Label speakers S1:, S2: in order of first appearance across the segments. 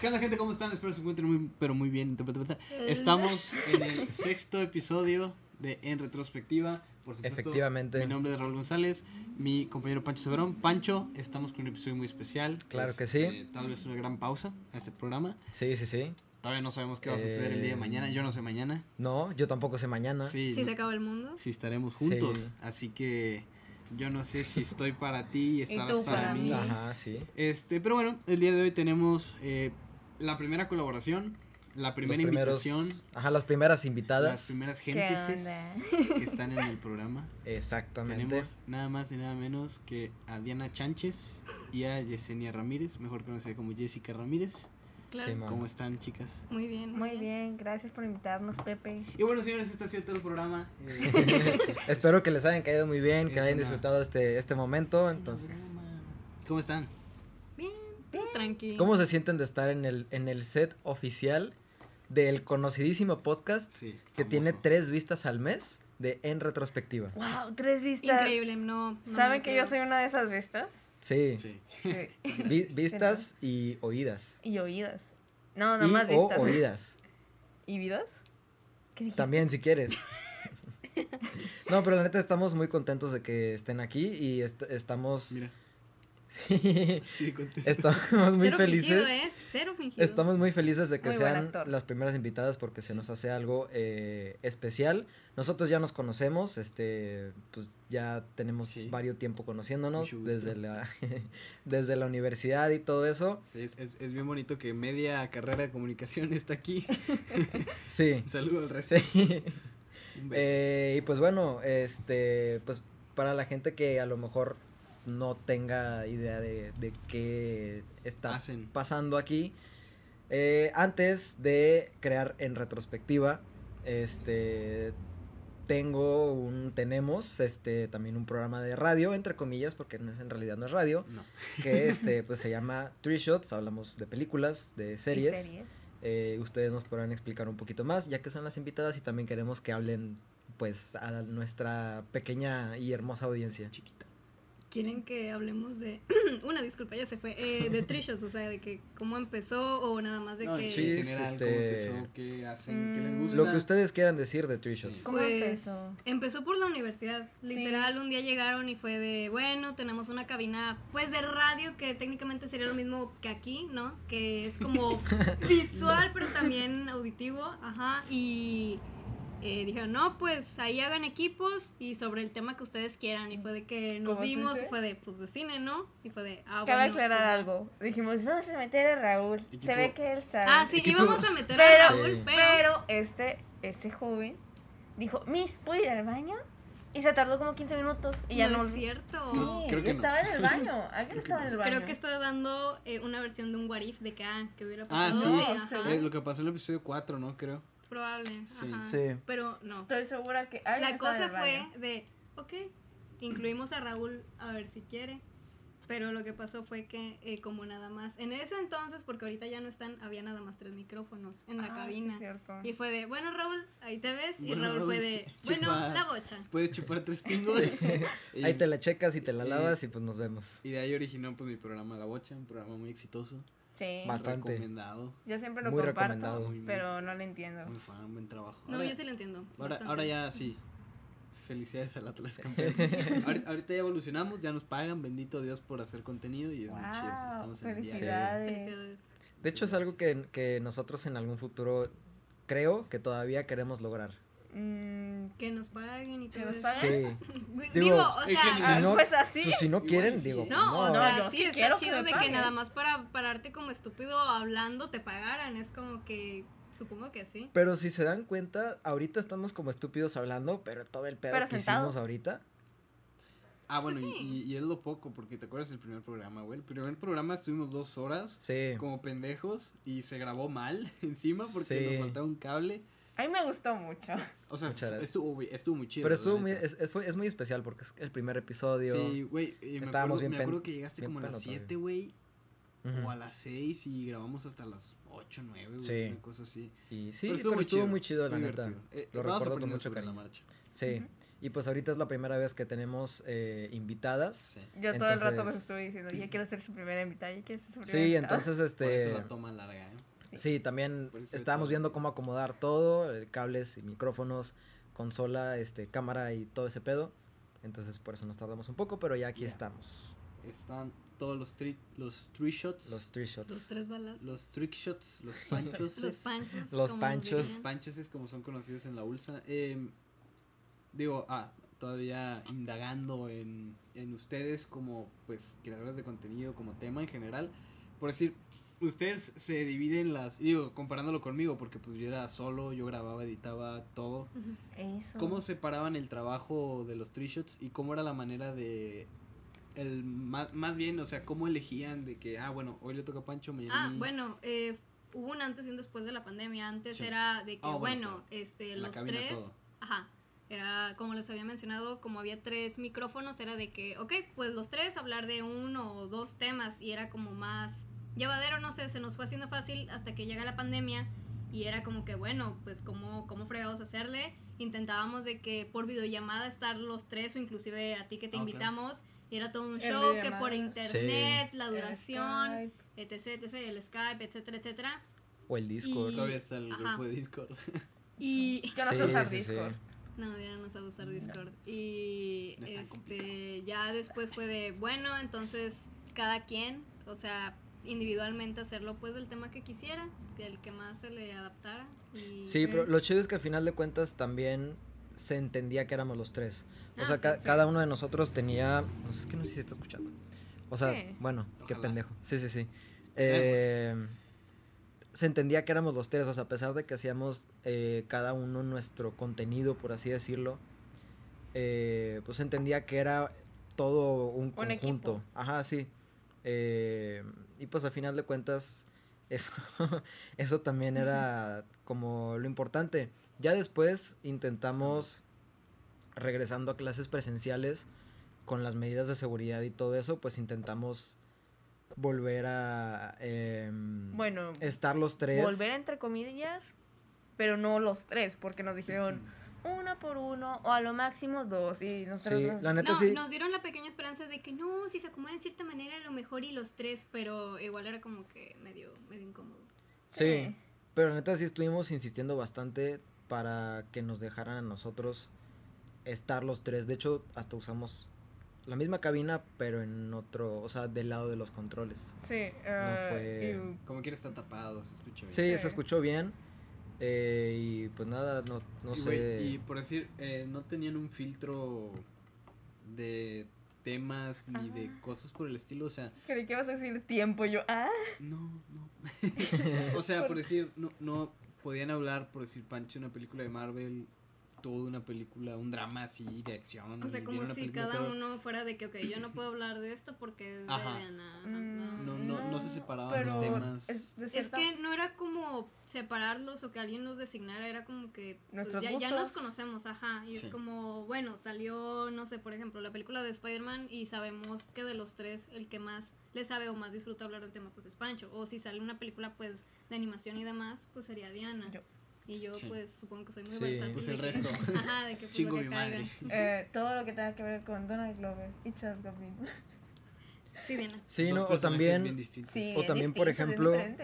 S1: ¿Qué onda, gente? ¿Cómo están? Espero que se encuentren muy, pero muy bien. Estamos en el sexto episodio de En Retrospectiva. Por supuesto,
S2: Efectivamente.
S1: Mi nombre es Raúl González, mi compañero Pancho Severón. Pancho, estamos con un episodio muy especial.
S2: Claro que
S1: Este,
S2: sí.
S1: Tal vez una gran pausa a este programa.
S2: Sí, sí, sí.
S1: Todavía no sabemos qué va a suceder el día de
S2: Eh,
S1: mañana. Yo no sé mañana.
S2: No, yo tampoco sé mañana.
S1: Sí,
S3: Si se acaba el mundo.
S1: si estaremos juntos.
S2: Sí.
S1: Así que yo no sé si estoy para ti y estarás para,
S3: para
S1: mí.
S3: mí.
S2: Ajá, sí.
S1: Este, pero bueno, el día de hoy tenemos eh, la primera colaboración, la primera
S2: Los primeros-
S1: invitación,
S2: Ajá, las primeras
S1: las
S2: invitadas.
S1: primeras
S3: ¿Qué
S1: gentes que están en el programa.
S2: Exactamente.
S1: Tenemos nada más y nada menos que a Diana Chánchez y a Yesenia Ramírez, mejor conocida como Jessica Ramírez.
S3: Claro.
S2: Sí, ma.
S1: ¿Cómo están, chicas?
S3: Muy bien.
S4: Muy bien, gracias por invitarnos, Pepe.
S1: Y bueno, señores, este ha sido todo el programa. Eh,
S2: Espero que les hayan caído muy bien,
S1: Es
S2: que hayan
S1: una-
S2: disfrutado este, este momento.
S1: es
S2: Entonces.
S1: ¿Cómo están?
S3: Tranqui.
S2: ¿cómo se sienten de estar en el, en el set oficial del conocidísimo podcast
S1: Sí.
S2: que tiene tres vistas al mes de En Retrospectiva?
S4: Wow, tres vistas.
S3: Increíble, no. no
S4: ¿Saben que
S3: creo.
S4: yo soy una de esas vistas?
S2: Sí.
S1: Sí.
S4: Sí.
S2: Vi- vistas y oídas.
S4: Y oídas. No, nada más
S2: o
S4: vistas.
S2: oídas.
S4: ¿Y vidas?
S2: También, si quieres. No, pero la neta estamos muy contentos de que estén aquí y est- estamos...
S1: Mira.
S2: Sí, estamos muy
S3: Cero
S2: felices.
S3: fingido, ¿eh? Cero fingido.
S2: Estamos muy felices de que
S4: Muy
S2: sean las primeras invitadas porque se nos hace algo eh, especial. Nosotros ya nos conocemos, este, pues ya tenemos
S1: Sí.
S2: varios tiempo conociéndonos desde la, desde la universidad y todo eso.
S1: Sí, es, es, es bien bonito que media carrera de comunicación está aquí.
S2: Sí,
S1: Saludo al resto.
S2: sí.
S1: Un beso.
S2: Eh, y pues bueno, este, pues para la gente que a lo mejor no tenga idea de, de qué está
S1: Hacen.
S2: pasando aquí, eh, antes de crear en retrospectiva, este, tengo un, tenemos, este, también un programa de radio, entre comillas, porque no es, en realidad no es radio,
S1: No.
S2: que este, pues se llama Three Shots, hablamos de películas, de
S4: ¿Y
S2: series.
S4: series?
S2: Eh, ustedes nos podrán explicar un poquito más, ya que son las invitadas y también queremos que hablen pues a nuestra pequeña y hermosa audiencia.
S1: Chiquita.
S3: ¿Quieren que hablemos de. Una disculpa, ya se fue. Eh, de Trishos, o sea, de que cómo empezó o nada más de
S1: No,
S3: que.
S2: sí,
S1: en general,
S2: este,
S1: cómo empezó, qué hacen, qué les
S4: Mm,
S1: gusta.
S2: Lo que ustedes quieran decir de Three
S1: Sí.
S2: Shots.
S4: ¿Cómo
S3: Pues,
S4: empezó?
S3: empezó por la universidad.
S4: Sí.
S3: Literal, un día llegaron y fue de, bueno, tenemos una cabina, pues de radio, que técnicamente sería lo mismo que aquí, ¿no? Que es como visual, pero también auditivo, ajá. Y eh, dijeron, no, pues ahí hagan equipos y sobre el tema que ustedes quieran. Y fue de que nos
S4: ¿Cómo se
S3: vimos, y fue de, pues de cine, ¿no? Y fue de, ah,
S4: Cabe
S3: bueno.
S4: aclarar
S3: pues,
S4: algo. Dijimos, vamos a meter a Raúl.
S1: Equipo-
S4: Se ve que él sabe.
S3: Ah, sí,
S1: Equipo-
S3: íbamos a meter
S4: Pero-
S3: a Raúl,
S2: Sí.
S3: pero...
S4: Pero este, este joven dijo, Miss, ¿puedo ir al baño? Y se tardó como 15 minutos y ya
S3: no,
S4: no.
S3: es cierto.
S4: Sí,
S1: Creo- creo que no.
S4: estaba en el baño. Alguien
S1: Creo que
S4: estaba en el baño.
S3: Creo que está dando eh, una versión de un what if de que, ah, que hubiera
S1: Ah,
S3: pasado.
S1: sí.
S3: ajá.
S1: Eh, lo que pasó en el episodio 4, ¿no? Creo.
S3: Probable.
S1: Sí.
S3: ajá.
S2: Sí.
S3: Pero no.
S4: Estoy segura que alguien
S3: La cosa fue de, ok, incluimos a Raúl a ver si quiere. Pero lo que pasó fue que, eh, como nada más, en ese entonces, porque ahorita ya no están, había nada más tres micrófonos en la
S4: Ah,
S3: cabina. y fue de, bueno, Raúl, ahí te ves. Y Raúl,
S1: Raúl,
S3: fue de, bueno,
S1: chupa.
S3: la bocha.
S1: Puedes chupar tres pingos. y,
S2: Ahí te la checas y te la
S1: y-
S2: lavas y pues nos vemos.
S1: y de ahí originó pues mi programa La Bocha, un programa muy exitoso.
S4: Sí.
S2: Bastante.
S1: Recomendado.
S4: Yo siempre lo
S2: Muy
S4: comparto,
S2: recomendado.
S1: Muy, muy.
S4: pero no lo entiendo.
S1: Muy fan, buen trabajo.
S3: No,
S1: Ahora-
S3: yo sí lo entiendo.
S1: Ahora, ahora ya sí. Felicidades al Atlas campeón. ahorita, ahorita ya evolucionamos, ya nos pagan, bendito Dios por hacer contenido y es muy chido. Estamos en el.
S4: Felicidades.
S2: De hecho es algo que, que nosotros en algún futuro creo que todavía queremos lograr.
S4: Mm,
S3: Que nos paguen y
S4: ¿Que
S3: todo
S4: nos paguen?
S2: Sí.
S3: Digo,
S2: Digo,
S3: o sea,
S2: Si no-
S4: pues así.
S2: Pues si no quieren,
S1: sí.
S2: digo,
S3: No, o
S2: no.
S3: sea,
S4: yo
S3: sí,
S4: sí
S3: está
S4: que
S3: chido
S4: me
S3: de que nada más para pararte como estúpido hablando te pagaran. Es como que, supongo que sí.
S2: Pero si se dan cuenta, ahorita estamos como estúpidos hablando, pero todo el pedo
S4: Pero
S2: que
S4: sentados.
S2: hicimos ahorita.
S1: Ah, bueno,
S3: Pues
S1: y-
S3: sí.
S1: y, y es lo poco, porque te acuerdas del primer programa, güey. El primer programa estuvimos dos horas
S2: Sí.
S1: como pendejos y se grabó mal encima porque
S2: Sí.
S1: nos faltaba un cable.
S4: A mí me gustó mucho.
S1: O sea,
S2: Muchas gracias.
S1: estuvo, estuvo muy chido.
S2: Pero estuvo muy, es, es- muy especial porque es el primer episodio.
S1: Sí, güey. y Me
S2: Estábamos
S1: acuerdo,
S2: bien
S1: me acuerdo que llegaste como a las
S2: pelos todavía.
S1: 7, güey. O a las 6 y grabamos hasta las 8, 9, güey.
S2: Sí.
S1: Una cosa así.
S2: Y sí, pero estuvo, muy chido, la neta.
S1: Eh,
S2: Lo recuerdo con mucho
S1: sobre la
S2: cariño.
S1: marcha.
S2: Sí. Y pues ahorita es la primera vez que tenemos eh, invitadas.
S1: Sí.
S4: Yo todo el rato me estuve diciendo, ya quiero ser su primera invitada, ya quiero ser su primera
S2: Sí,
S4: invitada.
S2: entonces
S1: Por eso
S2: este
S1: la toma larga, ¿eh?
S2: Sí, también estábamos
S1: todo.
S2: viendo cómo acomodar todo, eh, cables y micrófonos, consola, este, cámara y todo ese pedo. Entonces por eso nos tardamos un poco, pero ya aquí estamos.
S1: Están todos los, tri los three shots.
S2: Los three shots.
S3: Los tres balazos.
S1: Los trick shots, los panchos.
S3: Los panchos.
S2: Los panchos.
S1: Panchos es como son conocidos en la ULSA. Eh, digo, ah, todavía indagando en, en ustedes como pues creadores de contenido, como tema en general. Por decir, ustedes se dividen las, digo, comparándolo conmigo, porque pues yo era solo, yo grababa, editaba todo.
S4: Eso.
S1: ¿Cómo separaban el trabajo de los three shots y cómo era la manera de el más, más bien, o sea, cómo elegían de que ah, bueno, hoy le toca a Pancho, mañana a
S3: Ah,
S1: mí?
S3: bueno, eh, hubo un antes y un después de la pandemia. Antes
S1: Sí.
S3: era de que,
S1: Ah, bueno,
S3: este,
S1: La
S3: los tres.
S1: todo.
S3: Ajá. Era, como les había mencionado, como había tres micrófonos, era de que, ok, pues los tres hablar de uno o dos temas y era como más llevadero, no sé, se nos fue haciendo fácil hasta que llega la pandemia y era como que, bueno, pues cómo, cómo fregados hacerle. Intentábamos de que por videollamada estar los tres o inclusive a ti que te
S1: Ah, claro.
S3: invitamos y era todo un
S4: En
S3: show que por internet, la
S4: El
S3: duración, etc, etc, el Skype, etcétera, etcétera.
S2: O el Discord.
S3: Y-
S1: Todavía está el
S3: Ajá.
S1: grupo de Discord.
S3: Y
S4: Yo no sé
S2: Sí,
S4: usar
S2: sí, sí.
S4: Discord.
S3: no, ya no sabe usar Discord. Y
S1: No es tan
S3: este ya después fue de, bueno, entonces cada quien, o sea, individualmente hacerlo pues del tema que quisiera, el que más se le adaptara. Y
S2: Sí, pero lo chido es que al final de cuentas también se entendía que éramos los tres. O
S3: Ah,
S2: sea,
S3: sí,
S2: ca-
S3: sí.
S2: cada uno de nosotros tenía. Pues es que no sé si se está escuchando. O sea,
S4: Sí.
S2: bueno, qué pendejo. Sí, sí, sí. Eh, se entendía que éramos los tres, o sea, a pesar de que hacíamos eh, cada uno nuestro contenido, por así decirlo, eh, pues se entendía que era todo un
S4: Un equipo.
S2: conjunto. Ajá, sí. Eh, y pues al final de cuentas, eso, eso también era como lo importante. Ya después intentamos, regresando a clases presenciales, con las medidas de seguridad y todo eso, pues intentamos volver a em,
S4: Bueno,
S2: estar los tres.
S4: volver entre comillas, pero no los tres, porque nos dijeron uno por uno o a lo máximo dos. Y nosotros
S2: Sí,
S4: nos-
S2: la neta
S3: no,
S2: sí.
S3: nos dieron la pequeña esperanza de que no, si se acomodan de cierta manera a lo mejor y los tres, pero igual era como que medio, medio incómodo.
S2: Sí, pero neta sí estuvimos insistiendo bastante para que nos dejaran a nosotros estar los tres. De hecho, hasta usamos la misma cabina, pero en otro, o sea, del lado de los controles.
S4: Sí, eh,
S2: fue-
S4: y-
S1: Como quiera está tapado, se escucha bien.
S2: Sí,
S4: Sí.
S2: se escuchó bien. Eh, y pues nada, no, no
S1: y,
S2: sé.
S1: y por decir, eh, no tenían un filtro de temas ni de
S4: Ah.
S1: cosas por el estilo, o sea,
S4: creí que ibas a decir tiempo. y Yo, ah,
S1: no, no. o sea, por decir, no, no podían hablar, por decir, Pancho, una película de Marvel, toda una película, un drama así de acción.
S3: O sea, como si cada uno fuera de que, ok, yo no puedo hablar de esto porque es de
S1: Ajá.
S3: Diana.
S4: mm,
S1: No, no- no se separaban los temas.
S4: Es,
S3: Es que no era como separarlos o que alguien los designara, era como que pues, ya, ya nos conocemos, ajá. Y
S1: Sí.
S3: es como, bueno, salió, no sé, por ejemplo, la película de Spider-Man y sabemos que de los tres el que más le sabe o más disfruta hablar del tema pues es Pancho. O si sale una película pues de animación y demás, pues sería Diana.
S4: Yo.
S3: Y yo
S1: Sí.
S3: pues supongo que soy muy
S2: Sí.
S3: versátil.
S1: Pues
S3: de
S1: el
S3: que-
S1: resto.
S3: Ajá, de que pues,
S1: Chingo
S3: lo que
S1: mi
S3: caiga.
S1: madre.
S4: eh, todo lo que tenga que ver con Donald Glover y Charles Gambino.
S3: Sí, Diana.
S2: Sí, no, o también
S1: bien.
S4: Sí,
S2: O
S4: bien
S2: también, por ejemplo,
S4: bien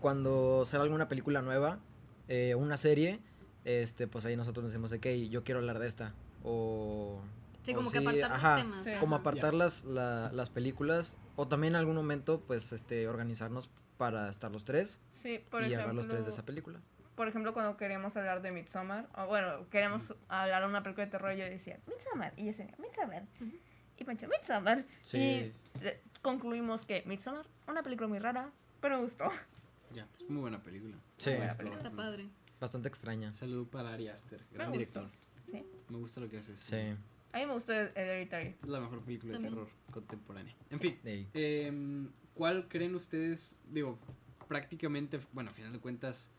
S2: cuando sale alguna película nueva, eh, una serie, este, pues ahí nosotros decimos de que yo quiero hablar de esta. O.
S3: Sí,
S2: o
S3: como que apartar
S2: ajá,
S3: los temas.
S4: Sí.
S3: ajá.
S2: Como apartar las, la- las películas. O también en algún momento, pues, este, organizarnos para estar los tres
S4: Sí, por
S2: y
S4: ejemplo,
S2: hablar los tres de esa película.
S4: Por ejemplo, cuando queríamos hablar de Midsommar, o bueno, queremos hablar de una película de terror, yo decía, Midsommar, y yo decía, Midsommar,
S3: Ujú.
S4: y Pancho, Midsommar,
S2: Sí.
S4: y eh, concluimos que Midsommar, una película muy rara, pero me gustó.
S1: Ya, es muy buena película.
S2: Sí.
S4: Buena película.
S3: Está
S1: bastante.
S3: padre.
S2: Bastante extraña.
S1: Un saludo para Ari Aster, gran
S4: Me
S1: director.
S4: gustó. Sí.
S1: Me gusta lo que hace.
S2: Sí.
S4: A mí me gustó Hereditary.
S1: Es la mejor película de
S3: También.
S1: terror contemporánea. En fin,
S2: Ey.
S1: em, ¿cuál creen ustedes? Digo, prácticamente, bueno, a final de cuentas,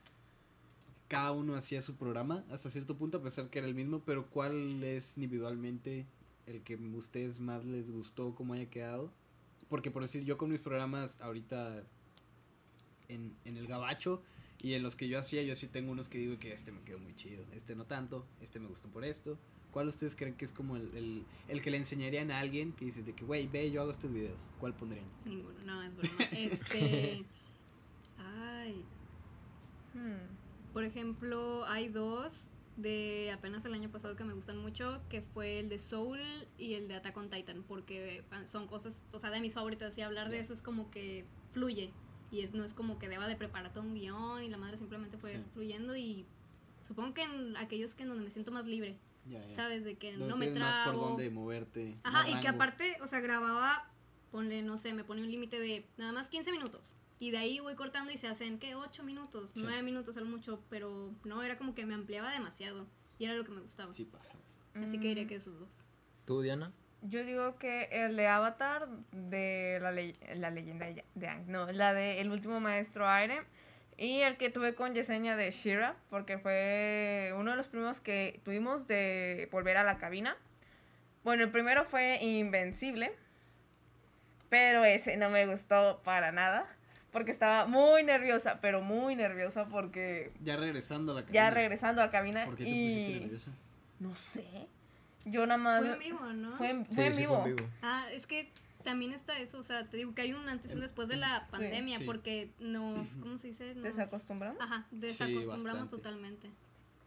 S1: cada uno hacía su programa hasta cierto punto, a pesar que era el mismo, pero ¿cuál es individualmente el que a ustedes más les gustó, cómo haya quedado? Porque por decir, yo con mis programas ahorita en, en el gabacho y en los que yo hacía, yo sí tengo unos que digo que este me quedó muy chido, este no tanto, este me gustó por esto. ¿Cuál ustedes creen que es como el, el, el que le enseñarían a alguien que dices de que, güey, ve, yo hago estos videos? ¿Cuál pondrían?
S3: Ninguno, no, es broma. Este. Ay. Por ejemplo, hay dos de apenas el año pasado que me gustan mucho, que fue el de Soul y el de Attack on Titan, porque son cosas, o sea, de mis favoritas, y hablar de eso es como que fluye, y es, no es como que deba de preparar todo un guion, y la madre simplemente fue
S1: Sí.
S3: fluyendo, y supongo que en aquellos que en donde me siento más libre,
S1: Ya, ya.
S3: ¿sabes? De que
S1: Donde
S3: no me
S1: tienes más por dónde moverte.
S3: Ajá, y que
S1: rango.
S3: aparte, o sea, grababa, ponle, no sé, me pone un límite de nada más 15 minutos. Y de ahí voy cortando y se hacen, ¿qué? 8 minutos,
S1: Sí.
S3: 9 minutos al mucho, pero no, era como que me ampliaba demasiado. Y era lo que me gustaba.
S1: Sí pasa.
S3: Así que diría que esos dos.
S2: ¿Tú, Diana?
S4: Yo digo que el de Avatar, de la, ley- la leyenda de de Aang, no, la de El último maestro aire, y el que tuve con Yesenia de Shira, porque fue uno de los primeros que tuvimos de volver a la cabina. Bueno, el primero fue Invencible, pero ese no me gustó para nada, porque estaba muy nerviosa, pero muy nerviosa porque
S1: Ya regresando a la
S4: ya
S1: cabina.
S4: regresando a la cabina
S1: ¿Por qué te pusiste
S4: y
S1: nerviosa?
S4: no sé, yo nada más...
S3: Fue en vivo, ¿no?
S4: Fue en,
S2: Sí,
S4: fue en
S2: sí,
S4: vivo.
S2: fue en vivo.
S3: Ah, es que también está eso, o sea, te digo que hay un antes y un después de la pandemia,
S1: Sí.
S3: porque nos, ¿cómo se dice? Nos-
S4: ¿Desacostumbramos?
S3: Ajá, desacostumbramos totalmente.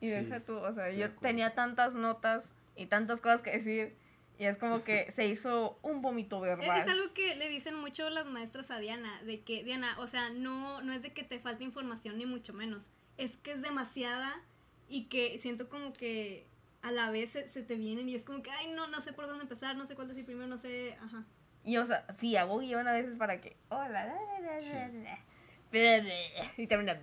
S4: Y deja tú, o sea, yo tenía tantas notas y tantas cosas que decir. Y es como que se hizo un vómito
S3: Es,
S4: verbal.
S3: es algo que le dicen mucho las maestras a Diana, de que, Diana, o sea, no, no es de que te falte información ni mucho menos, es que es demasiada y que siento como que a la vez se, se te vienen y es como que, ay, no, no sé por dónde empezar, no sé cuál decir primero, no sé, ajá.
S4: Y o sea, sí, hago guion a veces para que. Hola, la, la, la,
S1: Sí.
S4: y termina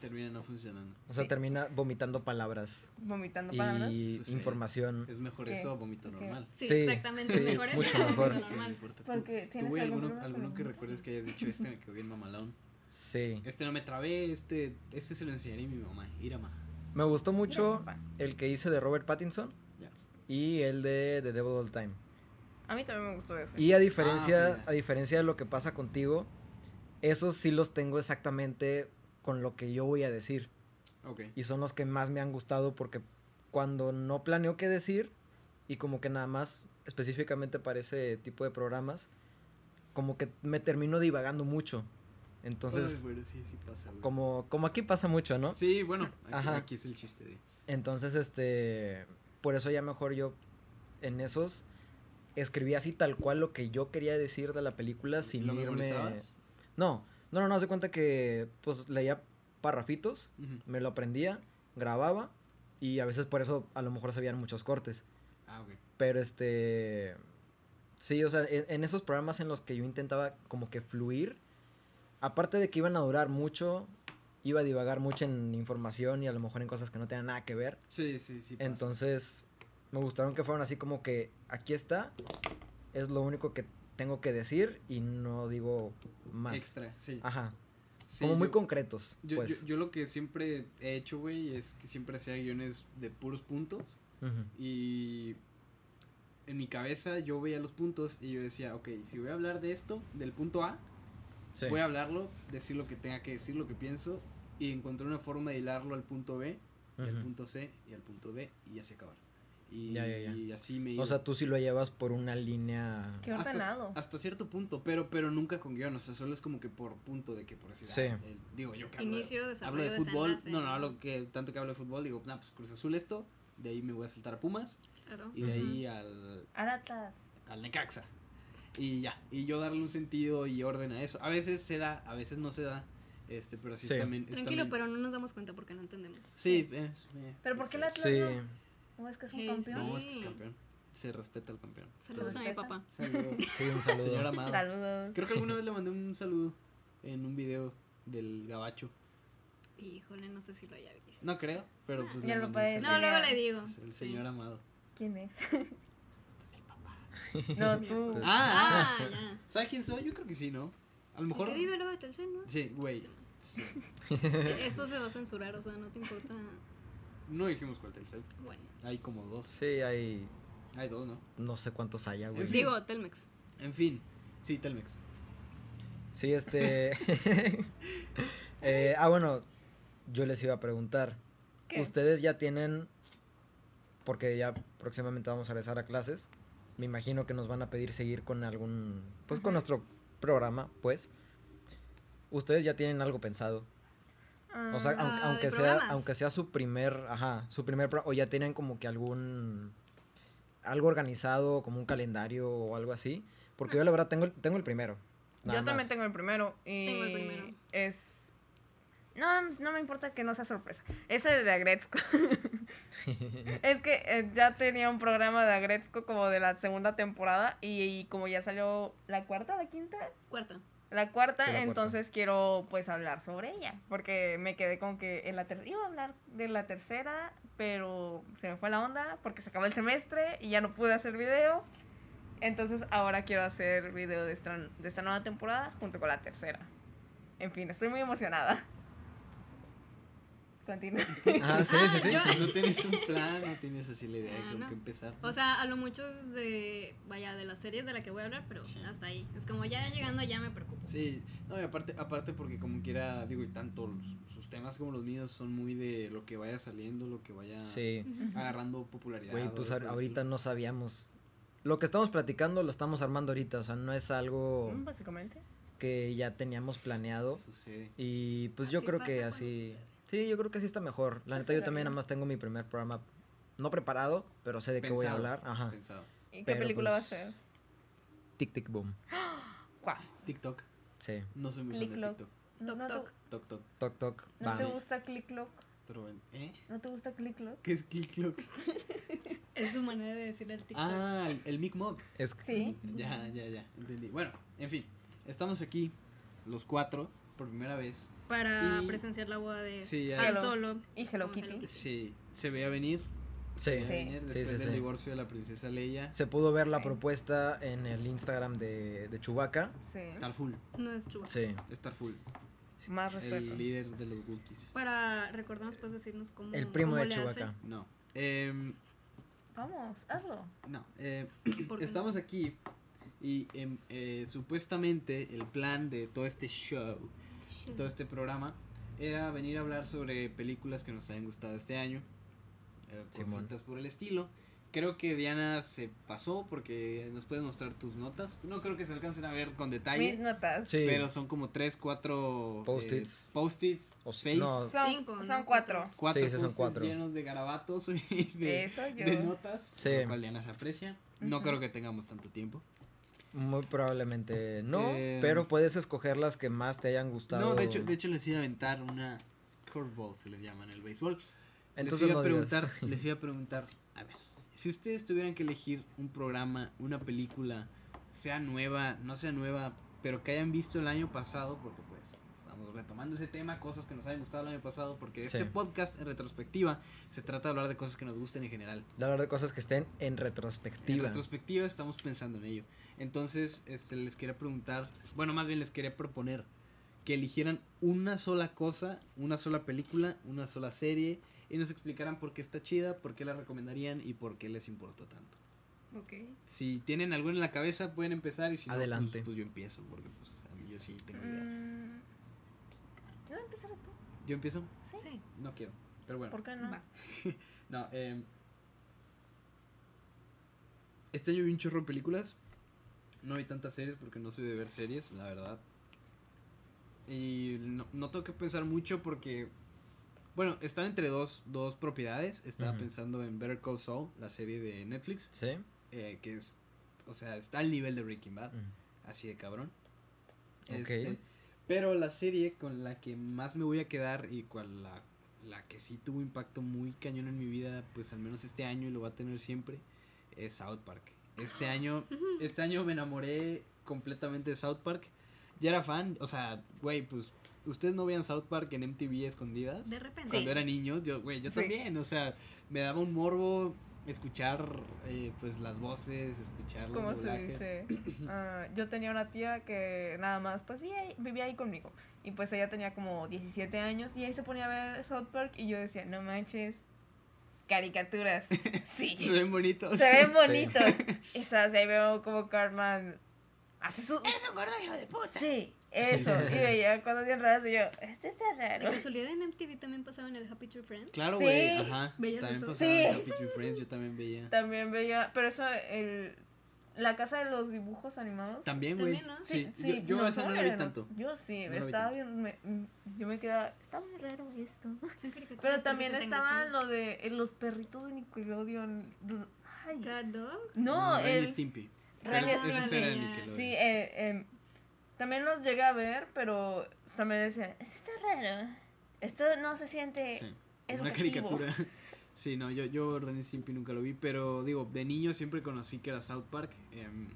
S1: Termina no funcionando.
S2: O sea,
S4: Sí.
S2: termina vomitando palabras
S4: vomitando palabras.
S2: y información.
S1: Es mejor
S4: ¿Qué?
S1: eso a vómito
S4: ¿Qué?
S1: normal.
S3: Sí,
S2: Sí,
S3: exactamente,
S2: sí,
S3: mejor eso
S2: mucho
S3: lo
S2: mejor.
S3: normal.
S1: importa.
S4: Porque
S1: ¿Tú, güey, alguno, alguno que recuerdes que hayas dicho este me quedó bien mamalón?
S2: Sí.
S1: Este no me trabé, este, este se lo enseñaré a mi mamá, Irama.
S2: Me gustó mucho el que hice de Robert Pattinson
S1: Ya.
S2: y el de The Devil All Time.
S4: A mí también me gustó ese.
S2: Y a diferencia,
S1: Ah,
S2: a diferencia de lo que pasa contigo, esos sí los tengo exactamente con lo que yo voy a decir.
S1: Ok.
S2: Y son los que más me han gustado porque cuando no planeo qué decir y como que nada más específicamente para ese tipo de programas, como que me termino divagando mucho. Entonces,
S1: Ay, bueno, sí, sí pasa,
S2: como, como aquí pasa mucho, ¿no?
S1: Sí, bueno, aquí,
S2: Ajá.
S1: aquí es el chiste de...
S2: Entonces, este, por eso ya mejor yo en esos escribí así tal cual lo que yo quería decir de la película sin
S1: ¿Lo
S2: irme... No, no, no, no, se cuenta que pues leía parrafitos, me lo aprendía, grababa y a veces por eso a lo mejor se veían muchos cortes.
S1: Ah, ok.
S2: Pero este, sí, o sea, en, en esos programas en los que yo intentaba como que fluir, aparte de que iban a durar mucho, iba a divagar mucho en información y a lo mejor en cosas que no tenían nada que ver.
S1: Sí, sí, sí pasa.
S2: Entonces, me gustaron que fueron así como que aquí está, es lo único que tengo que decir y no digo más.
S1: Extra, sí.
S2: Ajá,
S1: Sí,
S2: como muy
S1: yo-
S2: concretos,
S1: Yo,
S2: pues.
S1: yo, yo lo que siempre he hecho, güey, es que siempre hacía guiones de puros puntos. Y en mi cabeza yo veía los puntos y yo decía, ok, si voy a hablar de esto, del punto A,
S2: Sí.
S1: voy a hablarlo, decir lo que tenga que decir, lo que pienso, y encontrar una forma de hilarlo al punto B, y al punto C, y al punto D, y así acabar. Y,
S2: Ya, ya, ya.
S1: y así me
S2: O
S1: iba.
S2: sea, tú sí lo llevas por una línea...
S4: Qué
S1: hasta,
S4: ordenado.
S1: hasta cierto punto, pero pero nunca con guion, o sea, solo es como que por punto de que por decir,
S2: Sí.
S1: ah, el- digo yo que hablo,
S3: Inicio,
S1: hablo
S3: desarrollo,
S1: de fútbol,
S3: desenlace.
S1: no, no, hablo que tanto que hablo de fútbol, digo, nah, pues Cruz Azul esto, de ahí me voy a saltar a Pumas,
S3: Claro.
S1: y de ahí al,
S4: Aratas.
S1: al Necaxa. Y ya, y yo darle un sentido y orden a eso. A veces se da, a veces no se da, este, pero sí,
S2: Sí.
S1: también...
S3: Tranquilo,
S1: también-
S3: pero no nos damos cuenta porque no entendemos.
S1: Sí, eh, eh,
S4: ¿Pero
S1: sí,
S4: por qué
S1: sí.
S4: el Atlas
S2: Sí.
S4: no? ¿No es que es un
S3: Sí,
S4: campeón?
S1: No, es que es campeón. Se respeta al campeón.
S3: Saludos a mi papá.
S1: Saludos.
S2: Sí, un saludo.
S1: Señor amado.
S4: Saludos.
S1: Creo que alguna vez le mandé un saludo en un video del gabacho.
S3: Híjole, no sé si lo haya visto.
S1: No creo, pero pues
S4: Ya
S1: le
S4: lo puedes-
S3: No, luego le digo.
S1: Es el
S3: Sí.
S1: señor amado.
S4: ¿Quién es?
S1: Pues el papá.
S4: No, tú.
S2: Pues-
S1: Ah,
S3: Ah, ya.
S1: ¿Sabes quién soy? Yo creo que sí, ¿no? A lo mejor.
S3: ¿Qué vive luego de Telcel, no?
S1: Sí, güey.
S3: Sí.
S1: Sí.
S3: Esto se va a censurar, o sea, no te importa.
S1: No dijimos cuál Telcel.
S3: Bueno.
S1: Hay como dos.
S2: Sí, hay
S1: Hay dos, ¿no?
S2: no sé cuántos haya, güey.
S1: En fin.
S3: Digo, Telmex.
S1: En fin. Sí, Telmex.
S2: Sí, este... Eh, ah, bueno, yo les iba a preguntar.
S4: ¿Qué?
S2: Ustedes ya tienen, porque ya próximamente vamos a regresar a clases, me imagino que nos van a pedir seguir con algún, pues con nuestro programa, pues. Ustedes ya tienen algo pensado. O sea,
S3: Ah,
S2: aunque, aunque sea, aunque sea su primer, ajá, su primer, pro- o ya tienen como que algún, algo organizado, como un calendario o algo así, porque yo la verdad tengo, el- tengo el primero. nada
S4: Yo también
S2: más.
S4: tengo el primero. Y
S3: Tengo el primero.
S4: Es. No, no me importa que no sea sorpresa. Es el de Agretzko. es que eh, ya tenía un programa de Agretzko como de la segunda temporada. Y, y como ya salió la cuarta, la quinta.
S3: Cuarta.
S4: La cuarta,
S2: Sí, la cuarta.
S4: entonces quiero pues hablar sobre ella. Porque me quedé con que en la ter- iba a hablar de la tercera, pero se me fue la onda porque se acabó el semestre y ya no pude hacer video. Entonces ahora quiero hacer video de esta, de esta nueva temporada junto con la tercera. En fin, estoy muy emocionada. Continúa.
S2: Ah, sí, sí, sí.
S3: Yo-
S1: No tienes un plan, no tienes así la idea de
S3: Ah,
S1: con
S3: no.
S1: qué empezar.
S3: O sea, a lo mucho de, vaya, de las series de la que voy a hablar, pero
S1: Sí.
S3: hasta ahí. Es como ya llegando allá me preocupo.
S1: Sí, no, y aparte, aparte porque como quiera, digo, y tanto los- sus temas como los míos son muy de lo que vaya saliendo, lo que vaya
S2: Sí.
S1: agarrando popularidad.
S2: Güey, pues ahorita no sabíamos. Lo que estamos platicando lo estamos armando ahorita, o sea, no es algo
S4: Básicamente.
S2: que ya teníamos planeado.
S1: Sucede.
S2: Y pues yo creo que así...
S3: sucede.
S2: Sí, yo creo que así está mejor. La neta, yo también nada más tengo mi primer programa no preparado, pero sé de qué voy a hablar. Ajá.
S1: Pensado.
S4: ¿Y qué
S2: Pero,
S4: película
S2: pues,
S4: va a ser?
S2: Tic Tic Boom.
S4: ¿Cuál?
S1: TikTok.
S2: Sí.
S1: No soy muy fan de. TikTok.
S4: ¿No,
S3: Toc,
S4: no te-
S3: toc.
S1: Toc, toc.
S2: Toc Toc.
S4: ¿no te gusta Click Clock?
S1: Pero bueno, ¿eh?
S4: ¿No te gusta Click Clock?
S1: ¿Qué es Click Clock?
S3: Es su manera de decirle al TikTok.
S1: Ah, el, el Mic Mock.
S2: Es
S4: Sí.
S1: Ya, ya, ya, entendí. Bueno, en fin, estamos aquí, los cuatro, por primera vez.
S3: Para
S1: Y-
S3: presenciar la boda de
S1: Sí, ya.
S3: Han
S4: Hello.
S3: Solo.
S4: Y Hello
S3: con
S4: Kitty.
S1: Sí, se veía venir.
S2: Sí.
S1: se veía
S4: Sí.
S1: venir
S2: Sí,
S1: después
S2: sí,
S1: del
S2: sí.
S1: divorcio de la princesa Leia.
S2: Se pudo ver la
S4: Sí.
S2: propuesta en el Instagram de, de Chewbacca.
S4: Sí.
S1: Estar full,
S3: No es Chewbacca.
S2: Sí.
S1: estar full.
S4: Más respeto.
S1: El líder de los Wookiees.
S3: Para recordarnos, puedes decirnos cómo.
S2: El primo
S3: cómo
S2: de
S3: hace.
S2: Chewbacca.
S1: No. em,
S4: Vamos, hazlo.
S1: no. eh,
S3: ¿Por qué
S1: estamos aquí y em, eh, supuestamente el plan de todo este show, todo este programa, era venir a hablar sobre películas que nos hayan gustado este año. eh, cositas por el estilo. Creo que Diana se pasó porque nos puedes mostrar tus notas. No creo que se alcancen a ver con detalle.
S4: Mis notas.
S2: Sí.
S1: Pero son como tres, cuatro
S2: Post-its.
S1: eh, post-its,
S2: O
S1: seis,
S2: no.
S4: Son,
S3: Cinco, ¿no?
S4: son cuatro.
S1: cuatro
S2: Sí, son cuatro.
S1: llenos de garabatos y de,
S4: Eso yo.
S1: de notas.
S2: Sí.
S1: Lo cual Diana se aprecia. No
S4: Ujú.
S1: creo que tengamos tanto tiempo.
S2: Muy probablemente no,
S1: Eh,
S2: pero puedes escoger las que más te hayan gustado.
S1: No, de hecho, de hecho les iba a aventar una curveball, se le llama en el béisbol.
S2: Entonces
S1: les iba
S2: no
S1: a
S2: digas.
S1: preguntar, les iba a preguntar, a ver, si ustedes tuvieran que elegir un programa, una película, sea nueva, no sea nueva, pero que hayan visto el año pasado, porque pues retomando ese tema, cosas que nos hayan gustado el año pasado, porque este podcast en retrospectiva se trata de hablar de cosas que nos gusten en general.
S2: De hablar de cosas que estén en
S1: En
S2: retrospectiva.
S1: retrospectiva estamos pensando en ello. Entonces, este, les quería preguntar, bueno, más bien les quería proponer que eligieran una sola cosa, una sola película, una sola serie y nos explicaran por qué está chida, por qué la recomendarían y por qué les importó tanto.
S3: Ok.
S1: Si tienen alguna en la cabeza pueden empezar y si no, pues-
S2: Adelante.
S1: Pues, yo empiezo porque pues a mí yo sí tengo ideas.
S4: Mm.
S1: ¿Yo empiezo?
S4: Sí.
S1: No quiero, pero bueno.
S4: ¿Por qué no?
S3: Va.
S1: No, eh, este año vi un chorro de películas. No vi tantas series porque no soy de ver series, la verdad. Y no, no tengo que pensar mucho porque... Bueno, estaba entre dos, dos propiedades. Estaba pensando en Better Call Saul, la serie de Netflix.
S2: Sí.
S1: eh, que es... O sea, está al nivel de Breaking Bad. Así de cabrón.
S2: Ok.
S1: Este, pero la serie con la que más me voy a quedar y cual la, la que sí tuvo impacto muy cañón en mi vida, pues al menos este año y lo va a tener siempre, es South Park. Este año, este año me enamoré completamente de South Park. Ya era fan, o sea, güey, pues ustedes no veían South Park en MTV escondidas.
S3: De repente.
S1: Cuando era niño, yo, güey, yo
S4: Sí.
S1: también, o sea, me daba un morbo escuchar, eh, pues, las voces, escuchar los
S4: ¿Cómo se
S1: doblajes.
S4: dice? Ah, yo tenía una tía que nada más pues vivía ahí, vivía ahí conmigo. Y pues ella tenía como 17 años y ahí se ponía a ver South Park y yo decía, no manches, caricaturas. Sí.
S1: Se ven bonitos.
S4: Se ven bonitos. Esas, ahí veo como Cartman hace su...
S3: ¡Eres un gordo hijo de puta!
S4: Sí, eso.
S2: Sí.
S4: Y veía cosas bien raras y yo, esto está
S3: De
S4: raro.
S3: casualidad en MTV también pasaba en el Happy Tree Friends.
S1: Claro,
S4: Sí.
S1: güey, ajá.
S3: ¿Veías
S1: También
S3: eso?
S1: pasaba
S4: Sí.
S1: en Happy Tree Friends, yo también veía.
S4: También veía, pero eso, el, La casa de los dibujos animados.
S1: También, güey.
S3: También, ¿no?
S1: Sí, yo, yo
S4: no
S1: esa no la vi tanto.
S4: Yo sí,
S1: No
S4: estaba bien. me- yo me quedaba. Está muy raro esto.
S3: Son
S4: Pero también
S3: se tengan
S4: estaba
S3: así.
S4: lo de eh, los perritos de Nickelodeon. Ay,
S3: Cat Dog.
S4: no,
S1: Ren y
S4: el.
S1: Stimpy.
S4: Ren Stimpy.
S1: era de Nickelodeon.
S4: Sí, eh, eh, también los llegué a ver, pero también decía, esto está raro. Esto no se siente
S1: Sí. Es una
S4: educativo".
S1: caricatura. Sí, no, yo, yo Ren y Stimpy nunca lo vi, pero digo, de niño siempre conocí que era South Park. em,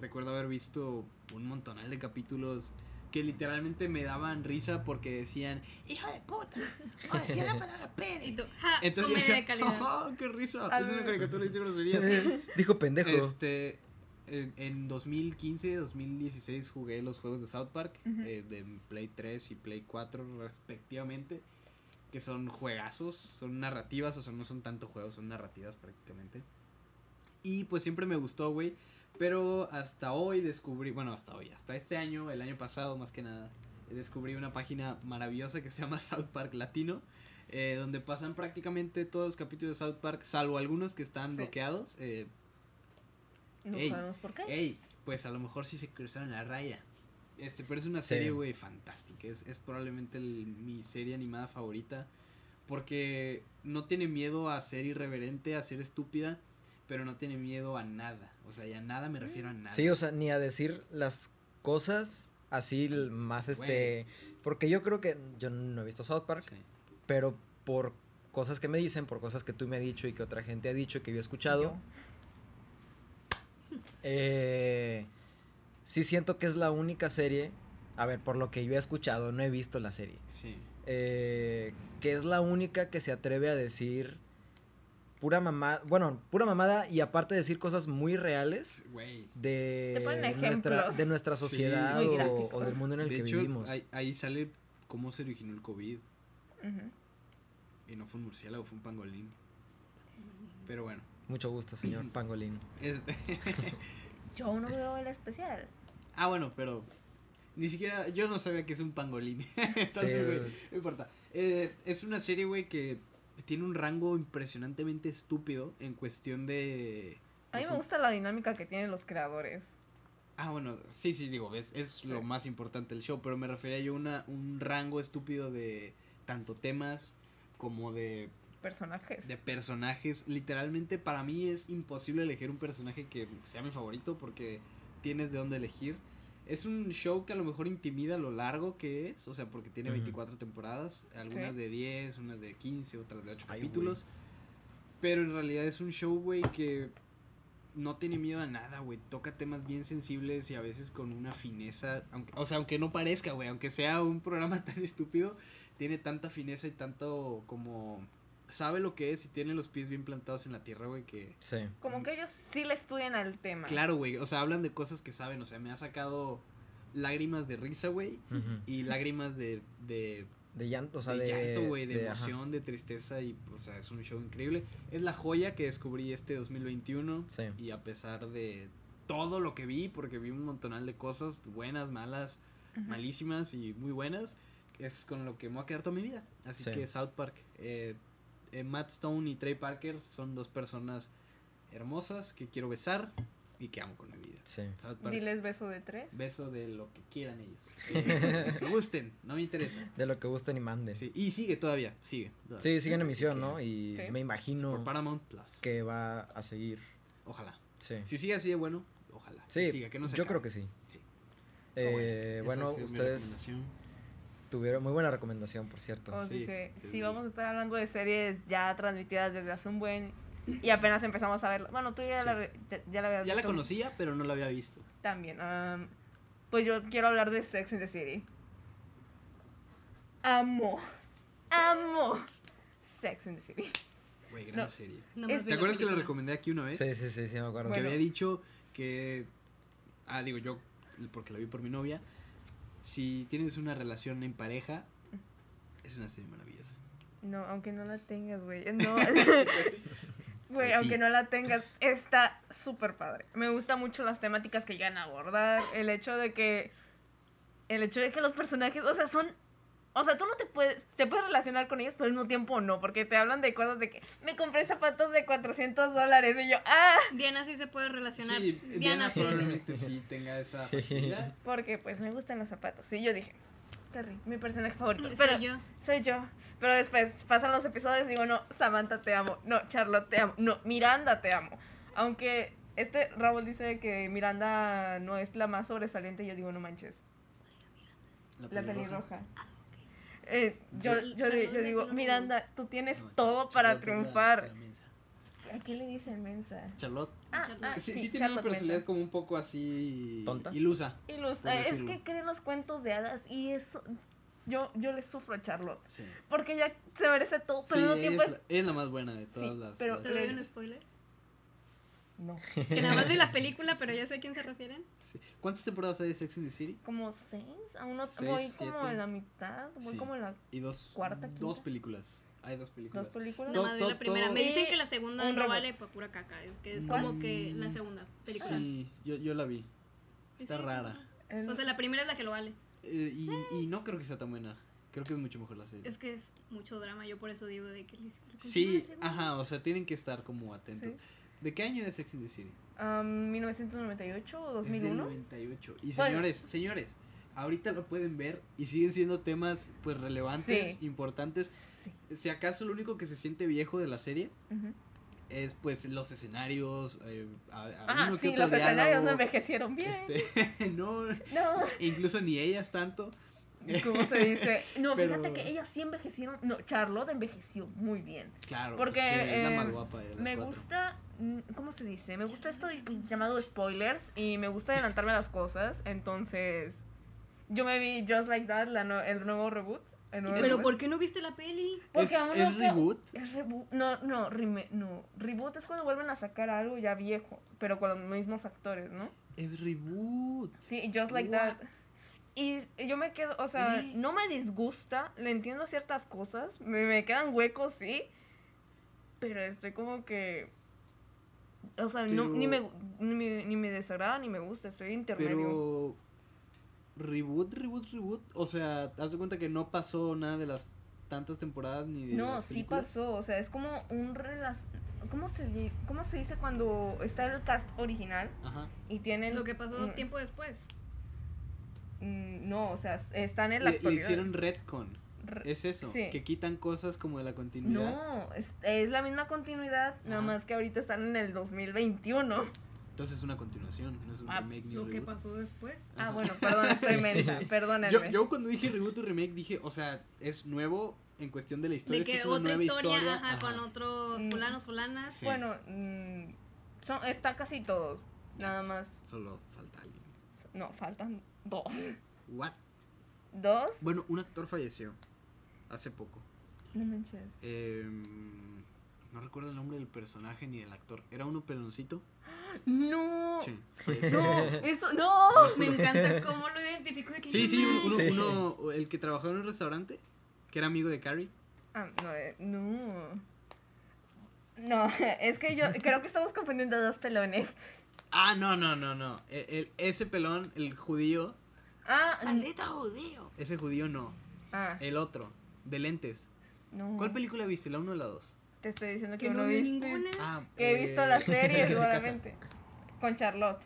S1: recuerdo haber visto un montonal de capítulos que literalmente me daban risa porque decían, hijo de puta, o decían la palabra
S3: Y
S1: pene.
S3: tú, ja,
S1: Entonces yo
S3: comedia
S1: decía,
S3: de calidad.
S1: "Ajá, qué risa,
S4: A
S1: es una caricatura y dice groserías.
S2: Dijo pendejo.
S1: Este, en, en 2015, 2016 jugué los juegos de South Park, eh, de Play 3 y Play 4 respectivamente, que son juegazos, son narrativas, o sea, no son tanto juegos, son narrativas prácticamente. Y pues siempre me gustó, güey, pero hasta hoy descubrí, bueno, hasta hoy, hasta este año, el año pasado más que nada, descubrí una página maravillosa que se llama South Park Latino. eh, donde pasan prácticamente todos los capítulos de South Park, salvo algunos que están
S4: Sí.
S1: bloqueados. eh,
S4: No
S1: Ey,
S4: sabemos por qué.
S1: Ey, pues a lo mejor sí se cruzaron la raya. Este, pero es una
S2: Sí.
S1: serie, güey, fantástica. Es, es probablemente el- mi serie animada favorita. Porque no tiene miedo a ser irreverente, a ser estúpida, pero no tiene miedo a nada. O sea, y a nada me refiero a nada.
S2: Sí, o sea, ni a decir las cosas así más este... Porque yo creo que yo no he visto South Park,
S1: Sí.
S2: pero por cosas que me dicen, por cosas que tú me has dicho y que otra gente ha dicho, que yo he escuchado,
S4: Yo.
S2: Eh, sí siento que es la única serie, a ver, por lo que yo he escuchado, no he visto la serie,
S1: Sí.
S2: eh, que es la única que se atreve a decir pura mamada, bueno, pura mamada y aparte decir cosas muy reales de nuestra, de nuestra sociedad o, o del mundo en el
S1: de
S2: que
S1: hecho,
S2: vivimos.
S1: ahí, ahí sale cómo se originó el COVID. Y no fue un murciélago, fue un pangolín. Pero bueno.
S2: Mucho gusto, señor Pangolín.
S1: Este.
S4: Yo no veo el especial.
S1: Ah, bueno, pero ni siquiera yo no sabía que es un pangolín. Entonces,
S2: Sí,
S1: güey, no importa. Eh, es una serie, güey, que tiene un rango impresionantemente estúpido en cuestión de...
S4: A mí me
S1: fu-
S4: gusta la dinámica que tienen los creadores.
S1: Ah, bueno, sí, sí, digo, es, es lo más importante del show, pero me refería yo a una, un rango estúpido de tanto temas como de,
S4: Personajes.
S1: de personajes. Literalmente para mí es imposible elegir un personaje que sea mi favorito porque tienes de dónde elegir. Es un show que a lo mejor intimida lo largo que es, o sea, porque tiene
S2: Ujú.
S1: 24 temporadas, algunas
S4: Sí.
S1: de 10, unas de 15, otras de 8
S2: Ay,
S1: capítulos. Pero en realidad es un show, güey, que no tiene miedo a nada, güey. Toca temas bien sensibles y a veces con una fineza. Aunque, o sea, aunque no parezca, güey. Aunque sea un programa tan estúpido, tiene tanta fineza y tanto como. Sabe lo que es y tiene los pies bien plantados en la tierra, güey, que.
S2: Sí.
S4: Como que ellos sí le estudian al tema.
S1: Claro, güey. O sea, hablan de cosas que saben. O sea, me ha sacado lágrimas de risa, güey. Y lágrimas de, de
S2: De llanto, o sea,
S1: de,
S2: de,
S1: llanto, güey, de, emoción, de tristeza y, o sea, es un show increíble. Es la joya que descubrí este 2021
S2: Sí.
S1: y a pesar de todo lo que vi, porque vi un montonal de cosas buenas, malas, malísimas y muy buenas, es con lo que me voy a quedar toda mi vida. Así
S2: Sí.
S1: que South Park, eh, eh, Matt Stone y Trey Parker son dos personas hermosas que quiero besar y que amo con mi vida.
S2: Sí.
S1: South Park,
S4: Diles beso de tres.
S1: beso de lo que quieran ellos. Eh, que gusten, no me interesa.
S2: De lo que gusten y manden.
S1: Sí, y sigue todavía, sigue. todavía.
S2: Sí, sigue en emisión,
S1: que,
S2: ¿no? Y
S4: Sí.
S2: me
S1: sí,
S2: imagino
S1: por Paramount Plus.
S2: que va a seguir.
S1: Ojalá.
S2: Sí.
S1: Si sigue así de bueno, ojalá. que
S2: Sí,
S1: siga, que no se
S2: yo
S1: acabe.
S2: creo que sí.
S1: Sí.
S2: Eh,
S1: esa
S2: bueno, ustedes. Tuvieron muy buena recomendación, por cierto.
S4: Como
S1: Sí,
S4: dice,
S1: sí.
S4: sí, vamos a estar hablando de series ya transmitidas desde hace un buen. Y apenas empezamos a verla. Bueno, tú ya,
S1: Sí.
S4: la, ya, ya la habías
S1: Ya la
S4: visto
S1: conocía, pero no la había visto.
S4: También. am, pues yo quiero hablar de Sex in the City. Amo. Amo. Sex in the City.
S1: Güey, gran
S4: No.
S1: serie.
S3: Vi
S1: ¿Te acuerdas que la
S3: película.
S1: recomendé aquí una vez?
S2: Sí, sí, sí, sí, me acuerdo.
S1: Que
S4: Bueno.
S1: había dicho que. Ah, digo yo, porque la vi por mi novia. Si tienes una relación en pareja, es una serie maravillosa.
S4: No, aunque no la tengas, güey. No. Güey,
S1: Pues sí.
S4: aunque no la tengas, está súper padre. Me gustan mucho las temáticas que llegan a abordar. El hecho de que. El hecho de que los personajes, o sea, son O sea, tú no te puedes, te puedes relacionar con ellos, pero al mismo tiempo no, porque te hablan de cosas de que me compré zapatos de 400 dólares y yo, ah,
S3: Diana sí se puede relacionar.
S1: Sí,
S3: Diana,
S1: Diana
S3: sí.
S1: probablemente sí tenga esa facilidad.
S4: porque pues me gustan los zapatos. Y yo dije, Terry, mi personaje favorito.
S3: Soy
S4: Pero
S3: yo.
S4: Soy yo. Pero después pasan los episodios y digo, no, Samantha te amo, no, Charlotte te amo, no, Miranda te amo. Aunque este Raúl dice que Miranda no es la más sobresaliente, yo digo, no manches, la pelirroja. Eh, yo,
S3: Yo-
S4: yo, yo digo,
S3: no
S4: Miranda, tú tienes
S1: No,
S4: todo
S1: Charlotte
S4: para triunfar.
S1: la mensa.
S4: ¿A quién le dicen mensa?
S1: Charlotte.
S4: Ah,
S3: Charlotte.
S4: ah,
S1: sí,
S4: sí,
S1: sí, tiene una personalidad
S4: mensa.
S1: como un poco así.
S2: ¿Tonta?
S1: Ilusa.
S4: Ilus-
S1: por
S4: eh, es
S1: decirlo.
S4: que creen los cuentos de hadas y eso, yo, yo le sufro a Charlotte.
S1: Sí.
S4: Porque ella se merece todo, pero
S1: ella
S4: tiempo
S1: es,
S4: es...
S1: la, es la más buena de todas
S4: Sí,
S1: las.
S4: pero-
S1: las-
S3: ¿Te doy un spoiler?
S4: No.
S3: Que nada más vi la película, pero ya sé a quién se refieren.
S1: sí. ¿Cuántas temporadas hay de Sex and the City?
S4: como seis, aún no
S1: Seis,
S4: voy como
S1: siete.
S4: en la mitad, voy
S1: Sí.
S4: como en la
S1: Y dos.
S4: Cuarta,
S1: Dos
S4: quinta.
S1: películas. Hay dos películas.
S4: dos películas.
S3: Nada más vi la primera. Me dicen que la segunda
S4: un
S3: no vale pa' pura caca. Que es
S1: ¿Cuál?
S3: como que la segunda película.
S1: Sí, yo, yo la vi. Está
S3: Sí, sí.
S1: rara.
S4: El-
S3: O sea, la primera es la que lo vale.
S1: Eh, y, y no creo que sea tan buena. Creo que es mucho mejor la serie.
S3: Es que es mucho drama. Yo por eso digo de que les. que
S1: Sí, ajá, o sea, tienen que estar como atentos.
S4: Sí.
S1: ¿De qué año es Sex and the City?
S4: um, 1998 o
S1: Es del
S4: 2001.
S1: 98. Y
S4: Bueno.
S1: señores, señores, ahorita lo pueden ver y siguen siendo temas pues relevantes,
S4: Sí.
S1: importantes.
S4: Sí.
S1: Si acaso lo único que se siente viejo de la serie es pues los escenarios, eh, a- a-
S4: Ah, sí, los escenarios no envejecieron bien.
S1: Este, no,
S4: No,
S1: incluso ni ellas tanto.
S4: ¿cómo se dice? No,
S1: Pero-
S4: fíjate que ellas sí envejecieron. No, Charlotte envejeció muy bien.
S1: Claro,
S4: Porque
S1: sí, es la más guapa de las
S4: me
S1: cuatro.
S4: gusta, mm, ¿cómo se dice? Me gusta esto llamado spoilers y me gusta adelantarme a las cosas. Entonces, yo me vi Just Like That, la no- el nuevo reboot. el nuevo
S3: Pero
S4: reboot.
S3: ¿por qué no viste la peli?
S4: Porque
S1: ¿Es,
S4: no
S1: reboot?
S4: Es reboot. No, no, no. Reboot es cuando vuelven a sacar algo ya viejo, pero con los mismos actores, ¿no?
S1: Es reboot.
S4: Sí, Just Like
S1: What?
S4: That. Y yo me quedo, o sea,
S1: ¿Eh?
S4: no me disgusta, le entiendo ciertas cosas, me, me quedan huecos, sí, pero estoy como que, o sea, no, ni, me, ni, me, ni me desagrada ni me gusta, estoy intermedio.
S1: Pero reboot, reboot, reboot, o sea, haz de cuenta que no pasó nada de las tantas temporadas ni de
S4: No,
S1: las
S4: sí pasó, o sea, es como un relación, ¿cómo se, di- ¿cómo se dice cuando está el cast original
S1: Ajá.
S4: y tienen...
S3: Lo que pasó tiempo después.
S4: Mm, No, o sea, están en la
S1: Le, le hicieron retcon.
S4: Re-
S1: Es eso,
S4: sí.
S1: que quitan cosas como de la continuidad.
S4: No, es, es la misma continuidad, nada más que ahorita están en el 2021.
S1: Entonces es una continuación, no es un
S4: Ah,
S1: remake ni
S3: Lo
S1: un
S3: que pasó después.
S4: Ah, bueno, perdón, estoy mensa, perdónenme.
S1: Yo, yo cuando dije reboot o remake dije, o sea, es nuevo en cuestión de la historia.
S3: De que
S1: es
S3: otra
S1: nueva
S3: historia,
S1: historia.
S3: ajá,
S1: ajá.
S3: con otros
S4: Mm.
S3: fulanos, fulanas.
S1: Sí.
S4: Bueno, mm, son, está casi todos, nada más.
S1: Solo falta alguien.
S4: No, faltan dos.
S1: What?
S4: ¿Dos?
S1: Bueno, un actor falleció hace poco.
S4: No manches.
S1: Em, no recuerdo el nombre del personaje ni del actor. ¿Era uno peloncito?
S4: No.
S1: Sí.
S4: No, eso, no.
S3: Me encanta cómo lo identifico de que
S1: Sí, sí, un- uno, uno- el que trabajó en un restaurante, que era amigo de Carrie.
S4: Ah, no, eh, no. No, es que yo creo que estamos confundiendo dos pelones.
S1: Ah, no, no, no, no. El, el- ese pelón, el judío.
S4: Ah,
S1: ¡Maldito judío! Ese judío no.
S4: ah,
S1: El otro, de lentes.
S4: no.
S1: ¿Cuál película viste? ¿La 1 o la 2?
S4: Te estoy diciendo que,
S3: Que no
S4: no
S3: vi
S4: viste.
S3: ninguna.
S1: Ah,
S4: Que he
S1: eh,
S4: visto la
S1: el
S4: serie
S1: que se casa.
S4: solamente. Con Charlotte.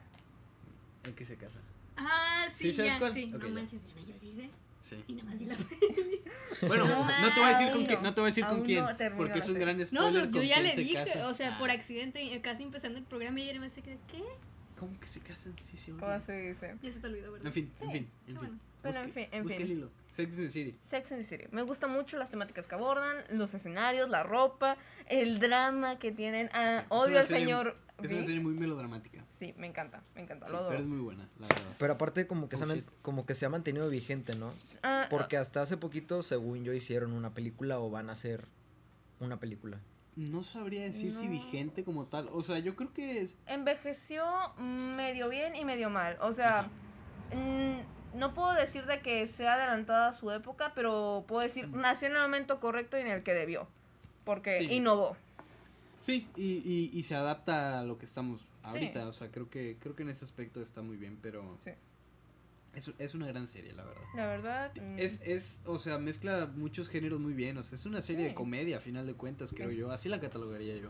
S1: El que se casa.
S3: Ah, sí,
S1: ¿Sí sabes
S3: ya,
S1: cuál?
S3: sí. No
S1: ya.
S3: manches, Diana, yo sí sé.
S1: Sí.
S3: Y nada más vi la peli.
S1: Bueno,
S3: No
S1: no, te voy a decir con quién,
S4: no.
S1: te voy a decir con quién, porque es
S4: la
S1: un gran
S3: No,
S1: spoiler
S3: no, yo ya le dije, o sea,
S1: Ah,
S3: por accidente, eh, casi empezando el programa y ella me se quedó, ¿qué?
S1: ¿Cómo que se casan? Sí, sí.
S4: ¿Cómo se dice?
S3: Ya se te olvidó, ¿verdad?
S1: En fin, en fin, en
S3: Ah,
S1: fin.
S3: bueno.
S4: Pero en fin, en
S1: busque
S4: fin.
S1: el hilo. Sex and the City.
S4: Sex and the City. Me gustan mucho las temáticas que abordan, los escenarios, la ropa, el drama que tienen. Ah,
S1: Sí,
S4: odio al
S1: serie-
S4: señor.
S1: Es una serie muy melodramática.
S4: Sí, me encanta, me encanta,
S1: Sí,
S4: lo
S1: pero es muy buena, la verdad.
S2: Pero aparte como que,
S1: Oh,
S2: se, man- como que se ha mantenido vigente, ¿no?
S4: Ah,
S2: Porque hasta hace poquito, según yo, hicieron una película o van a hacer una película.
S1: No sabría decir si vigente como tal. O sea, yo creo que es.
S4: envejeció medio bien y medio mal. O sea, mm, no puedo decir de que sea adelantada a su época, pero puedo decir nació en el momento correcto y en el que debió. Porque
S1: Sí.
S4: innovó.
S1: Sí, y, y, y se adapta a lo que estamos ahorita. O sea, creo que, creo que en ese aspecto está muy bien, pero.
S4: Sí.
S1: Es, es una gran serie, la verdad.
S4: La verdad. mm,
S1: Es, es, o sea, mezcla muchos géneros muy bien. O sea, es una serie de comedia, a final de cuentas, creo
S4: Es-
S1: yo. Así la catalogaría yo.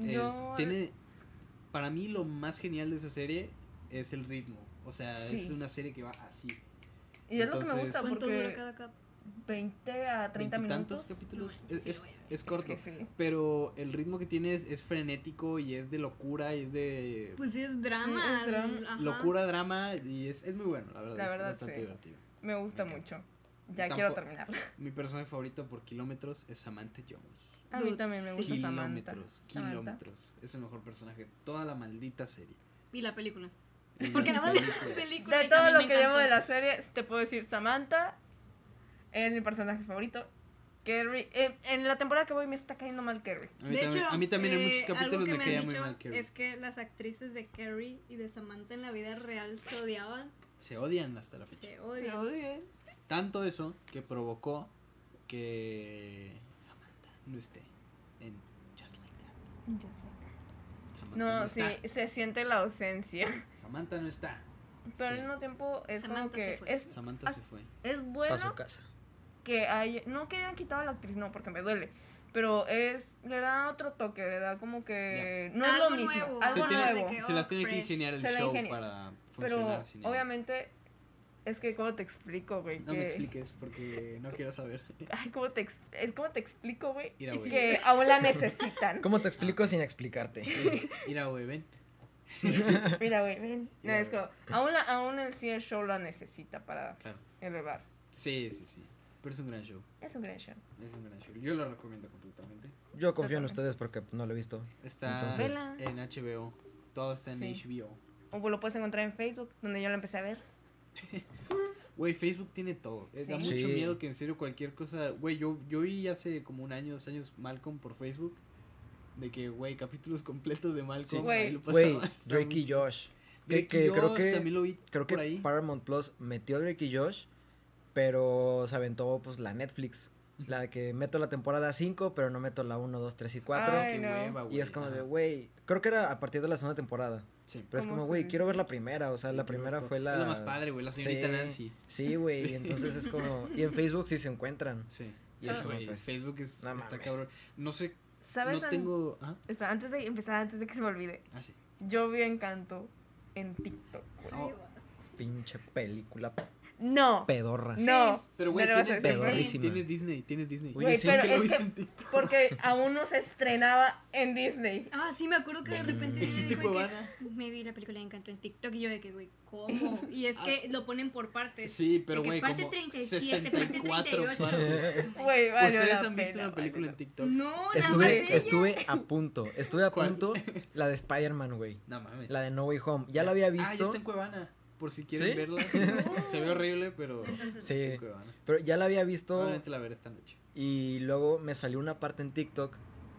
S1: Eh,
S4: yo-
S1: tiene. Para mí, lo más genial de esa serie es el ritmo. O sea, es una serie que va así.
S4: Y es lo que me
S1: entonces-
S4: gusta
S3: ¿Cuánto dura
S4: porque
S3: cada cap?
S4: 20 a 30
S1: Veintitantos
S4: minutos.
S1: capítulos.
S3: No,
S1: es,
S3: sí,
S1: es, es corto.
S4: Es que sí.
S1: Pero el ritmo que tiene es, es frenético y es de locura y es de
S3: Pues sí, es drama.
S4: Sí, es drama.
S1: locura, drama y es, es muy bueno, la verdad.
S4: La
S1: es
S4: verdad,
S1: bastante
S4: sí.
S1: divertido.
S4: Me gusta
S1: Me
S4: mucho. Ya
S1: Tampo-
S4: quiero terminar.
S1: Mi personaje favorito por kilómetros es Samantha Jones.
S4: A mí también me
S3: sí.
S4: gusta Samantha.
S1: Kilómetros,
S4: Samantha.
S1: kilómetros. Es el mejor personaje de toda la maldita serie.
S3: Y la película.
S1: Y
S3: Porque
S1: la
S3: nada más
S1: película.
S3: la película.
S4: De todo lo que llevo
S3: encantó.
S4: de la serie, te puedo decir Samantha es mi personaje favorito. Carrie, eh, en la temporada que voy me está cayendo mal Carrie.
S1: A mí
S3: de
S1: también,
S3: hecho,
S1: a mí también en muchos
S3: eh,
S1: capítulos me
S3: me
S1: caía muy mal Carrie.
S3: Es que las actrices de Carrie y de Samantha en la vida real se odiaban.
S1: Se odian hasta la fecha.
S3: Se odian.
S1: Tanto eso que provocó que Samantha no esté en Just Like That. Samantha
S4: No,
S1: no
S4: sí, se siente la ausencia.
S1: Samantha no está.
S4: Pero al
S1: Sí.
S4: mismo tiempo es como
S3: Samantha se
S4: que
S3: fue.
S4: es,
S1: Samantha
S4: ah,
S1: se fue.
S4: es bueno
S2: casa.
S4: Que hay, no que hayan quitado a la actriz, no, porque me duele. Pero es, le da otro toque, le da como que no es
S3: Algo
S4: lo mismo,
S3: nuevo.
S4: algo
S1: se, tiene-
S4: nuevo.
S1: se las
S3: oh,
S1: tiene que ingeniar el show
S4: ingenia.
S1: para
S4: Pero
S1: funcionar sin ella.
S4: obviamente es que cómo te explico, güey,
S1: No me
S4: que-
S1: expliques porque no quiero saber.
S4: Ay, ¿cómo te, ex- es como te explico, güey,
S1: Mira,
S4: Es
S1: güey.
S4: que aún la necesitan.
S2: ¿Cómo te explico sin explicarte?
S1: Mira, güey, ven.
S4: Mira, güey, ven. No,
S1: Mira,
S4: es como, aún, la, aún el sí el show la necesita para
S1: Claro.
S4: elevar.
S1: Sí, sí, sí. Pero es un gran show.
S4: Es un gran show.
S1: Es un gran show. Yo lo recomiendo completamente.
S2: Yo confío en ustedes porque pues, no lo he visto.
S1: Está
S2: Entonces-
S1: en HBO. Todo está en
S4: Sí.
S1: HBO.
S4: O lo puedes encontrar en Facebook, donde yo lo empecé a ver.
S1: Güey, Facebook tiene todo. Eh, Da mucho
S2: Sí.
S1: miedo que en serio cualquier cosa. Güey, yo, yo vi hace como un año, dos años Malcolm por Facebook. De que, güey, capítulos completos de Malcolm.
S2: Sí.
S4: Güey.
S2: Drake y. Josh. Que,
S1: Drake y
S2: que creo
S1: Josh
S2: que
S1: también lo vi
S2: creo
S1: por
S2: que
S1: ahí.
S2: Paramount Plus metió a Drake y Josh, pero se aventó pues la Netflix. La de que meto la temporada 5, pero no meto la 1, 2, 3 y 4.
S4: Ay,
S1: Qué
S4: no.
S1: hueva, güey.
S2: y es como de, güey, creo que era a partir de la segunda temporada.
S1: Sí.
S2: Pero es
S4: ¿Cómo
S2: como, güey, quiero ver la primera. O sea,
S1: Sí,
S2: la primera fue la...
S1: Es la más padre, güey, la señorita
S2: Sí.
S1: Nancy.
S2: Sí, güey,
S1: Sí.
S2: entonces es como... Y en Facebook sí se encuentran.
S1: Sí.
S2: Y
S1: Sí,
S2: es como, pues,
S1: Facebook es,
S2: no
S1: está cabrón. No sé,
S4: ¿Sabes?
S1: no
S4: an-
S1: tengo... ¿Ah?
S4: Espera, antes de empezar, antes de que se me olvide.
S1: Ah, sí.
S4: Yo vi Encanto en TikTok.
S1: Oh.
S2: Pinche película
S4: No,
S2: pedorra.
S4: no.
S1: Pero, güey, tienes. Disney, tienes Disney, tienes Disney.
S2: Oye,
S4: Güey,
S2: sí,
S4: pero es que, porque aún no se estrenaba en Disney.
S3: Ah, sí, me acuerdo que de repente me vi la película de Encanto en TikTok y yo de que, güey, ¿cómo? Y es que lo ponen por partes.
S1: Sí, pero güey,
S3: parte
S1: como
S3: 37, parte
S1: 64
S3: 38.
S1: partes.
S4: Güey, valió
S1: ¿Ustedes han visto
S4: pena,
S1: una película en TikTok?
S3: No, nada
S2: Estuve,
S3: ella.
S2: estuve a punto. Estuve a
S1: ¿Cuál?
S2: punto la de Spider-Man, güey.
S1: No mames.
S2: La de No Way Home. Ya la había
S1: Ah, ya
S2: visto.
S1: está en Cuevana. Por si quieren
S2: ¿Sí?
S1: verla. sí. Se ve horrible, pero
S3: Entonces,
S2: Sí. Pero ya la había visto.
S1: Probablemente la veré esta noche.
S2: Y luego me salió una parte en TikTok.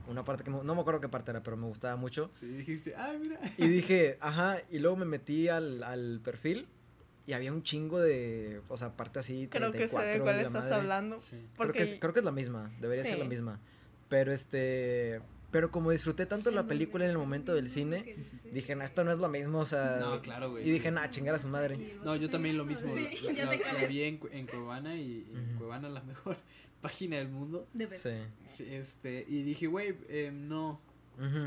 S2: Una parte que me- no me acuerdo qué parte era, pero me gustaba mucho.
S1: Sí, dijiste, ay, mira.
S2: Y dije, ajá. Y luego me metí al, al perfil. Y había un chingo de. O sea, parte así.
S4: Creo que sé
S2: 34
S4: de cuál estás
S2: madre.
S4: hablando.
S1: Sí.
S2: Creo
S4: Porque
S2: que, es, creo que es la misma. Debería ser la misma. Pero este. Pero como disfruté tanto la película en el momento del cine, dije, no, esto no es lo mismo. O sea.
S1: No, claro, güey.
S2: Y
S1: sí,
S2: dije,
S1: sí.
S2: nah, chingar a su madre.
S1: No, yo también lo mismo.
S3: Sí,
S1: lo,
S3: ya es.
S1: vi en, en Cuevana y, y en
S2: Ujú.
S1: Cuevana la mejor página del mundo.
S3: De.
S2: Sí.
S1: Sí, Este, y dije, güey, eh, no,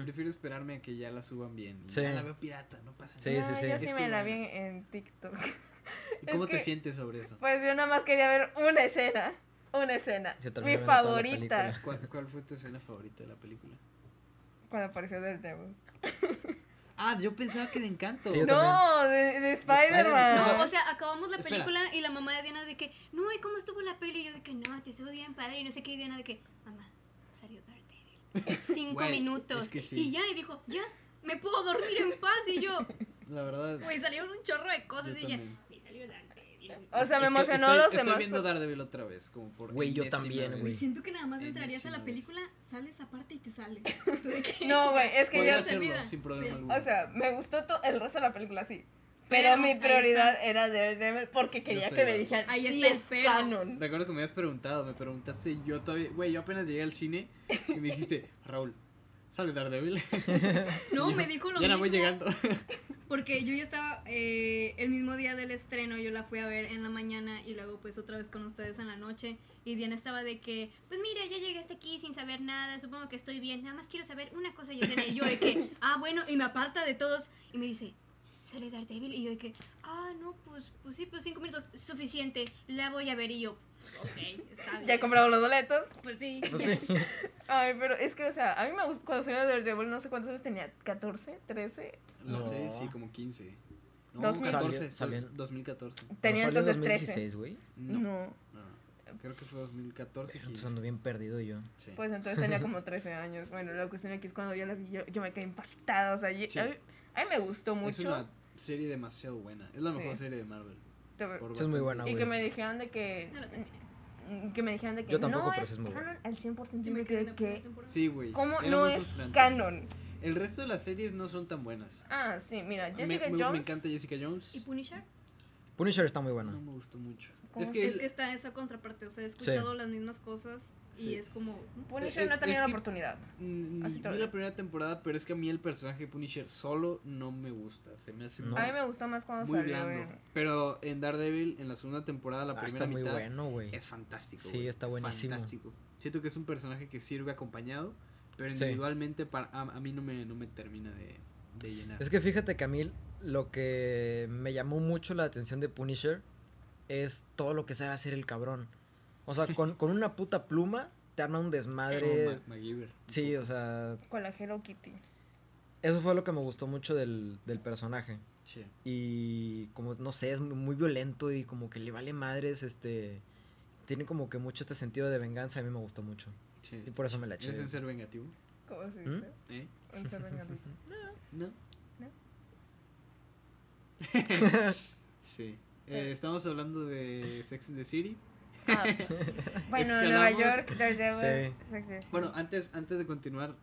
S1: prefiero esperarme a que ya la suban bien. Y
S2: Sí.
S1: Ya la veo pirata, no pasa
S2: Sí,
S1: nada.
S4: No,
S2: sí, sí.
S4: Yo
S1: Es
S4: sí me la vi en, en TikTok.
S1: ¿Y ¿Cómo
S4: es
S1: te
S4: que-
S1: sientes sobre eso?
S4: Pues yo nada más quería ver una escena. Una escena. Mi
S2: la
S4: favorita.
S2: película.
S1: ¿Cuál, cuál fue tu escena favorita de la película?
S4: Cuando apareció Daredevil.
S1: Ah, yo pensaba que de encanto.
S2: Sí,
S4: No, de, de Spider-Man.
S1: O sea,
S3: No, o sea, acabamos la
S1: espera.
S3: película y la mamá de Diana de que, no, ¿y cómo estuvo la peli? Y yo de que, no, te estuvo bien padre. Y no sé qué, y Diana de que, mamá, salió Daredevil. Cinco minutos.
S1: es que sí.
S3: Y ya, y dijo, ya, me puedo dormir en paz. Y yo,
S1: La verdad.
S3: güey, salieron un chorro de cosas. Y
S1: también.
S3: y salió Daredevil.
S4: O sea, me
S1: Es
S4: emocionó
S1: estoy,
S4: los
S1: estoy
S4: demás.
S1: viendo Daredevil otra vez, como por
S2: Güey, yo también, güey.
S3: Siento que nada más entrarías a la película, sales aparte y te sales. ¿Tú de qué?
S4: No, güey, es que
S1: Podría
S4: yo.
S3: se
S1: hacerlo
S3: olvida.
S1: sin problema
S3: Sí.
S1: alguno.
S4: O sea, me gustó to- el resto de la película, sí. Pero,
S3: Pero,
S4: mi prioridad era Daredevil porque quería
S1: estoy
S4: que me dijeran.
S3: Ahí
S4: sí
S3: está el
S4: es
S3: pero.
S4: canon.
S1: Recuerdo que me habías preguntado, me preguntaste, yo todavía, güey, yo apenas llegué al cine y me dijiste, Raúl, sale Daredevil.
S3: No, me dijo lo
S1: Ya
S3: mismo.
S1: voy llegando.
S3: Porque yo ya estaba, eh, el mismo día del estreno, yo la fui a ver en la mañana y luego pues otra vez con ustedes en la noche. Y Diana estaba de que, pues mira, ya llegué hasta aquí sin saber nada, supongo que estoy bien, nada más quiero saber una cosa. Y y yo de que, ah, bueno, y me aparta de todos y me dice, sale Daredevil. Y yo que, ah, no, pues, pues sí, pues cinco minutos, suficiente, la voy a ver. Y yo, ok, está bien.
S4: ¿Ya compramos los boletos?
S3: Pues sí.
S2: Pues sí.
S4: Ay, pero es que, o sea, a mí me gusta, cuando salió Daredevil, no sé cuántos años tenía, ¿14? ¿13?
S1: No,
S2: No.
S1: sé, sí, como 15. No,
S4: Dos mil-
S1: 14,
S2: Salió-
S1: sal- 2014.
S4: Tenía
S2: ¿No
S4: entonces 13.
S2: 2016, güey?
S1: No, no, creo que fue 2014,
S2: Entonces
S1: 15.
S2: ando bien perdido yo.
S1: Sí.
S4: Pues entonces tenía como 13 años. Bueno, la cuestión aquí es cuando yo la vi, yo, yo me quedé impactada. O sea, yo-
S1: Sí.
S4: a, mí, a mí me gustó
S1: es
S4: mucho.
S1: una serie demasiado buena. Es la
S4: Sí.
S1: mejor serie de Marvel.
S2: Es muy buena,
S4: y que me dijeran de que.
S3: No lo terminé.
S4: Que me dijeran de que
S2: Yo tampoco,
S4: no
S2: pero
S4: es
S2: es muy
S4: canon
S2: buena.
S4: al 100%.
S3: Yo me
S4: me
S3: quedé
S4: que.
S1: Sí, güey.
S4: ¿Cómo no es
S1: frustrante.
S4: canon?
S1: El resto de las series no son tan buenas.
S4: Ah, sí, mira,
S1: Me,
S4: Jessica
S1: me- me
S4: Jones.
S1: encanta Jessica Jones.
S3: ¿Y Punisher?
S2: Punisher está muy bueno.
S1: No me gustó mucho.
S4: ¿Cómo?
S1: Es que,
S3: Es que está esa contraparte, o sea, he escuchado las mismas cosas
S1: Sí.
S3: y es como...
S4: Punisher
S1: Eh,
S4: no
S1: eh,
S4: tenía
S1: es
S4: la
S1: que-
S4: oportunidad.
S1: mm,
S4: Así
S1: vi la primera temporada, pero es que a mí el personaje de Punisher solo no me gusta. Se me hace
S2: No.
S1: muy,
S4: A mí me gusta más cuando
S1: muy blando. Pero en Daredevil, en la segunda temporada, la
S2: Ah,
S1: primera
S2: está muy
S1: mitad,
S2: bueno, güey.
S1: es fantástico.
S2: Sí,
S1: güey.
S2: está buenísimo.
S1: Fantástico. Siento que es un personaje que sirve acompañado, pero
S2: Sí.
S1: individualmente para, a, a mí no me, no me termina de, de llenar.
S2: Es que fíjate que a mí lo que me llamó mucho la atención de Punisher es todo lo que sabe hacer el cabrón. O sea, con, con una puta pluma te arma un desmadre. Sí, o sea,
S4: con la Hello Kitty.
S2: eso fue lo que me gustó mucho del, del personaje.
S1: Sí.
S2: Y como, no sé, es muy violento y como que le vale madres, este... Tiene como que mucho este sentido de venganza, a mí me gustó mucho.
S1: sí,
S2: Y por eso me la eché.
S1: ¿Es un ser vengativo?
S4: ¿Cómo se
S2: ¿Mm?
S4: dice?
S1: ¿Eh?
S4: Un ser vengativo.
S1: ¿No?
S4: No.
S1: sí. Eh, estamos hablando de Sex and the City.
S4: Ah, bueno, Nueva York, Daredevil,
S2: Sí.
S4: Sex and the
S1: Bueno,
S4: City.
S1: antes, antes de continuar,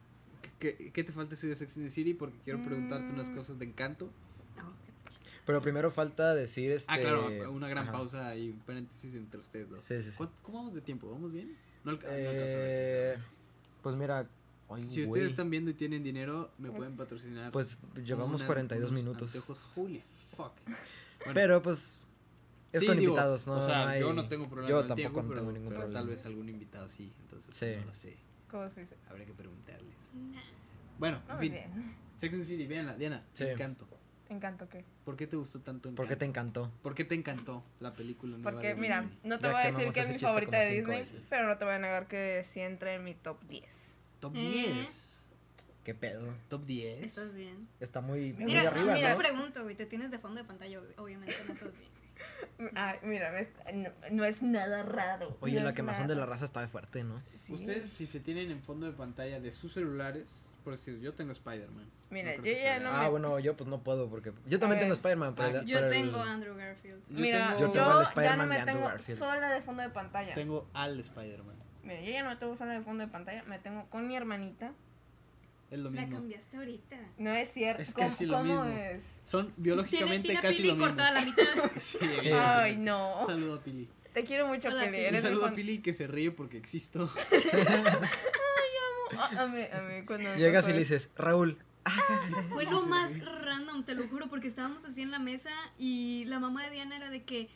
S1: ¿qué, qué te falta decir de Sex and the City? Porque quiero preguntarte unas
S4: Mm.
S1: cosas de encanto.
S3: Ah, ok.
S2: Pero primero falta decir este...
S1: Ah, claro, una gran
S2: ajá.
S1: pausa y un paréntesis entre ustedes dos.
S2: Sí, sí, sí.
S1: ¿Cuánto- ¿Cómo vamos de tiempo? ¿Vamos bien? No, alca- no
S2: Eh,
S1: alcanzo a ver, sinceramente.
S2: pues mira... ay,
S1: Si ustedes
S2: güey,
S1: están viendo y tienen dinero, me pueden patrocinar.
S2: Pues llevamos
S1: una-
S2: 42
S1: unos
S2: minutos.
S1: anteojos. Holy fuck. Bueno,
S2: Pero pues... Es
S1: sí,
S2: con
S1: digo,
S2: invitados, ¿no?
S1: O sea, yo no tengo problema
S2: Yo
S1: con el tiempo,
S2: no
S1: pero,
S2: tengo ningún
S1: pero
S2: problema.
S1: tal vez algún invitado sí. Entonces,
S2: Sí.
S1: no lo sé.
S4: ¿Cómo se dice?
S1: Habría que preguntarles.
S3: Nah.
S1: Bueno, en fin.
S4: bien.
S1: Sex and City, véanla. Diana,
S2: Sí.
S1: Encanto.
S4: Encanto, ¿qué?
S1: ¿Por qué te gustó tanto Encanto?
S2: ¿Por qué te encantó?
S1: ¿Por qué te encantó la película nueva
S4: Porque,
S1: de
S4: mira, no te
S2: Ya
S4: voy a decir que es mi favorita de Disney,
S2: veces.
S4: pero no te voy a negar que sí entra en mi top 10.
S1: Top
S3: Eh.
S1: 10.
S2: ¿Qué pedo?
S1: Top 10.
S3: Estás bien.
S2: Está muy, muy
S3: Mira,
S2: arriba,
S3: mira,
S2: ¿no?
S3: pregunto, güey, te tienes de fondo de pantalla, ob- obviamente no estás bien.
S4: Ay, mira, ves, no, no es nada raro.
S2: Oye,
S4: no
S2: la quemazón de la raza está fuerte, ¿no?
S4: Sí.
S1: Ustedes, si se tienen en fondo de pantalla de sus celulares, por decir, yo tengo Spider-Man.
S4: Mira,
S1: creo
S4: yo ya no
S2: Ah,
S4: me-
S2: bueno, yo pues no puedo porque... Yo también tengo. Spider-Man, pero...
S1: Ah,
S3: Yo
S2: el-
S3: tengo a Andrew Garfield.
S1: Yo
S4: Mira,
S1: tengo-
S2: Yo tengo al
S4: ya no
S2: Spider-Man
S4: me
S2: de Andrew
S4: tengo
S2: Garfield.
S4: sola de fondo de pantalla.
S1: Tengo al Spider-Man.
S4: Mira, yo ya no me tengo sola de fondo de pantalla, me tengo con mi hermanita.
S1: Es lo
S3: La
S1: mismo.
S3: cambiaste ahorita.
S4: No es cierto.
S1: Es
S4: ¿Cómo,
S1: casi lo
S4: cómo
S1: mismo.
S4: es?
S1: Son biológicamente
S3: tiene, tiene a
S1: casi
S3: Pili
S1: lo mismo.
S3: cortada a la mitad.
S1: sí,
S4: Ay, no.
S1: Un saludo a Pili.
S4: Te quiero mucho,
S3: Hola,
S4: Pili.
S1: Un saludo a Pili que se ríe porque existo.
S4: Ah, A mí, a mí, cuando
S2: Llegas y le dices, Raúl,
S3: Fue lo más random, te lo juro, porque estábamos así en la mesa y la mamá de Diana era de que,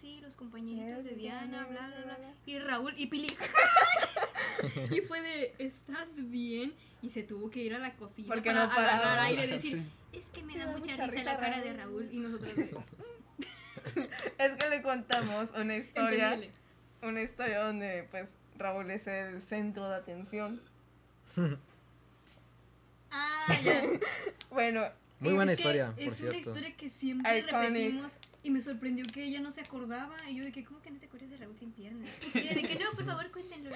S3: sí, los compañeritos de Diana, bla, bla, bla. Y Raúl y Pili. y fue de, ¿estás bien? Y se tuvo que ir a la cocina
S4: Porque
S3: para
S4: no paraba.
S3: agarrar aire y decir,
S1: Sí.
S3: es que me
S4: Me
S3: da
S4: da
S3: mucha
S4: mucha
S3: risa
S4: risa
S3: la cara de
S4: Raúl".
S3: Y nosotros
S4: Es que le contamos una historia.
S3: entendible.
S4: Una historia donde, pues, Raúl es el centro de atención.
S3: Ah, ya.
S4: Bueno,
S2: Muy buena
S3: Es
S2: historia, por
S3: Es una
S2: cierto.
S3: historia que siempre
S4: Iconic.
S3: repetimos y me sorprendió que ella no se acordaba. Y yo de que, ¿cómo que no te acuerdas de Raúl sin piernas? Y ella de que, no, por favor, cuéntenlo.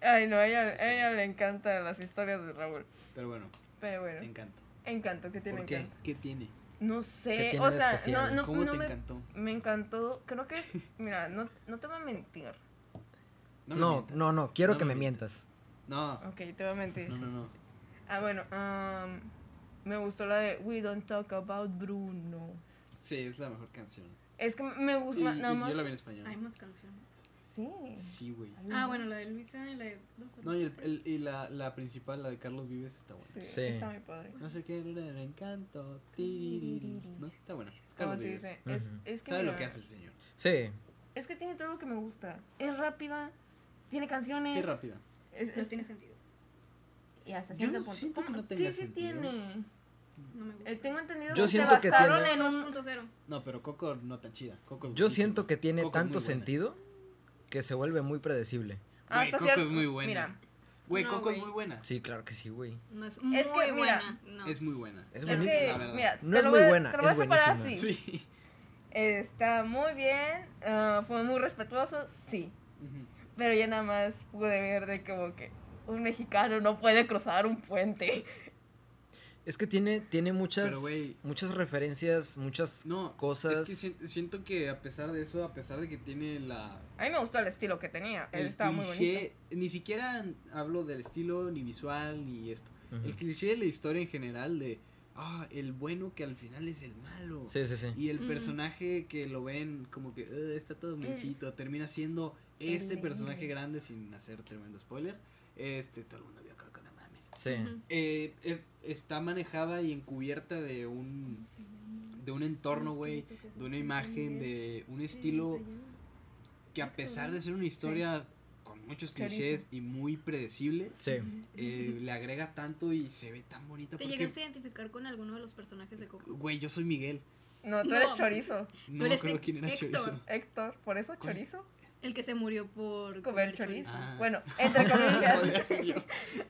S4: ay, no, a ella, a ella le encantan las historias de Raúl.
S1: Pero bueno,
S4: Pero bueno,
S1: te encanta.
S4: encanto, que tiene
S1: ¿Por qué?
S4: encanto.
S1: ¿Qué tiene?
S4: No
S2: ¿Qué
S4: sé,
S2: tiene
S4: o sea,
S2: especial?
S4: no, no,
S1: ¿Cómo
S4: no
S1: te
S4: me,
S1: encantó?
S4: me encantó. Creo que es, mira, no, no te voy a mentir.
S1: No, me
S2: No,
S1: mientas.
S2: no, no, quiero
S1: No
S2: que
S1: me
S2: me mientas.
S1: No,
S4: Ok, te voy a mentir.
S1: no, no, no.
S4: Ah, bueno, am, me gustó la de We Don't Talk About Bruno.
S1: Sí, es la mejor canción.
S4: Es que me
S1: Y,
S4: gusta, nada
S1: y
S4: más.
S1: yo la vi en español.
S3: Hay más canciones.
S4: Sí.
S1: Sí, güey.
S3: Ah, bueno, la de Luisa y la de
S1: No, y, el, el- y la, la principal, la de Carlos Vives, está buena.
S4: Sí,
S2: Sí.
S4: está muy padre.
S1: No sé qué era el encanto. tiririri. No, está buena. Es
S4: ¿Cómo
S1: Carlos
S4: se
S1: Vives.
S4: dice? Es, es que
S1: Sabe lo
S4: mira,
S1: que hace el señor.
S2: Sí.
S4: Es que tiene todo lo que me gusta. Es rápida, tiene canciones.
S1: Sí, rápida.
S4: es-
S3: No tiene sentido.
S4: y hasta
S1: Yo
S4: cierto
S1: no
S4: punto.
S1: siento que no tenga
S4: sí, sí
S1: sentido.
S4: tiene.
S3: No me gusta.
S4: Eh, tengo entendido
S2: Yo
S4: que
S2: siento
S4: se
S2: que
S4: basaron
S2: tiene-
S4: en un...
S3: 2.0.
S1: No, pero Coco no tan chida. Coco es
S2: Yo
S1: buenísima.
S2: siento que tiene
S1: Coco es muy
S2: tanto
S1: buena.
S2: sentido que se vuelve muy predecible.
S1: Güey,
S4: hasta
S1: Coco
S4: cierto-
S1: es muy buena.
S4: Mira,
S1: Güey,
S3: No,
S1: Coco
S3: güey.
S1: es muy buena.
S2: Sí, claro que sí, güey.
S3: No es muy
S4: Es que, mira,
S3: buena. No.
S1: Es muy buena.
S2: Es
S4: es
S2: buenísima,
S4: que,
S1: la verdad.
S4: mira,
S2: No
S4: te
S2: es
S4: lo
S2: muy
S4: voy a-
S2: buena,
S4: te lo voy
S2: es
S4: separar
S2: buenísima.
S4: así.
S1: Sí.
S4: Está muy bien, ah, fue muy respetuoso, sí.
S1: Ujú.
S4: Pero ya nada más pude ver de como que un mexicano no puede cruzar un puente.
S2: Es que tiene, tiene muchas,
S1: Pero, güey.
S2: muchas referencias, muchas
S1: No,
S2: cosas.
S1: es que si- siento que a pesar de eso, a pesar de que tiene la,
S4: A mí me gustó el estilo que tenía, él
S1: el
S4: estaba muy bonito.
S1: cliché, ni siquiera hablo del estilo, ni visual, ni esto.
S2: Ujú.
S1: El cliché de la historia en general de, ah, el bueno que al final es el malo.
S2: Sí, sí, sí.
S1: Y el
S3: Ujú.
S1: personaje que lo ven como que "Ugh, está todo mencito, termina siendo este
S4: El-
S1: personaje grande sin hacer tremendo spoiler. Este, todo el mundo vio Coco, no mames.
S2: Sí.
S1: Eh, eh, está manejada y encubierta de un de un entorno, güey, de una imagen, de un estilo que a pesar de ser una historia con muchos clichés y muy predecible,
S2: Sí.
S1: eh, le agrega tanto y se ve tan bonita
S3: ¿Te
S1: porque,
S3: llegaste a identificar con alguno de los personajes de Coco?
S1: güey, yo soy Miguel.
S4: No, tú
S3: No.
S4: eres chorizo.
S1: No me
S3: eres
S1: acuerdo quién era
S3: Héctor.
S1: Chorizo.
S4: Héctor, ¿por eso chorizo?
S3: El que se murió por
S4: Comer chorizo.
S1: Ah.
S4: Bueno, entre comillas.
S1: Sí,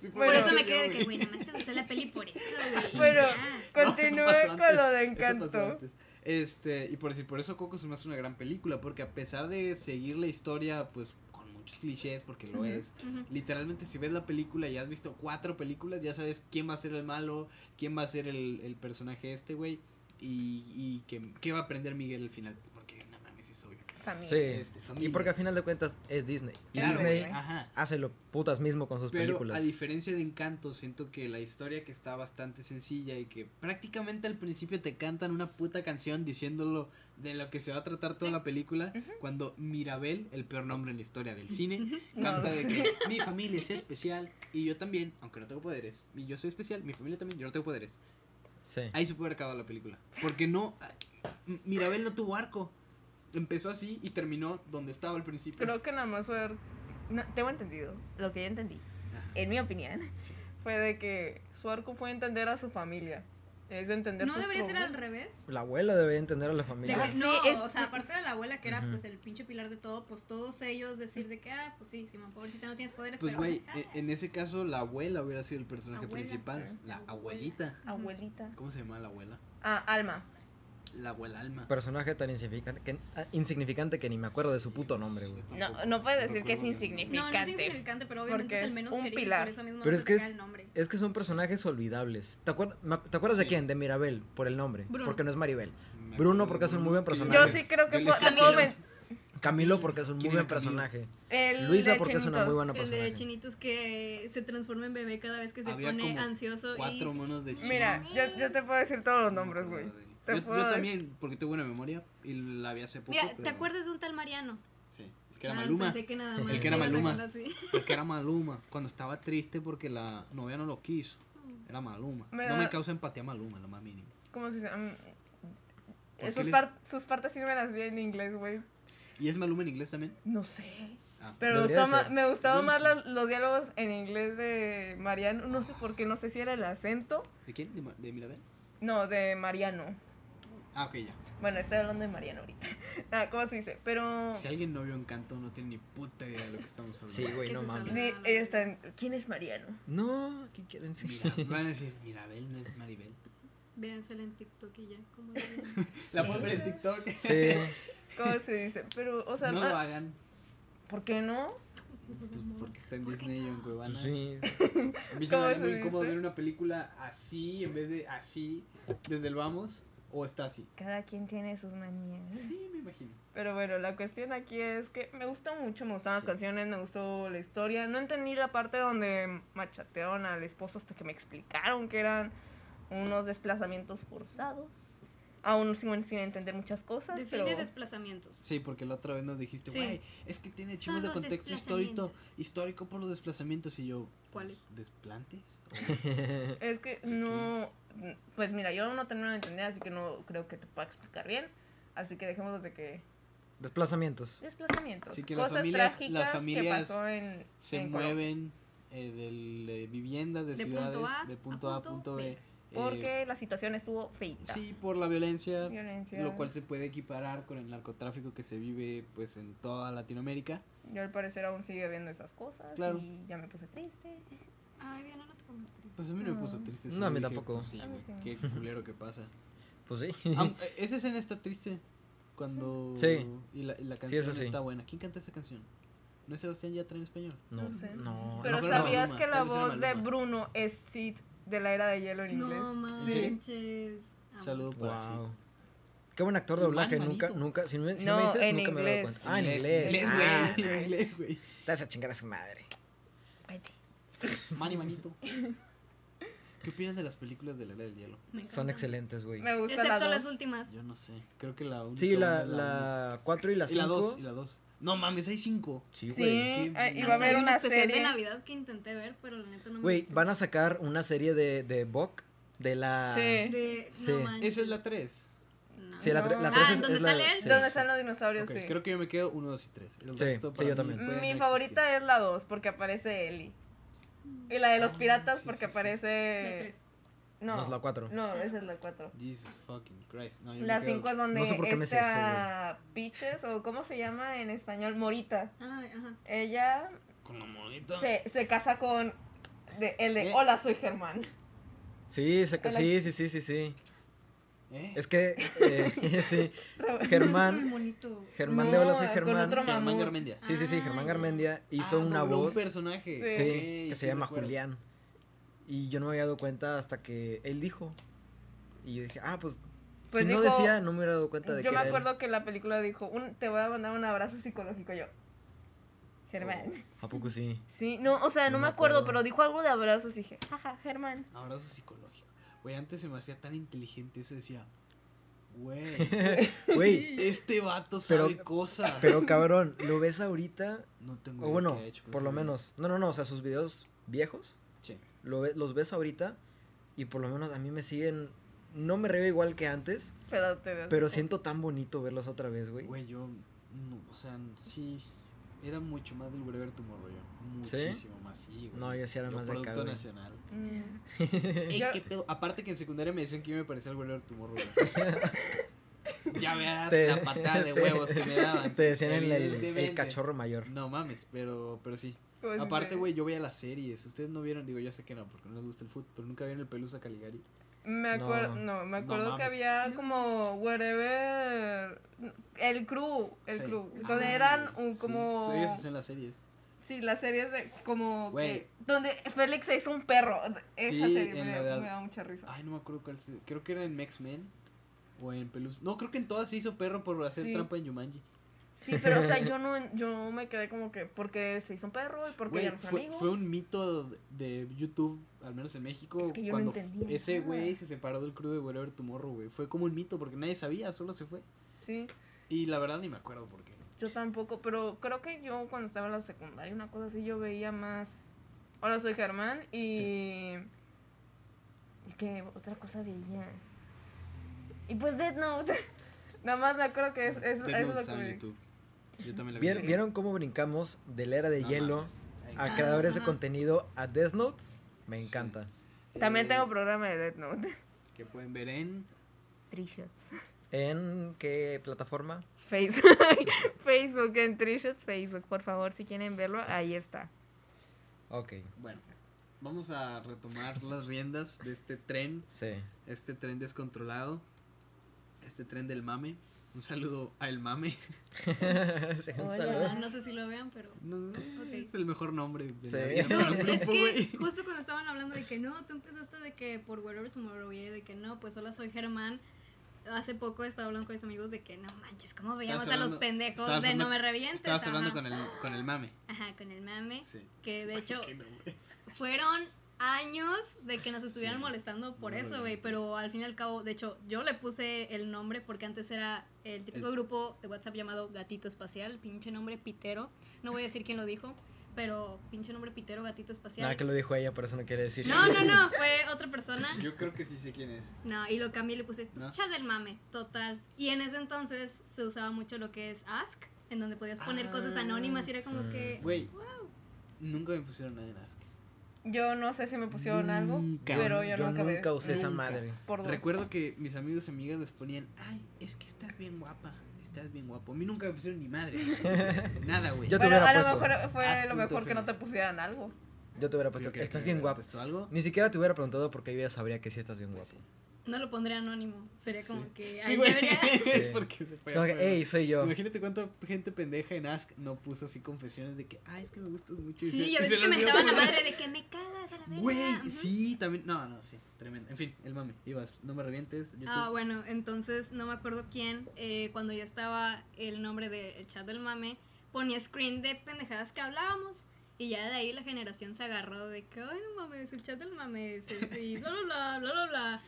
S3: Por
S4: Bueno,
S3: eso me quedé de que, güey, nada más te gustó la peli por eso, güey. y
S4: Bueno,
S3: ya.
S4: continúe
S1: No,
S4: con
S1: antes,
S4: lo de Encanto.
S1: Este, y por decir, por eso Coco se me hace una gran película, porque a pesar de seguir la historia, pues, con muchos clichés, porque lo es, literalmente si ves la película y has visto cuatro películas, ya sabes quién va a ser el malo, quién va a ser el, el personaje este, güey, y, y que, qué va a aprender Miguel al final, porque no mames, es obvio.
S4: Familia.
S2: Sí.
S1: Este, familia.
S2: Y porque a final de cuentas es Disney. Y
S1: Claro,
S2: Disney
S1: güey,
S2: hace lo putas mismo con sus
S1: Pero
S2: películas.
S1: a diferencia de Encanto, siento que la historia que está bastante sencilla y que prácticamente al principio te cantan una puta canción diciéndolo de lo que se va a tratar toda
S3: Sí.
S1: la película, cuando Mirabel, el peor nombre en la historia del cine,
S4: No
S1: canta
S4: lo
S1: de que mi familia es especial y yo también, aunque no tengo poderes, y yo soy especial, mi familia también, yo no tengo poderes.
S2: Sí.
S1: Ahí se puede haber acabado la película. Porque no, M- Mirabel no tuvo arco. Empezó así y terminó donde estaba al principio.
S4: Creo que nada más fue. no, tengo entendido. Lo que yo entendí,
S1: Ajá.
S4: en mi opinión,
S1: Sí.
S4: fue de que su arco fue entender a su familia. Es de entender
S3: ¿No debería ser al
S4: problemas.
S3: revés?
S2: La abuela debe entender a la familia.
S3: Debe-
S4: Sí,
S3: no,
S4: es-
S3: o sea, aparte de la abuela que era
S2: Ujú.
S3: pues el pinche pilar de todo, pues todos ellos decir de que, ah, pues sí, Simón, pobrecita no tienes poderes,
S1: Pues güey, e- en ese caso la abuela hubiera sido el personaje
S3: Abuela,
S1: principal,
S4: sí.
S1: la abuelita.
S4: Abuelita.
S1: ¿Cómo se llama la abuela?
S4: Ah, Alma.
S1: La abuela Alma.
S2: Personaje tan insignificante que, ah, insignificante que ni me acuerdo de su puto nombre, güey.
S4: No, no puedes decir que es
S3: No, no es
S4: insignificante.
S3: insignificante, pero obviamente
S4: Porque
S3: es el
S4: es
S3: menos
S4: un
S3: querido,
S4: pilar.
S3: por eso mismo
S2: Pero
S3: no
S2: es que es-
S3: el nombre.
S2: Es que son personajes olvidables. ¿Te, acuer- me- ¿te acuerdas de quién? De Mirabel, por el nombre.
S3: Bruno.
S2: Porque no es Maribel.
S1: Me
S2: Bruno porque es un muy buen personaje.
S4: Yo sí creo que puedo,
S1: Camilo.
S2: porque es un muy
S1: ¿Quién
S2: buen personaje.
S4: el
S2: Luisa
S4: de
S2: porque es una muy buena
S3: El de chinitos que se transforma en bebé cada vez que se
S1: Había
S3: pone
S1: como
S3: ansioso
S1: Cuatro
S3: y...
S1: monos de chino.
S4: Mira, yo, yo te puedo decir todos los nombres, güey.
S1: Yo, también, porque tengo buena memoria y la vi hace poco.
S3: Mira, ¿te
S1: pero-
S3: acuerdas de un tal Mariano?
S1: Sí, el que era
S3: Ah,
S1: Maluma.
S3: Pensé que nada más
S1: El que era Maluma.
S3: sí.
S1: El que era Maluma. Cuando estaba triste porque la novia no lo quiso. Era Maluma. No me causa empatía Maluma, lo más mínimo.
S4: ¿Cómo se? Mm, sus,
S1: les-
S4: par- sus partes sí me las vi en inglés, güey.
S1: ¿Y es Maluma en inglés también?
S4: No sé.
S1: Ah.
S4: Pero me, gustaba gustaban más los diálogos en inglés de Mariano. No sé por qué, no sé si era el acento.
S1: ¿De quién? ¿De, de Mirabel?
S4: No, de Mariano.
S1: Ah, ok, ya.
S4: Bueno, estoy hablando de Mariano ahorita. Ah, ¿Cómo se dice? Pero...
S1: Si alguien no vio Encanto, no tiene ni puta idea de lo que estamos hablando.
S2: Sí, güey,
S3: ¿Qué
S2: no mames.
S4: Ni- están- ¿Quién es Mariano?
S2: No, ¿qué quieren decir?
S1: Mira, van a decir, Mirabel no es Maribel.
S3: Véansela en TikTok y ya. como
S1: La pueden ver en TikTok.
S2: Sí.
S4: ¿Cómo se dice? Pero, o sea,
S1: no
S4: ah,
S1: lo hagan.
S4: ¿por qué no?
S1: pues, porque está en
S3: ¿Por qué
S1: Disney o en
S3: no?
S1: Cuevana.
S2: Sí.
S1: A mí se me
S4: ¿Cómo
S1: haría
S4: se
S1: muy incómodo
S4: dice?
S1: ver una película así en vez de así, desde el vamos, o está así.
S4: Cada quien tiene sus manías.
S1: Sí, me imagino.
S4: Pero bueno, la cuestión aquí es que me gustó mucho, me gustaron
S1: Sí.
S4: las canciones, me gustó la historia. No entendí la parte donde machatearon al esposo hasta que me explicaron que eran unos desplazamientos forzados. Aún sin, sin entender muchas cosas,
S3: Define
S4: pero...
S3: desplazamientos.
S1: Sí, porque la otra vez nos dijiste,
S3: Sí.
S1: güey, es que tiene
S3: Son
S1: chingos de contexto histórico, histórico por los desplazamientos y yo.
S3: ¿Cuáles?
S1: ¿Desplantes?
S4: Es que no... Pues mira, yo no termino de entender, así que no creo que te pueda explicar bien. Así que dejémoslo de que...
S2: Desplazamientos.
S4: Desplazamientos.
S1: Así que las
S4: cosas
S1: familias- las
S4: trágicas
S1: familias
S4: que pasó en,
S1: Se
S4: en
S1: mueven eh, del- de viviendas, de,
S3: De punto
S1: ciudades,
S3: A
S1: de punto A a
S3: punto
S1: punto
S3: B.
S1: B. eh,
S4: Porque la situación estuvo feita.
S1: sí, por la violencia,
S4: Violencia.
S1: lo cual se puede equiparar con el narcotráfico que se vive pues en toda Latinoamérica.
S4: Yo al parecer aún sigue viendo esas cosas
S1: Claro.
S4: y ya me puse triste.
S3: Ay, Diana, no te pongas triste.
S1: Pues a mí no me puso triste.
S2: No, a mí
S1: dije,
S2: tampoco.
S1: pues, sí,
S4: A mí sí.
S1: qué culero que pasa.
S2: Pues sí.
S1: Eh, esa escena está triste cuando
S2: Sí.
S1: y la, y la canción
S2: sí.
S1: está buena. ¿Quién canta esa canción? ¿No es Sebastián Yatra en español?
S2: No,
S4: No sé.
S2: no.
S4: Pero
S1: no,
S4: ¿sabías
S1: Maluma,
S4: que la voz de. Bruno es Sid de la era de hielo en inglés?
S3: No
S1: ¿Sí?
S3: manches. Amo.
S1: Saludo para sí.
S2: Wow. Qué buen actor de doblaje, nunca, nunca, si no me, si
S4: No,
S2: me dices,
S4: en
S2: nunca me he dado
S4: inglés.
S2: cuenta. Ah, en inglés.
S1: Inglés,
S2: Ah,
S1: güey. Inglés, güey.
S2: Te vas a chingar a su madre.
S4: Vete.
S1: Mani, manito. ¿Qué opinan de las películas de la era del hielo?
S2: Son excelentes, güey.
S4: Me gusta
S3: Excepto
S4: la
S3: las
S4: dos.
S3: últimas.
S1: Yo no sé. Creo que la única
S2: Sí, la,
S1: buena es
S2: la 4 y la
S1: uno. Y la 2.
S2: 5.
S1: Y la 2. No mames, hay cinco.
S2: Sí, güey.
S1: Sí,
S4: eh, y va a haber una,
S3: especial
S4: serie.
S3: de Navidad que intenté ver, pero la neta no me
S2: Güey, van a sacar una serie de, de Buck, de la...
S4: Sí.
S1: Esa es la 3.
S3: No.
S2: Sí, la, no.
S4: ah,
S2: es, ¿dónde
S3: sale él?
S2: Sí.
S4: ¿Dónde están los dinosaurios? Sí.
S1: Creo que yo me quedo 1, 2 y 3.
S2: Sí, sí, yo.
S4: Mi favorita es la 2 porque aparece Ellie. Y la de los
S1: ah,
S4: piratas porque
S1: aparece...
S3: La 3.
S4: No,
S2: No, es la 4.
S4: No, esa es la 4.
S1: existir. Jesus fucking Christ. No, yo
S4: La
S1: quedo-
S4: 5 es donde
S2: No sé por qué me
S4: Peaches, o ¿cómo se llama en español? Morita.
S3: Ay, ajá.
S4: Ella
S1: Con la monita.
S4: se, se casa con de, el de
S1: ¿Eh?
S4: Hola, soy Germán.
S2: Sí, se-
S4: Hola.
S2: sí, sí, sí, sí, sí.
S1: ¿Eh?
S2: Es que, eh, sí, Germán. Germán
S4: No,
S2: de Hola Soy Germán.
S1: Germán. Garmendia.
S2: Sí, sí, sí,
S3: Ah,
S2: Germán
S3: ya.
S2: Garmendia hizo
S1: Ah,
S2: una voz.
S1: un personaje.
S4: Sí.
S2: Sí,
S1: Ok,
S2: que
S1: sí
S2: se llama. Julián. Y yo no me había dado cuenta hasta que él dijo. Y yo dije, ah, pues,
S4: Pues
S2: si no decía, no me hubiera dado cuenta de
S4: Yo
S2: que
S4: me
S2: era él.
S4: acuerdo que la película dijo, un, te voy a mandar un abrazo psicológico yo. Germán.
S2: ¿A poco sí?
S4: Sí, no, o sea, no,
S2: No
S4: me
S2: me
S4: acuerdo,
S2: acuerdo.
S4: pero dijo algo de abrazos y dije, jaja, Germán.
S1: Abrazo psicológico. Güey, antes se me hacía tan inteligente eso. Decía, güey,
S2: Güey,
S1: este vato
S2: Pero-
S1: sabe cosas.
S2: pero cabrón, ¿lo ves ahorita?
S1: no tengo
S2: O
S1: idea
S2: bueno,
S1: qué ha hecho
S2: por lo menos. No, no, no, o sea, sus videos viejos. Lo ve- los ves ahorita y por lo menos a mí me siguen. No me río igual que antes,
S4: Pero te
S2: pero siento tan bonito verlos otra vez, güey.
S1: Güey, yo, no, o sea, sí, era mucho más del Wherever Tomorrow yo.
S2: ¿Sí?
S1: Muchísimo más, sí, güey.
S2: No, yo sí era más de acá,
S1: nacional.
S4: Mm.
S1: Ey,
S4: Yo-
S1: qué pedo. Aparte que en secundaria me decían que yo me parecía al Wherever Tomorrow. güey. ya verás
S2: Te-
S1: la patada de
S2: sí.
S1: huevos que me daban.
S2: Te decían el, el- cachorro mayor.
S1: No mames, pero, pero sí. Aparte,
S4: sí.
S1: güey, yo veía las series. Ustedes no vieron, digo, yo sé que no, porque no les gusta el fútbol, pero nunca vieron el Pelusa Caligari.
S4: Me
S2: No.
S4: acuerdo, no, me acuerdo que había como wherever el crew, el
S1: Sí.
S4: crew, donde
S1: Ah,
S4: eran un
S1: sí.
S4: como
S1: Ellos hacían las series.
S4: sí, las series de como
S1: Güey.
S4: que donde Félix se hizo un perro. Esa
S1: Sí,
S4: serie
S1: en
S4: me,
S1: la de-
S4: me da mucha risa.
S1: Ay, no me acuerdo cuál. se- Creo que era en X-Men o en Pelusa. No, creo que en todas se hizo perro por hacer
S4: Sí.
S1: trampa en Yumanji.
S4: Sí, pero o sea, yo no yo me quedé como que porque se hizo un perro y porque
S1: Güey,
S4: ya no
S1: fue,
S4: amigos.
S1: fue un mito de YouTube, al menos en México,
S4: Es que yo no
S1: cuando
S4: entendía
S1: ese güey se separó del crew de Wherever Tomorrow, güey. Fue como un mito porque nadie sabía, solo se fue.
S4: Sí,
S1: Y la verdad ni me acuerdo por qué.
S4: yo tampoco, pero creo que yo cuando estaba en la secundaria una cosa así yo veía más Hola, soy Germán y y que otra cosa veía. Y pues Dead Note. Nada más me acuerdo que es, es,
S1: Death
S4: eso es
S1: Note
S4: lo que
S1: YouTube. Yo también la vi.
S2: ¿Vieron, ¿Vieron cómo brincamos de la era de
S1: No
S2: hielo
S1: mames.
S2: A
S3: Ah,
S2: creadores de contenido a Death Note? Me
S1: Sí.
S2: encanta.
S4: También
S1: eh,
S4: tengo programa de Death Note.
S1: Que pueden ver en.
S4: Three Shots.
S2: ¿En qué plataforma?
S4: Facebook. Facebook, en Three Shots Facebook. Por favor, si quieren verlo, ahí está.
S2: Ok,
S1: Bueno, vamos a retomar las riendas de este tren.
S2: sí.
S1: Este tren descontrolado. Este tren del mame. Un saludo a El Mame.
S2: Sí, un
S4: Hola.
S2: saludo.
S3: No sé si lo vean, pero.
S1: No. Es el mejor nombre de
S2: Sí.
S1: la vida
S3: No, es
S1: grupo,
S3: que justo cuando estaban hablando de que no, tú empezaste de que por Wherever Tomorrow y de que no, pues hola soy Germán. Hace poco estaba hablando con mis amigos de que no manches, ¿cómo veíamos a los
S1: hablando-
S3: pendejos de no
S1: hablando-
S3: me revientes?
S1: Estabas hablando con el, con el mame.
S3: Ajá, con el mame.
S1: Sí.
S3: Que de hecho
S1: Qué nombre.
S3: fueron años de que nos estuvieran
S1: Sí.
S3: molestando por
S1: No
S3: eso, güey. Pero al fin y al cabo, de hecho, yo le puse el nombre porque antes era el típico
S1: El-
S3: grupo de WhatsApp llamado Gatito Espacial, pinche nombre pitero. No voy a decir quién lo dijo, pero pinche nombre pitero, Gatito Espacial.
S2: Nada que lo dijo ella, por eso no quiere decir.
S3: No, no, no, fue otra persona.
S1: Yo creo que sí sé quién es.
S3: No, y lo cambié y le puse, pues,
S1: ¿No?
S3: chat del mame, total. Y en ese entonces se usaba mucho lo que es Ask, en donde podías poner cosas
S1: Ah.
S3: anónimas y era como que...
S1: Güey, nunca me pusieron nada en Ask.
S4: Yo no sé si me pusieron algo,
S1: Nunca.
S4: pero yo,
S2: Yo
S4: nunca,
S2: usé esa madre.
S4: por.
S1: Recuerdo que mis amigos y amigas les ponían, ay, es que estás bien guapa, estás bien guapo. A mí nunca me pusieron ni madre. Nada, güey.
S2: Yo te
S4: Pero
S2: hubiera
S4: a lo mejor fue
S1: Haz
S4: lo mejor que no te pusieran algo.
S2: Yo te hubiera puesto.
S1: creo
S2: Estás
S1: que
S2: bien guapo.
S1: puesto algo?
S2: Ni siquiera te hubiera preguntado porque yo ya sabría que sí estás bien
S1: Pues
S2: guapo.
S1: sí.
S3: No lo pondré anónimo, sería como
S1: Sí.
S3: que...
S1: Sí, güey. es porque se fue.
S2: Como que, hey, soy yo.
S1: Imagínate cuánta gente pendeja en Ask no puso así confesiones de que, ay, es que me gustas mucho.
S3: Sí,
S1: y
S3: y a veces que mentaban la madre de que me cagas a la verga.
S1: Güey, sí, también. No, no, sí, tremendo. En fin, el mame. Ibas, no me revientes. YouTube.
S3: Ah, bueno, entonces no me acuerdo quién, eh, cuando ya estaba el nombre del chat del mame, ponía screen de pendejadas que hablábamos. Y ya de ahí la generación se agarró de que, ay, no mames, el chat del mame, es este", y bla, bla, bla, bla, bla, bla.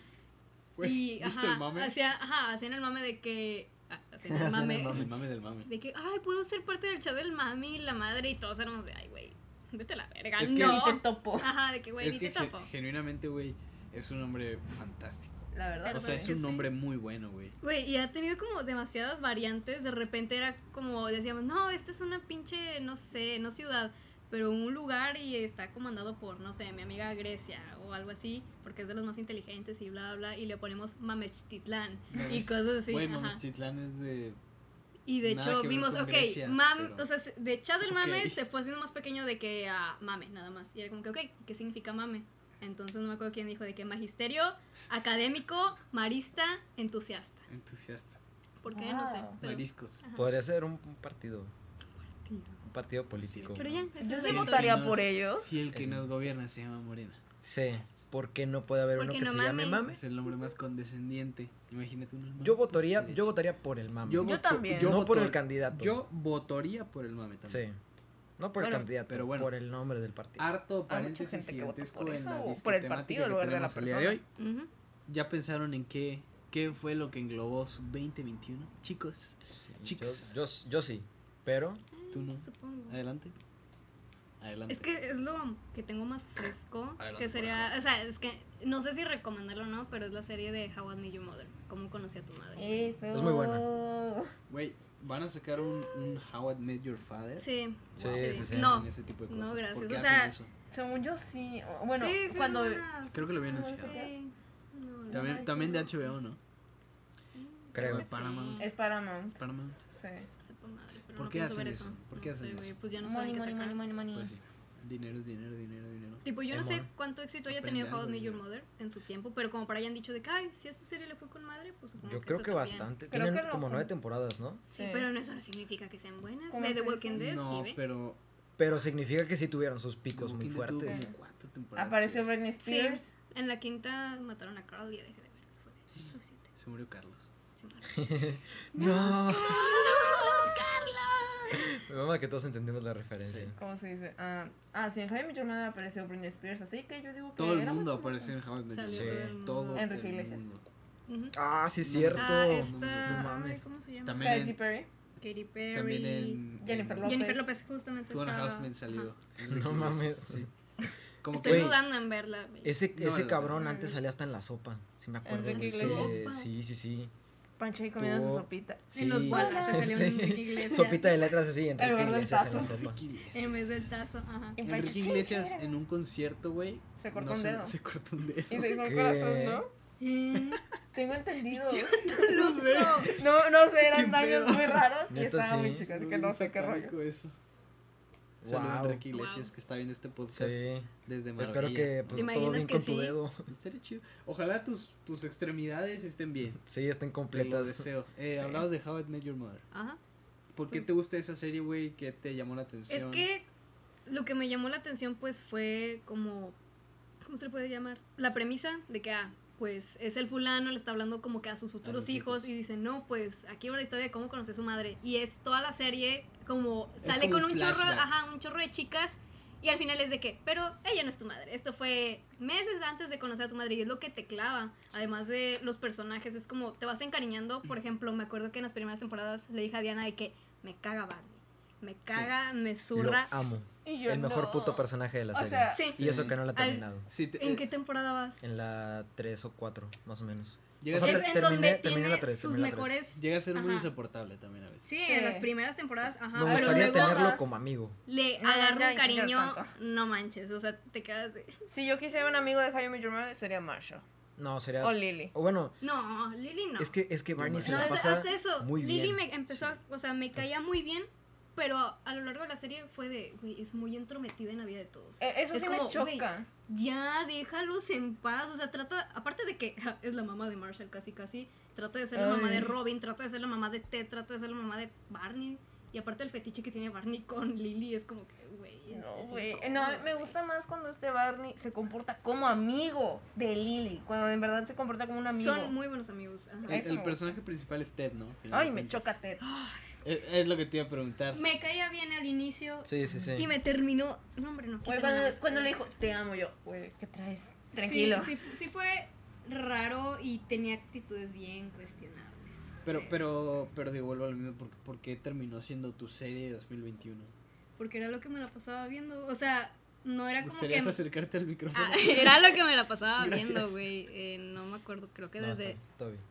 S3: Y,
S1: ¿viste
S3: ajá,
S1: el mame?
S3: hacía, ajá, hacían el mame de que, ah, hacían el mame.
S1: El mame del mame.
S3: de que, ay, puedo ser parte del chat del mame y la madre, y todos éramos de, ay, güey, vete a la verga,
S1: Es que-
S3: no.
S4: Y te topo.
S3: Ajá, de que, güey,
S1: es
S3: ni
S1: que
S3: te topo.
S1: genuinamente, güey, es un nombre fantástico.
S4: La verdad.
S1: O sea, es
S3: que
S1: un
S3: sí.
S1: nombre muy bueno, güey.
S3: Güey, y ha tenido como demasiadas variantes. De repente era como decíamos, no, esta es una pinche, no sé, no ciudad, pero un lugar y está comandado por, no sé, mi amiga Grecia o algo así, porque es de los más inteligentes y bla, bla, y le ponemos Mamechtitlán y cosas así.
S1: Güey,
S3: ajá.
S1: Mamestitlán es de.
S3: Y de hecho vimos, ok,
S1: Grecia,
S3: mam,
S1: pero-
S3: o sea, se- de Chad del mame se fue haciendo más pequeño de que a mame, nada más. Y era como que, ok, ¿qué significa mame? Entonces no me acuerdo quién dijo de que magisterio, académico, marista, entusiasta.
S1: Entusiasta.
S3: ¿Por qué? No sé. Pero,
S1: Mariscos.
S3: Ajá.
S2: Podría ser un, un partido. Un partido político.
S3: pero ya,
S4: Yo
S3: es
S4: sí
S1: Sí,
S3: historia.
S4: votaría por ellos.
S1: Si el que nos gobierna se llama Morena.
S2: Sí. ¿Por qué no puede haber uno
S3: Porque
S2: que
S3: no
S2: se llame
S3: mame.
S1: Es el nombre más condescendiente. Imagínate uno.
S2: Yo votaría, yo votaría por el mame.
S4: Yo también.
S2: no por el candidato.
S1: Yo votaría por el mame también.
S2: Sí. No por
S4: Bueno,
S2: el candidato,
S1: pero bueno.
S2: por el nombre del partido.
S1: Harto paréntesis
S4: gente que vota
S1: en la
S4: por el partido lugar de la
S1: de hoy.
S3: Ujú.
S1: ¿Ya pensaron en qué, qué fue lo que englobó su 2021? Chicos,
S2: Sí,
S1: chicos.
S2: Yo, yo, yo sí, pero
S1: Tú no.
S3: Supongo.
S1: Adelante. Adelante.
S3: Es que es lo que tengo más fresco.
S1: Adelante,
S3: que sería, o sea, es que no sé si recomendarlo o no, pero es la serie de How I Met Your Mother. Cómo conocí a tu madre.
S4: Eso.
S2: Es muy buena.
S1: Güey, ¿van a sacar un, un How I Met Your Father?
S3: Sí.
S2: Sí,
S1: Wow,
S2: sí,
S1: ¿por
S2: sí.
S1: hacen
S3: No,
S1: ese tipo de
S3: no,
S1: cosas?
S3: gracias.
S1: ¿Por qué
S3: O sea?
S4: Según yo sí. Bueno,
S3: sí, sí,
S4: cuando.
S3: buenas.
S1: Creo que lo habían anunciado.
S3: Sí. No, no,
S1: También,
S3: no,
S1: también de
S3: no.
S1: HBO, ¿no?
S3: Sí,
S2: Creo.
S3: que sí.
S1: Paramount.
S4: Es Paramount.
S1: Es Paramount.
S4: Sí.
S3: Pero
S1: ¿Por
S3: no
S1: qué
S3: pienso
S1: hacen
S3: ver
S1: eso? ¿Por
S3: No
S1: qué hacen
S3: sé, güey,
S1: eso?
S3: Pues ya no
S4: Money,
S3: saben qué
S4: money,
S3: sacar.
S4: money, money, money.
S1: Pues sí. Dinero dinero, dinero, dinero.
S3: Tipo, yo no sé cuánto éxito haya tenido How I Met Your. Mother en su tiempo, pero como para hayan dicho de que, ay, si a esta serie le fue con madre, pues supongo
S2: yo
S3: que
S2: creo que
S3: también.
S2: bastante.
S4: Creo
S2: Tienen
S4: que no,
S2: como nueve temporadas, ¿no?
S3: Sí,
S4: Sí.
S3: pero no, eso no significa que sean buenas.
S4: ¿Cómo
S3: Ve The
S4: se
S3: Walking? Dead
S1: No, pero.
S2: Pero significa que sí tuvieron sus picos muy
S1: tuvo
S2: fuertes.
S1: temporadas
S4: Apareció. Britney
S3: Sí,
S4: Spears.
S3: en la quinta mataron a Carl y ya dejé de ver. Fue suficiente.
S1: Se murió Carlos.
S3: Sí, madre.
S2: No. Me mama que todos entendemos la referencia.
S1: Sí.
S4: ¿Cómo se dice? Ah, ah sí, en Jaime Your Mother apareció Britney Spears, así que yo digo que.
S1: Todo el mundo apareció en Met Your
S3: Salió
S1: Mother.
S2: todo el
S3: mundo.
S1: Todo
S4: Enrique Iglesias.
S1: mundo.
S3: Ujú.
S2: Ah, sí es
S1: No,
S2: cierto.
S3: Ah,
S2: no mames.
S3: ay, ¿Cómo se llama?
S1: También
S4: Katy Perry.
S3: Katy Perry.
S1: También en.
S4: Jennifer
S1: en
S4: López.
S3: Jennifer López, justamente.
S1: Two
S3: estaba.
S1: Half Men salió.
S2: No mames.
S1: sí. Como
S3: Estoy
S1: que.
S3: Dudando en verla.
S2: Ese,
S1: No,
S2: ese
S1: no,
S2: cabrón
S3: no.
S2: antes salía hasta en la sopa. Si me acuerdo. Sí. Sí, sí, sí.
S4: Pancho ahí comiendo
S2: Tuvo-
S4: su sopita.
S2: Sí.
S3: En los bolas, te salió
S2: Sí.
S3: Enrique Iglesias.
S2: Sopita de letras así,
S4: En
S2: Enrique
S4: del
S2: Iglesias en la
S4: tazo.
S2: sopa.
S3: En vez del tazo, ajá.
S4: Pancho,
S1: Enrique Iglesias en un concierto, güey.
S4: Se cortó
S1: no
S4: un dedo.
S1: Se cortó un dedo.
S4: Y se hizo un
S2: ¿Qué?
S4: corazón, ¿no? Tengo entendido.
S1: No sé.
S4: No, no sé, eran
S1: ¿Qué
S4: daños muy raros y estaba muy chica, así que no sé qué rollo.
S1: Eso. Saludos a
S2: Wow.
S1: Enrique Iglesias
S3: Wow.
S1: que está viendo este podcast
S2: Sí.
S1: desde Maravilla.
S2: Espero que pues,
S3: ¿Te
S2: todo bien
S3: que
S2: con tu dedo.
S1: Estaría chido. Ojalá tus, tus extremidades estén bien.
S2: Sí, estén
S1: Te lo
S2: completas.
S1: deseo. Eh,
S4: Sí.
S1: Hablabas de How I Met Your Mother.
S3: Ajá.
S1: ¿Por qué
S3: Pues-
S1: te gusta esa serie, güey? ¿Qué te llamó la atención?
S3: Es que lo que me llamó la atención pues fue como, ¿cómo se le puede llamar? La premisa de que, ah, pues es el fulano, le está hablando como que a sus futuros hijos,
S1: hijos.
S3: y dice, no, pues aquí va la historia de cómo conocí a su madre. Y es toda la serie como sale
S1: como
S3: con
S1: un
S3: chorro, ajá, un chorro de chicas Y al final es de que, pero ella no es tu madre. Esto fue meses antes de conocer a tu madre y es lo que te clava. Además de los personajes, es como te vas encariñando. Por ejemplo, me acuerdo que en las primeras temporadas le dije a Diana de que me caga Barney. Me caga, me
S2: Lo
S3: zurra.
S2: amo.
S4: Y yo
S2: El mejor
S4: no.
S2: puto personaje de la
S4: O
S2: serie.
S4: sea,
S3: Sí.
S2: Y eso que no la he
S3: Al-
S2: terminado.
S1: Sí, te-
S3: ¿En
S1: eh,
S3: qué temporada vas?
S2: En la 3 o 4, más o menos.
S1: llega,
S2: o sea,
S1: a
S3: es donde
S2: terminé-
S3: tiene
S2: la tres,
S3: sus
S2: la
S3: mejores.
S1: llega a ser muy insoportable también a veces.
S3: Sí,
S4: Sí.
S3: en las primeras temporadas, ajá.
S2: Me
S3: pero luego
S2: tenerlo como amigo.
S3: le
S4: No,
S3: agarra
S4: ya-
S3: un cariño, no manches, o sea, te quedas de...
S4: Si yo quisiera un amigo de Your Mother, sería Marshall.
S2: No, sería.
S4: O Lily.
S2: O bueno,
S3: No, Lily no.
S2: es que, es que Barney se
S3: no,
S2: la
S3: hasta,
S2: pasa
S3: hasta eso,
S2: muy
S3: Lily
S2: bien.
S3: me empezó, a- o sea, me caía muy bien, pero a lo largo de la serie fue de, güey, es muy entrometida en la vida de todos.
S4: Eh, Eso
S3: Es
S4: sí
S3: como,
S4: me choca.
S3: Ya, déjalos en paz, o sea, trata, aparte de que ja, es la mamá de Marshall casi casi, trata de ser la mamá de
S4: Ay.
S3: Robin, trata de ser la mamá de Ted, trata de ser la mamá de Barney, y aparte el fetiche que tiene Barney con Lily es como que, güey, es-
S4: No,
S3: es
S4: güey. No, me gusta más cuando este Barney se comporta como amigo de Lily. Cuando en verdad se comporta como un amigo.
S3: Son muy buenos amigos. ajá.
S1: El, personaje principal es Ted, ¿no? Final
S4: Ay, me
S1: cuentas.
S4: choca Ted.
S1: Es, es lo que te iba a preguntar.
S3: Me caía bien al inicio
S2: Sí, sí, sí.
S3: y me terminó. No, hombre, no. Quítame
S4: cuando, le dijo, te amo yo. Güey, ¿qué traes? Tranquilo.
S3: Sí, sí, sí fue raro y tenía actitudes bien cuestionables.
S1: Pero, pero, pero digo, vuelvo a lo mismo. ¿por, por qué terminó siendo tu serie de 2021?
S3: Porque era lo que me la pasaba viendo. O sea, no era como que.
S1: ¿Gustarías acercarte al micrófono?
S3: Ah, era lo que me la pasaba
S1: Gracias.
S3: viendo, güey. Eh, no me acuerdo, creo que
S2: No,
S3: desde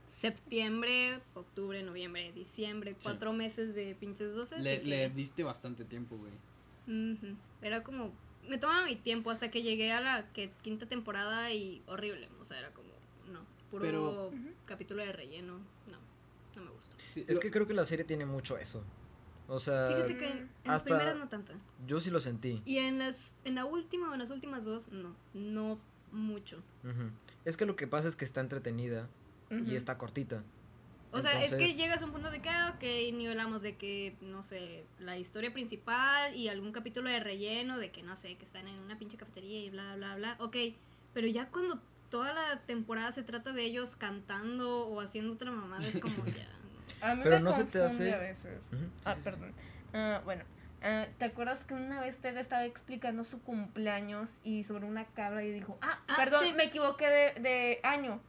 S3: septiembre, octubre, noviembre, diciembre, cuatro meses de pinches 12.
S1: le,
S3: así que-
S1: le diste bastante tiempo, güey.
S3: Ujú. Era como. Me tomaba mi tiempo hasta que llegué a la que, quinta temporada y horrible. O sea, era como. No, puro
S1: Pero-
S3: capítulo de relleno. No, no me gustó.
S1: Sí,
S2: Es que creo que la serie tiene mucho eso. O sea,
S3: Fíjate que en, en las primeras no tanta.
S2: yo sí lo sentí.
S3: Y en las en la última o en las últimas dos, no. No mucho.
S2: Es que lo que pasa es que está entretenida y está cortita.
S3: O sea, es que llegas a un punto de que, ah, ok, nivelamos de que, no sé, la historia principal y algún capítulo de relleno de que, no sé, que están en una pinche cafetería y bla, bla, bla. Ok, pero ya cuando toda la temporada se trata de ellos cantando o haciendo otra mamada, es como ya.
S4: A mí
S2: Pero
S4: me
S2: no se te hace-
S4: a veces.
S2: Sí,
S4: ah,
S2: sí, sí.
S4: perdón. Ah, bueno, ah, ¿te acuerdas que una vez Ted estaba explicando su cumpleaños y sobre una cabra y dijo, ah,
S3: Ah,
S4: perdón,
S3: sí.
S4: me equivoqué de, de año?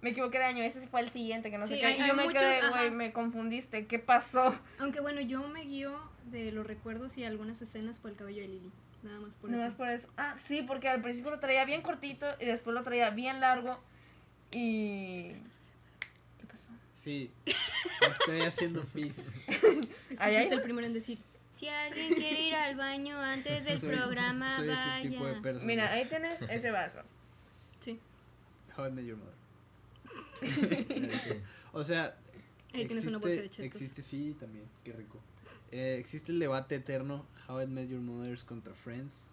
S4: Me equivoqué de año, ese sí fue el siguiente, que no sé qué.
S3: hay-
S4: y yo me
S3: muchos,
S4: quedé, güey, me confundiste, ¿qué pasó?
S3: Aunque bueno, yo me guío de los recuerdos y algunas escenas por el cabello de Lily. Nada más por
S4: Nada
S3: eso.
S4: más por eso. Ah, sí, porque al principio lo traía bien cortito y después lo traía bien largo. Y.
S1: Sí, estoy haciendo pis.
S3: Fuiste el primero en decir, si alguien quiere ir al baño antes del
S1: Soy-
S3: programa,
S1: soy ese
S3: vaya.
S1: tipo de persona.
S4: Mira, ahí tienes ese vaso.
S3: Sí,
S1: How I Met Your Mother.
S2: Sí.
S1: O sea,
S3: ahí tienes una bolsa de chetos.
S1: existe, sí, también, qué rico. Eh, existe el debate eterno, How I Met Your Mother contra Friends.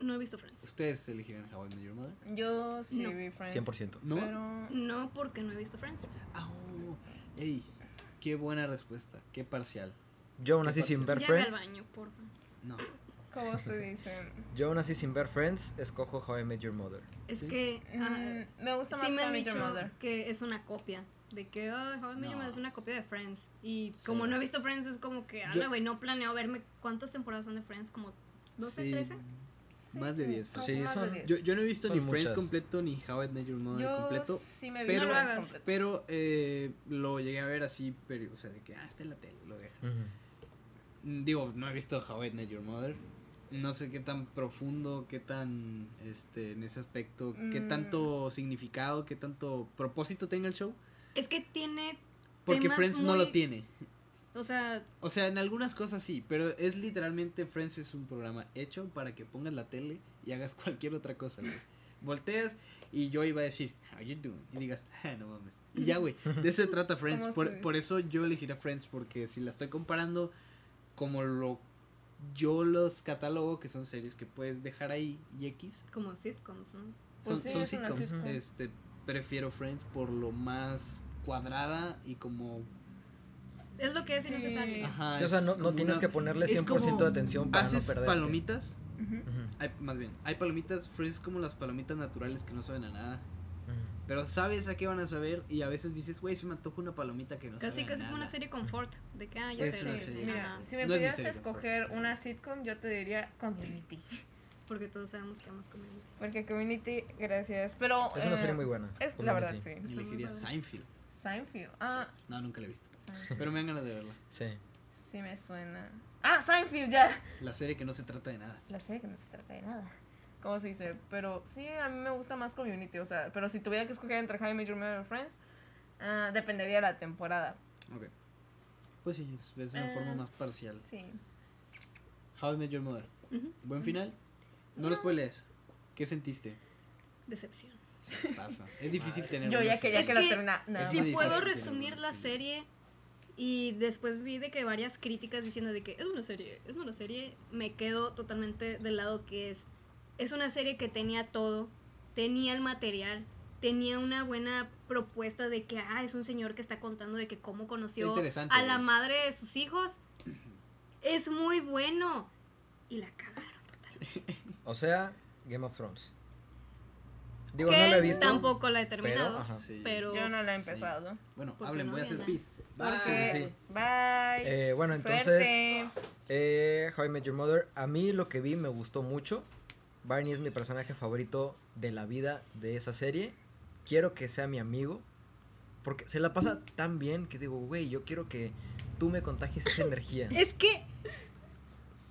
S3: No he visto Friends.
S1: ¿Ustedes elegirán How I Met Your Mother?
S4: Yo sí
S3: No.
S4: vi Friends.
S2: 100%.
S1: ¿No?
S4: Pero.
S3: No, porque no he visto Friends.
S1: Ah, oh, ey, qué buena respuesta, qué parcial.
S2: Yo aún
S1: ¿Qué
S2: así sin ver
S3: Ya ve al
S2: Friends.
S3: baño, porfa.
S1: No,
S4: ¿Cómo se dice?
S2: Yo aún así sin ver Friends, escojo How I Met Your Mother.
S3: Es
S1: ¿Sí?
S3: que ah,
S4: Mm, me gusta más
S3: sí me
S4: How I Met Your Mother.
S3: que es una copia. De que oh, How I Met Your
S1: No.
S3: Mother es una copia de Friends. Y
S1: Sí.
S3: como no he visto Friends, es como que, ala, güey, no planeo verme. ¿Cuántas temporadas son de Friends? ¿Como 12,
S1: Sí,
S3: 13?
S1: Más de 10.
S4: son
S2: Sí, son-
S4: 10.
S1: Yo, yo no he visto
S2: Son
S1: ni Friends completo ni How I Met Your Mother
S4: Yo
S1: completo.
S4: sí me vi
S1: pero-
S3: No lo
S4: completo.
S1: Pero eh, lo llegué a ver así, pero, o sea, de que, ah, está en la tele, lo dejas. Mm, Digo, no he visto How I Met Your Mother. No sé qué tan profundo, qué tan, este, en ese aspecto, qué
S4: Mm.
S1: tanto significado, qué tanto propósito tenga el show.
S3: Es que tiene.
S1: Porque
S3: temas
S1: Friends no lo tiene.
S3: O sea,
S1: O sea, en algunas cosas sí, pero es literalmente Friends es un programa hecho para que pongas la tele y hagas cualquier otra cosa, güey. Volteas y yo iba a decir, how you doing? Y digas, ah, no mames. Y ya, güey, de eso se trata Friends.
S4: ¿Cómo
S1: Por, por eso yo elegiré Friends, porque si la estoy comparando como lo yo los catalogo, que son series que puedes dejar ahí y X,
S3: como sitcoms, ¿no?
S1: son,
S4: Pues sí,
S1: son sitcoms.
S4: sitcom.
S1: Este, prefiero Friends por lo más cuadrada y como...
S3: Es lo que es y no se sale.
S1: Ajá,
S2: Sí, o sea,
S1: es
S2: no, no tienes
S1: una-
S2: que ponerle
S1: es
S2: 100%
S1: como
S2: de atención para no
S1: Haces
S2: perderte.
S1: palomitas,
S4: Ujú.
S2: Ujú,
S1: hay, más bien, hay palomitas, Friends es como las palomitas naturales que no saben a nada.
S2: ujú.
S1: Pero sabes a qué van a saber y a veces dices, güey, se me antoja una palomita que no
S3: Casi,
S1: sabe a
S3: casi fue
S1: nada.
S3: una serie confort. De que, ah, ya
S1: Es
S3: sé.
S1: serie.
S4: Mira, si me
S1: No es
S4: pudieras
S1: serie,
S4: escoger una sitcom, yo te diría Community.
S3: Porque todos sabemos que amas Community.
S4: Porque Community, gracias. Pero.
S2: Es una
S4: eh,
S2: serie muy buena.
S4: Es la verdad, sí.
S3: Muy
S1: elegiría. Seinfeld.
S4: Seinfeld. Ah,
S1: No, nunca la he visto.
S4: Seinfeld.
S1: Pero me dan ganas de verla.
S2: Sí.
S4: sí me suena. Ah, Seinfeld, ya.
S1: La serie que no se trata de nada.
S4: La serie que no se trata de nada. ¿Cómo se dice? Pero sí, a mí me gusta más Community. O sea, pero si tuviera que escoger entre How I Met Your Mother y Friends, ah, dependería de la temporada.
S1: Ok. Pues sí, es, es una
S4: Eh.
S1: forma más parcial.
S4: Sí.
S1: How I Met Your Mother. Buen final. No lo spoilees. ¿Qué sentiste?
S3: Decepción.
S1: Pasa. Es difícil tener
S4: Yo ya quería
S3: Es
S4: que, la
S3: que
S4: terminara. Nada
S3: si puedo resumir la serie y después vi de que varias críticas diciendo de que es una serie, es una serie, me quedo totalmente del lado que es. Es una serie que tenía todo, tenía el material, tenía una buena propuesta de que ah, es un señor que está contando de que cómo conoció a la madre de sus hijos. Es muy bueno. Y la cagaron totalmente.
S2: O sea, Game of Thrones. Digo,
S3: que
S2: no lo he visto.
S3: tampoco la he terminado,
S2: ajá.
S1: Sí.
S3: pero,
S4: Yo no la he
S1: Sí.
S4: empezado.
S1: Bueno, hablen,
S3: no
S1: voy a hacer pis.
S4: Porque...
S2: sí, sí.
S4: Bye.
S2: Eh, bueno, entonces. Eh, How I Met Your Mother. A mí lo que vi me gustó mucho. Barney es mi personaje favorito de la vida de esa serie. Quiero que sea mi amigo. Porque se la pasa tan bien que digo, güey, yo quiero que tú me contagies esa energía.
S3: Es que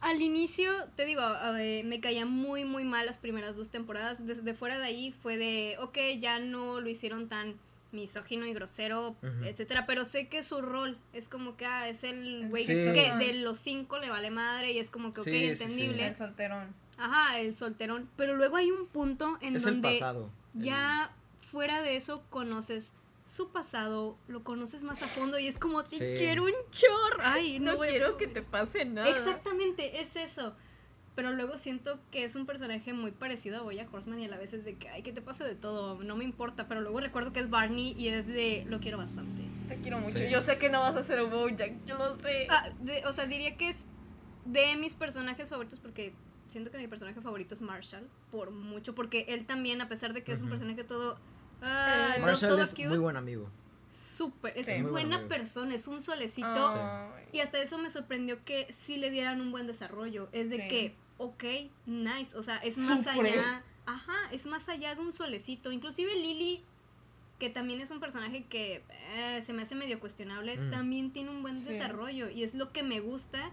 S3: al inicio, te digo, ver, me caían muy, muy mal las primeras dos temporadas. Desde fuera de ahí fue de, ok, ya no lo hicieron tan misógino y grosero,
S2: Ujú.
S3: etcétera, pero sé que su rol es como que ah, es el güey
S2: Sí.
S3: que de los cinco le vale madre y es como que ok,
S2: Sí, sí, sí.
S3: entendible.
S4: El solterón.
S3: Ajá, el solterón. Pero luego hay un punto en
S2: es el
S3: donde
S2: pasado.
S3: ya fuera de eso conoces su pasado, lo conoces más a fondo y es como te
S2: Sí.
S3: quiero un chorro. Ay, no,
S4: No
S3: voy a
S4: quiero que te pase nada.
S3: Exactamente, es eso. Pero luego siento que es un personaje muy parecido a Boya Horseman y a la vez es de que, ay, que te pase de todo, no me importa. Pero luego recuerdo que es Barney y es de, lo quiero bastante.
S4: Te quiero mucho.
S2: Sí.
S4: Yo sé que no vas a ser un Bojack, yo lo sé.
S3: Ah, de- o sea, diría que es de mis personajes favoritos porque siento que mi personaje favorito es Marshall, por mucho, porque él también, a pesar de que es un personaje todo... ah, todo-
S2: es
S3: cute,
S2: muy buen amigo.
S3: súper, es
S4: Sí.
S2: Buen
S3: buena
S2: amigo.
S3: persona, es un solecito. Y hasta eso me sorprendió que sí le dieran un buen desarrollo. Es de
S4: Sí.
S3: que, ok, nice. O sea, es más
S4: Sufre.
S3: allá. Ajá, es más allá de un solecito. Inclusive Lily, que también es un personaje que eh, se me hace medio cuestionable,
S2: Mm.
S3: también tiene un buen
S4: Sí.
S3: desarrollo. Y es lo que me gusta.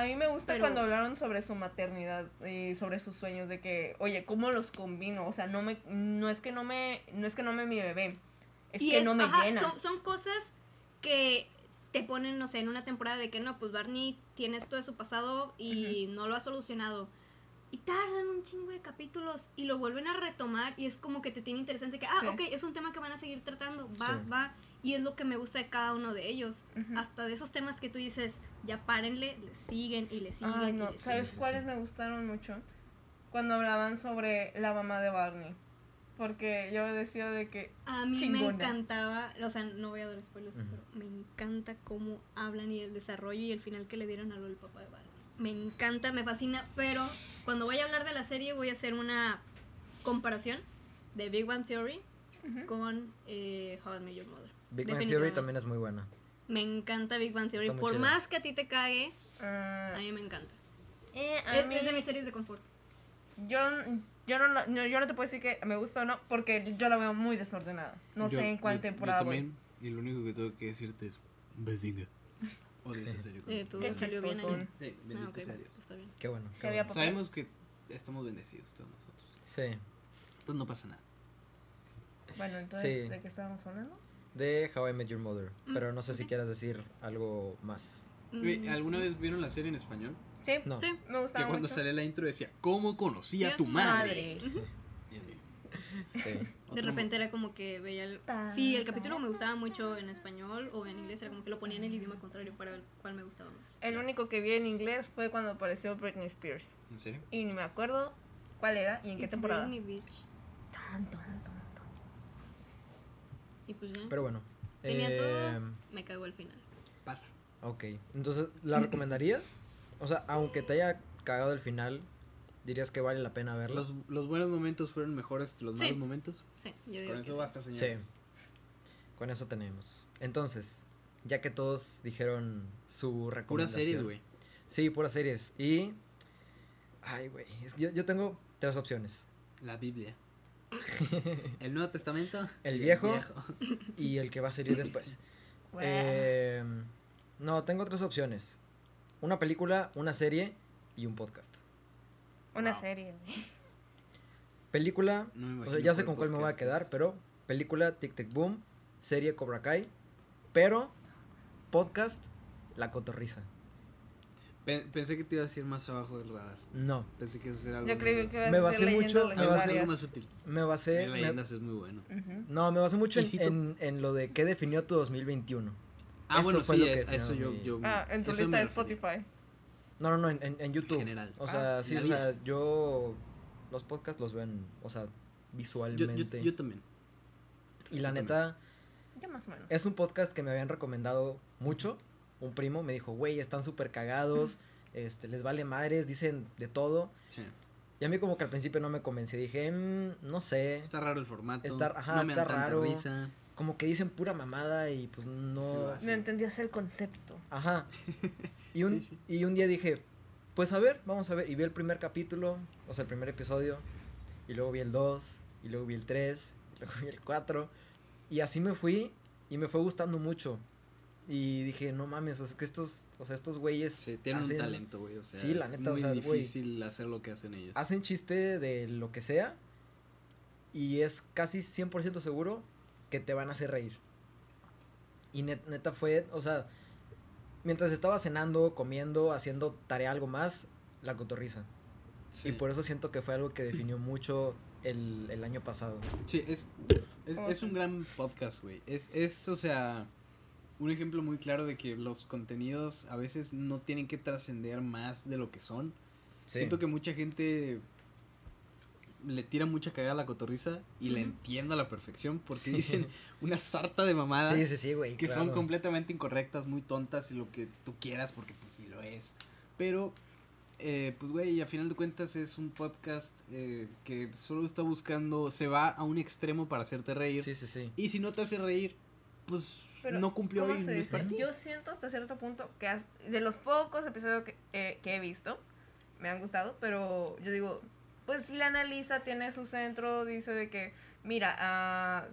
S4: A mí me gusta
S3: Pero-
S4: cuando hablaron sobre su maternidad y sobre sus sueños de que, oye, ¿cómo los combino? O sea, no me no es que no me no es que no me mi bebé. Es
S3: y
S4: que
S3: es-
S4: no me
S3: ajá,
S4: llena.
S3: Son, son cosas que te ponen, no sé, en una temporada de que no, pues Barney tiene esto de su pasado y no lo ha solucionado. Y tardan un chingo de capítulos y lo vuelven a retomar y es como que te tiene interesante que, ah,
S4: Sí.
S3: ok, es un tema que van a seguir tratando, va,
S2: Sí.
S3: va. Y es lo que me gusta de cada uno de ellos. Hasta de esos temas que tú dices, ya párenle, le siguen y le siguen.
S4: Ay,
S3: y
S4: no,
S3: le
S4: ¿sabes cuáles
S2: sí.
S4: me gustaron mucho? Cuando hablaban sobre la mamá de Barney. Porque yo decía de que
S3: A mí me encantaba, o sea, no voy a dar spoilers, pero me encanta cómo hablan y el desarrollo y el final que le dieron a lo del papá de Barney. Me encanta, me fascina, pero cuando voy a hablar de la serie voy a hacer una comparación de Big Bang Theory con eh, How I Met Your Mother.
S2: Big Bang Theory también es muy buena.
S3: Me encanta Big Bang Theory, por
S2: chida.
S3: más que a ti te cague,
S4: ah,
S3: a mí me encanta.
S4: eh,
S3: Es,
S4: mí-
S3: es de mis series de confort.
S4: yo, yo, no, yo no te puedo decir que me gusta o no, porque yo la veo muy desordenada. No
S1: Yo-
S4: sé en cuál
S1: yo-
S4: temporada
S1: yo
S4: voy.
S1: también, y lo único que tengo que decirte es Bazinga. Odio esa serie. con-
S3: Eh,
S4: Qué
S3: salió bien.
S1: Sí,
S3: Ah,
S1: bendito sea Dios.
S3: está bien.
S2: Qué bueno. Qué.
S1: Sabemos que estamos bendecidos todos nosotros.
S2: Sí.
S1: Entonces no pasa nada.
S4: Bueno, entonces,
S2: Sí.
S4: ¿de qué estábamos hablando?
S2: De How I Met Your Mother.
S3: Mm,
S2: Pero no sé si quieras decir algo más.
S3: Mm,
S1: ¿Alguna vez vieron la serie en español?
S4: Sí,
S2: No.
S3: Sí.
S4: me
S1: Que
S4: gustaba
S1: cuando
S4: mucho.
S1: salía la intro decía, ¿cómo conocí a tu madre?
S4: Madre.
S2: Sí.
S3: De repente era como que veía el...
S4: Ta,
S3: Sí, el
S4: ta,
S3: capítulo me
S4: ta.
S3: gustaba mucho en español o en inglés, era como que lo ponía en el idioma contrario para el cual me gustaba más.
S4: El único que vi en inglés fue cuando apareció Britney Spears.
S1: ¿En serio?
S4: Y ni me acuerdo cuál era y en qué
S3: It's
S4: temporada.
S3: Britney Beach.
S4: Tan, tan, tan.
S3: Y pues ya.
S2: Pero bueno.
S3: Tenía
S2: eh,
S3: todo, me cagó al final.
S1: Pasa.
S2: Ok. Entonces, ¿la recomendarías? O sea, aunque te haya cagado el final, ¿dirías que vale la pena verla?
S1: ¿Los, los buenos momentos fueron mejores que los
S3: Sí.
S1: malos momentos?
S3: Sí, yo digo
S1: Con
S3: que
S1: eso
S3: sí.
S1: basta, señores.
S2: Sí. Con eso tenemos. Entonces, ya que todos dijeron su
S1: Pura
S2: recomendación.
S1: serie, güey.
S2: Sí, puras series. Y Ay, güey. que Yo, yo tengo tres opciones.
S1: La Biblia. El Nuevo Testamento.
S2: El viejo. Y el que va a salir después.
S4: Bueno.
S2: Eh, no, tengo tres opciones. Una película, una serie y un podcast.
S4: Una
S1: wow.
S4: serie.
S2: Película,
S1: No me
S2: o
S1: imagino
S2: sea, ya sé con cuál me voy a quedar, pero película Tic Tac Boom, serie Cobra Kai, pero podcast La Cotorrisa.
S1: Pe- Pensé que te iba a decir más abajo del radar.
S2: No,
S1: Pensé que eso era algo
S4: Yo
S1: más-
S4: que
S2: Me
S4: a
S2: basé mucho- me basé
S1: algo más sutil.
S2: me basé...
S1: En
S2: me-
S1: leyendas es muy bueno.
S4: Ujú.
S2: no, me basé mucho en, en, en lo de qué definió tu 2021.
S1: Ah,
S2: Eso
S1: bueno,
S2: fue
S1: sí, es- a eso yo, yo.
S4: Ah, en tu lista
S1: me
S4: de. Spotify.
S2: No, no, no, en, en, en YouTube.
S1: general.
S2: O sea,
S4: Ah,
S2: sí, o sea, yo los podcasts los ven, o sea,
S1: Yo,
S2: visualmente.
S1: yo, yo también.
S2: y la
S1: yo
S2: neta,
S4: Ya más o menos.
S2: es un podcast que me habían recomendado mucho. Un primo me dijo, güey, están súper cagados, este, les vale madres, dicen de todo.
S1: Sí.
S2: Y a mí como que al principio no me convencí, dije, "Mm, no sé,
S1: Está raro el formato.
S2: Está- ajá,
S1: no me
S2: está
S1: dan tanta
S2: raro.
S1: risa.
S2: como que dicen pura mamada y pues no...
S1: Sí.
S4: No entendías el concepto.
S2: Ajá. Y un,
S1: Sí, sí.
S2: y un día dije, pues a ver, vamos a ver. Y vi el primer capítulo, o sea, el primer episodio. Y luego vi el 2, y luego vi el 3, y luego vi el 4. Y así me fui, y me fue gustando mucho. Y dije, no mames, o sea, es que estos, o sea, estos güeyes
S1: Sí, tienen
S2: hacen,
S1: un talento, güey. O sea,
S2: Sí, la
S1: es
S2: neta, o
S1: muy
S2: sea, güey.
S1: difícil hacer lo que hacen ellos.
S2: hacen chiste de lo que sea. Y es casi 100% seguro que te van a hacer reír. Y net- neta fue, o sea, mientras estaba cenando, comiendo, haciendo tarea algo más, la cotorriza.
S1: Sí.
S2: Y por eso siento que fue algo que definió mucho el, el año pasado.
S1: Sí, es, es,
S4: ¿Cómo
S1: es un gran podcast, güey. Es, es, o sea, un ejemplo muy claro de que los contenidos a veces no tienen que trascender más de lo que son. Siento que mucha gente le tira mucha cagada a la cotorriza y la
S4: Ujú.
S1: entiendo a la perfección porque
S2: Sí.
S1: dicen una sarta de mamadas
S2: Sí, sí, sí, güey.
S1: que son
S2: claro.
S1: completamente incorrectas, muy tontas y lo que tú quieras porque pues sí lo es. Pero, eh, pues güey, a final de cuentas es un podcast eh, que solo está buscando, se va a un extremo para hacerte reír.
S2: Sí, sí, sí.
S1: Y si no te hace reír, pues
S4: Pero,
S1: no cumplió
S4: ¿cómo se dice? Yo siento hasta cierto punto que has- de los pocos episodios que, eh, que he visto, me han gustado, pero yo digo, pues le analiza, tiene su centro, dice de que, mira, ah,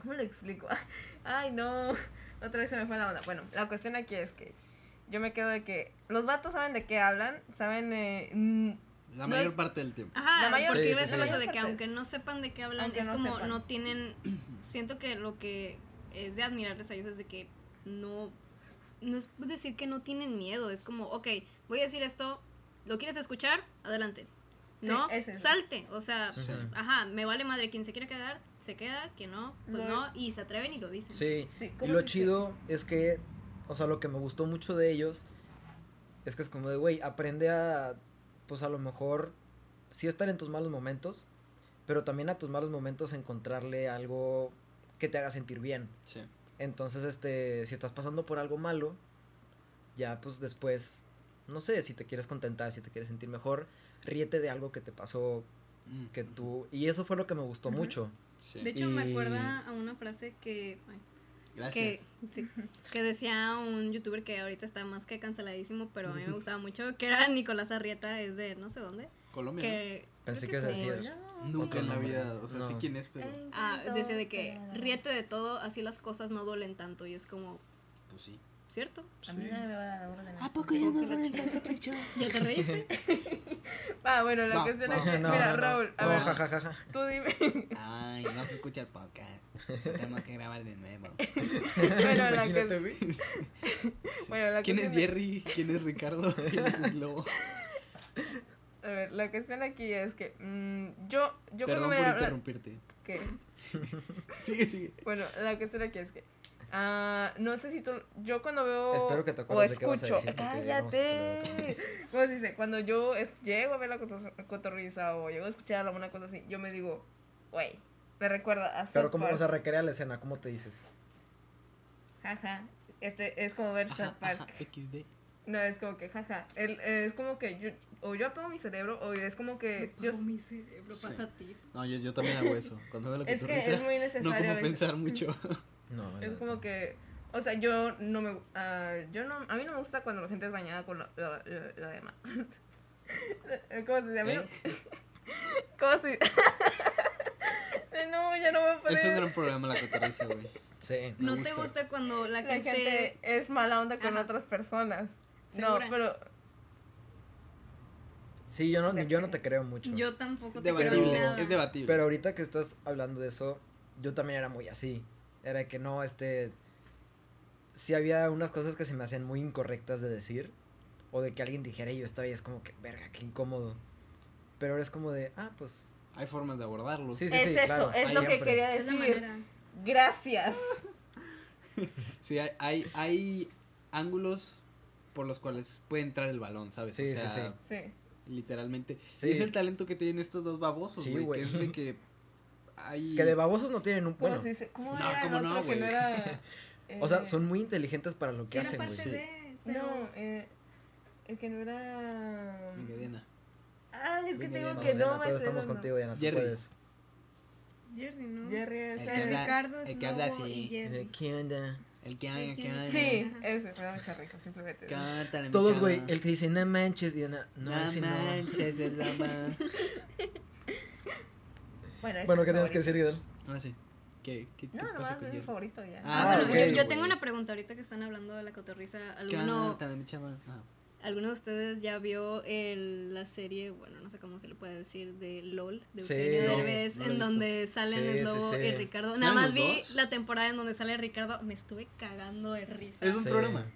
S4: ¿cómo le explico? Ay, no, otra vez se me fue la onda. Bueno, la cuestión aquí es que yo me quedo de que los vatos saben de qué hablan, saben... Eh, mm,
S1: La
S4: no
S1: mayor
S4: es-
S1: parte del tiempo.
S3: Ajá,
S4: La mayor-
S3: porque
S2: Sí,
S3: iba a
S2: sí,
S3: ser
S2: sí.
S3: eso de que aunque no sepan de qué hablan,
S4: Aunque
S3: es
S4: no
S3: como
S4: sepan.
S3: no tienen, siento que lo que es de admirarles a ellos es de que no, no es decir que no tienen miedo, es como, ok, voy a decir esto, ¿lo quieres escuchar? Adelante.
S4: Sí,
S3: No, salte, o sea,
S1: Sí.
S3: ajá, me vale madre, quien se quiere quedar, se queda, quien no, pues
S4: No.
S3: no, y se atreven y lo dicen.
S2: Sí.
S4: sí,
S2: Y
S4: ¿cómo
S2: lo chido es que, o sea, lo que me gustó mucho de ellos es que es como de, güey, aprende a, pues a lo mejor, sí estar en tus malos momentos, pero también a tus malos momentos encontrarle algo que te haga sentir bien.
S1: Sí.
S2: Entonces, este, si estás pasando por algo malo, ya pues después, no sé, si te quieres contentar, si te quieres sentir mejor, ríete de algo que te pasó,
S1: Mm,
S2: que tú, y eso fue lo que me gustó mucho.
S1: Sí.
S3: De hecho, me acuerda a una frase que, ay, que,
S1: Gracias.
S3: sí, que decía un youtuber que ahorita está más que canceladísimo, pero a mí me gustaba mucho, que era Nicolás Arrieta, es de no sé dónde,
S1: Colombia. ¿no?
S3: que...
S2: Pensé que decir-
S1: Nunca en la vida, o sea, sí
S2: No.
S1: quién es, pero
S3: Ah, decía de que ríete de todo, así las cosas no duelen tanto, y es como,
S1: pues sí.
S3: ¿cierto?
S4: A mí nadie me va a dar órdenes.
S3: ya no duelen tanto, ¿Ya te reíste?
S4: Ah, bueno, la
S1: No,
S4: cuestión
S1: no,
S4: es que,
S2: No,
S4: mira,
S2: no, no.
S4: Raúl, a
S2: No,
S4: ver,
S2: jajajaja.
S4: tú dime.
S1: Ay, no se escucha el podcast. Tenemos que grabar de nuevo.
S4: bueno, la que, bueno, la
S1: ¿Quién es Jerry? ¿Quién es Ricardo? ¿Quién es Slobo?
S4: A ver, la cuestión aquí es que mm, yo, yo
S1: Perdón
S4: cuando me
S1: por
S4: hablan-
S1: interrumpirte.
S4: ¿Qué?
S1: Sigue, sigue.
S4: Bueno, la cuestión aquí es que ah, no sé si tú, yo cuando veo
S2: Espero que te
S4: o
S2: acuerdes de qué vas a
S4: escucho, cállate. ¿Cómo se dice? Cuando yo es- llego a ver la cotor- cotorriza o llego a escuchar alguna cosa así, yo me digo, güey, me recuerda a
S2: Pero como, o sea, recrea la escena, ¿cómo te dices?
S4: Jaja. Este es como ver South
S1: Ajá,
S4: Park.
S1: ajá, XD.
S4: No, es como que, jaja. El, es como que yo, o yo apago mi cerebro, o es como que yo.
S3: Yo, mi cerebro
S1: Sí.
S3: pasa a ti.
S1: No, yo, yo también hago eso. Cuando veo la
S4: Es que
S1: cotorriza,
S4: es muy
S1: no
S4: necesario. a
S1: como
S4: veces.
S1: pensar mucho.
S2: No,
S4: Es
S2: no,
S4: como que. O sea, yo no me. ah, yo no. A mí no me gusta cuando la gente es bañada con la, la, la- la demás. ¿Cómo se llama?
S1: ¿Eh?
S4: ¿Cómo se No, ya no me puedo.
S1: Es un gran programa la cotorriza, güey.
S2: Sí.
S1: Me
S3: ¿No te
S1: gusta.
S3: gusta cuando la
S4: La
S3: gente...
S4: gente es mala onda con
S3: Ajá.
S4: otras personas.
S3: ¿Segura?
S4: No, pero
S2: Sí, yo no, yo no te creo mucho.
S3: Yo tampoco te creo
S1: Debatible,
S3: nada.
S1: es debatible.
S2: Pero ahorita que estás hablando de eso, yo también era muy así. Era que no, este. Sí había unas cosas que se me hacían muy incorrectas de decir. O de que alguien dijera y yo estaba ahí, es como que, verga, qué incómodo. Pero ahora es como de, ah, pues.
S1: Hay formas de abordarlo.
S2: Sí, sí,
S4: es
S2: sí,
S4: eso,
S2: claro.
S4: es lo que quería decir.
S3: manera.
S4: Gracias.
S1: Sí, hay, hay, hay ángulos por los cuales puede entrar el balón, ¿sabes?
S2: Sí,
S1: o
S2: sí,
S1: sea,
S2: sí.
S4: Sí.
S1: literalmente.
S2: Sí.
S1: Y es el talento que tienen estos dos babosos,
S2: Sí,
S1: güey. que es de que hay...
S2: Que de babosos no tienen un.
S4: ¿Cómo
S2: Bueno,
S4: se dice? ¿Cómo
S1: No,
S4: era
S1: ¿cómo
S4: el
S1: no,
S4: otro que
S1: güey?
S4: no era?
S2: o sea,
S4: eh,
S2: son muy inteligentes para lo que hacen, güey.
S3: de... pero-
S4: No, eh, el que no era.
S1: Venga, Diana.
S4: Ay, es que
S1: Venga,
S4: te digo
S1: Diana,
S4: que no
S2: todos estamos contigo, Diana. Tú
S1: Jerry.
S2: puedes.
S3: Jerry, ¿no?
S4: Jerry es
S1: El
S3: El
S1: que habla-
S3: Ricardo es
S1: el que habla así.
S2: ¿Qué onda?
S1: El que
S3: El
S1: hay,
S3: que hay.
S4: Sí, ese, me da mucha risa, simplemente.
S1: Cántale,
S2: Todos, güey, el que dice, no manches, Diana. No,
S1: No
S2: no.
S1: manches, es la ma-
S4: Bueno,
S2: Bueno, ¿qué tienes que decir. Guidal?
S1: Ah, sí. ¿Qué, qué, qué
S4: No,
S1: pasa con
S4: es mi favorito ya.
S1: Ah,
S3: Ah, bueno, yo, tengo una pregunta ahorita que están hablando de la cotorriza. ¿Alguno,
S1: Cántale, mi chava. Ah.
S3: ¿Alguno de ustedes ya vio el, la serie, bueno, no sé cómo se le puede decir, de LOL, de
S2: Sí,
S3: Eugenio
S2: no,
S3: Derbez,
S2: no
S3: en
S2: visto.
S3: donde salen
S2: Sí,
S3: Slobo
S2: sí.
S3: y Ricardo?
S1: ¿Salen
S3: Nada más vi
S1: dos?
S3: la temporada en donde sale Ricardo, me estuve cagando de risa.
S1: Es un
S2: Sí.
S1: programa.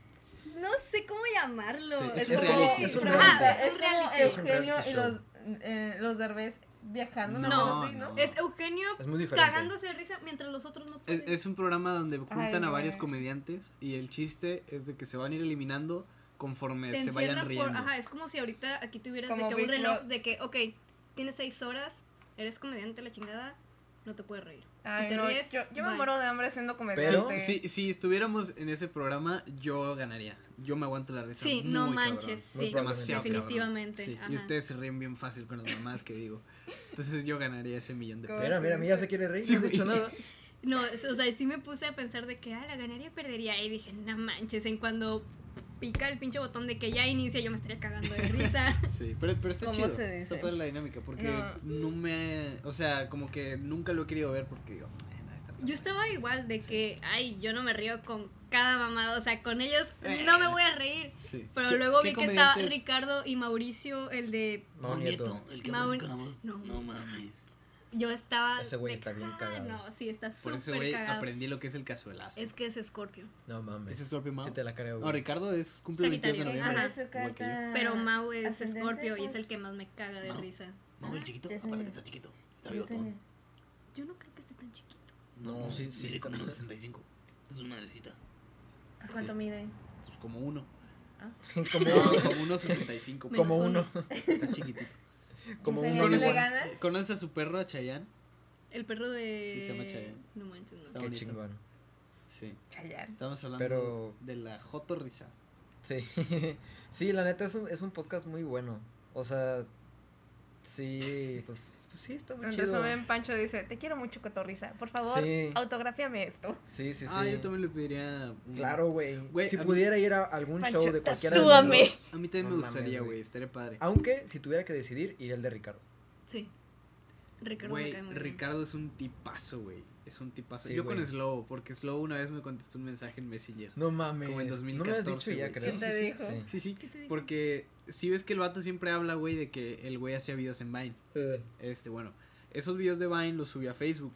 S3: No sé cómo llamarlo.
S1: Sí, es
S4: Es,
S1: un
S4: como.
S2: Es un reality.
S4: es como Eugenio y los, eh, los Derbez viajando,
S1: No,
S4: cosa así, ¿no?
S1: no.
S3: Es Eugenio
S2: Es muy diferente.
S3: cagándose de risa mientras los otros no
S1: Es,
S3: pueden.
S1: es un programa donde juntan a varios comediantes y el chiste es de que se van a ir eliminando conforme
S3: te
S1: se vayan riendo.
S3: por, ajá, es como si ahorita aquí tuvieras de que un reloj de que, ok, tienes seis horas, eres comediante la chingada, no te puedes reír.
S4: Ay,
S3: si te
S4: no,
S3: ríes,
S4: yo, yo me
S3: bye.
S4: muero de hambre siendo comediante.
S1: si, si estuviéramos en ese programa, yo ganaría. Yo me aguanto la risa.
S3: Sí,
S1: muy
S3: no
S1: cabrón.
S3: manches,
S2: Muy
S3: sí,
S1: Demasiado
S3: definitivamente.
S1: Sí. Y ustedes se ríen bien fácil con las mamás que digo. Entonces yo ganaría ese millón de
S4: ¿Cómo
S1: pesos.
S2: Mira, mira, mira, se quiere reír,
S1: Sí,
S2: no has dicho nada.
S3: No, o sea, sí me puse a pensar de que, ah, la ganaría y perdería. Y dije, no manches, en cuando pica el pinche botón de que ya inicia, yo me estaría cagando de risa.
S1: Sí, pero, pero está
S4: ¿Cómo
S1: chido. Está padre la dinámica porque
S4: No.
S1: no. me. O sea, como que nunca lo he querido ver porque digo, "Eh,
S3: Yo estaba igual de que, ay, yo no me río con cada mamada, o sea, con ellos no me voy a reír.
S1: Sí.
S3: Pero
S1: ¿Qué-
S3: luego vi que estaba? Ricardo y Mauricio, el de
S2: No, nieto.
S1: el que
S3: Mauri-
S1: habla así con la voz.
S3: No.
S1: No mames.
S3: Yo estaba
S2: Ese güey está bien
S3: ah,
S2: cagado.
S3: No, sí, está
S1: Por eso,
S3: súper
S1: güey,
S3: cagado.
S1: aprendí lo que es el cazuelazo.
S3: Es que es Scorpio.
S2: No mames.
S1: ¿Es Scorpio Mau?
S2: Sí te la creo,
S1: No,
S2: güey.
S1: Ricardo es cumple el 22 de noviembre.
S3: Ajá.
S1: que yo.
S3: Pero Mau es
S4: ascendente,
S3: Scorpio y es
S4: pues.
S3: el que más me caga de
S1: Mau.
S3: risa.
S1: Mau, el chiquito. Aparte que está chiquito. Está bigotón.
S3: Yo no creo que esté tan chiquito.
S2: No, sí, sí,
S1: mide
S2: sí,
S1: como
S2: está-
S1: unos 65. Es una madrecita.
S4: Pues, ¿Cuánto
S1: Sí.
S4: mide?
S1: Pues como uno.
S2: como,
S1: No, como unos 65.
S3: Menos
S2: como uno.
S1: Está chiquitito.
S2: Como
S4: Yesenia,
S2: uno.
S4: ¿no le
S1: ¿Conoces? ¿Conoces a su perro, a Chayanne?
S3: El perro de.
S1: Sí, se llama Chayanne.
S3: No manches, no.
S1: Está
S2: Qué
S1: bonito.
S2: chingón.
S1: Sí.
S4: Chayanne.
S1: Estamos hablando
S2: Pero-
S1: de la Jotorrisa.
S2: Sí. sí, la neta es un, es un podcast muy bueno. O sea, sí, pues, pues sí, está muy
S4: En
S2: chido.
S4: resumen, Pancho dice, te quiero mucho, Cotorrisa. Por favor,
S2: Sí.
S4: autografíame esto.
S2: Sí, sí, sí.
S1: Ah, yo también le pediría. un-
S2: Claro, güey. Si
S1: a mí-
S2: pudiera ir a algún
S4: Pancho,
S2: show de cualquiera de los dos,
S1: A mí también
S2: No
S1: me gustaría,
S2: güey.
S1: güey. Estaría padre.
S2: Aunque, si tuviera que decidir, iría el de Ricardo.
S3: Sí. Ricardo me
S1: Güey,
S3: cae muy bien.
S1: Ricardo es un tipazo, güey. Es un tipazo.
S2: Sí,
S1: Yo con
S2: güey.
S1: Slow, porque Slow una vez me contestó un mensaje en Messenger.
S2: No mames.
S1: Como en
S2: no me has
S1: 2014,
S2: dicho ya,
S1: güey.
S2: creo.
S4: Sí, te
S1: sí,
S4: dijo.
S2: Sí.
S1: Sí, sí.
S3: ¿Qué te dijo?
S1: Porque si ves que el vato siempre habla, güey, de que el güey hacía videos en Vine.
S2: Eh,
S1: Este, bueno, esos videos de Vine los subí a Facebook.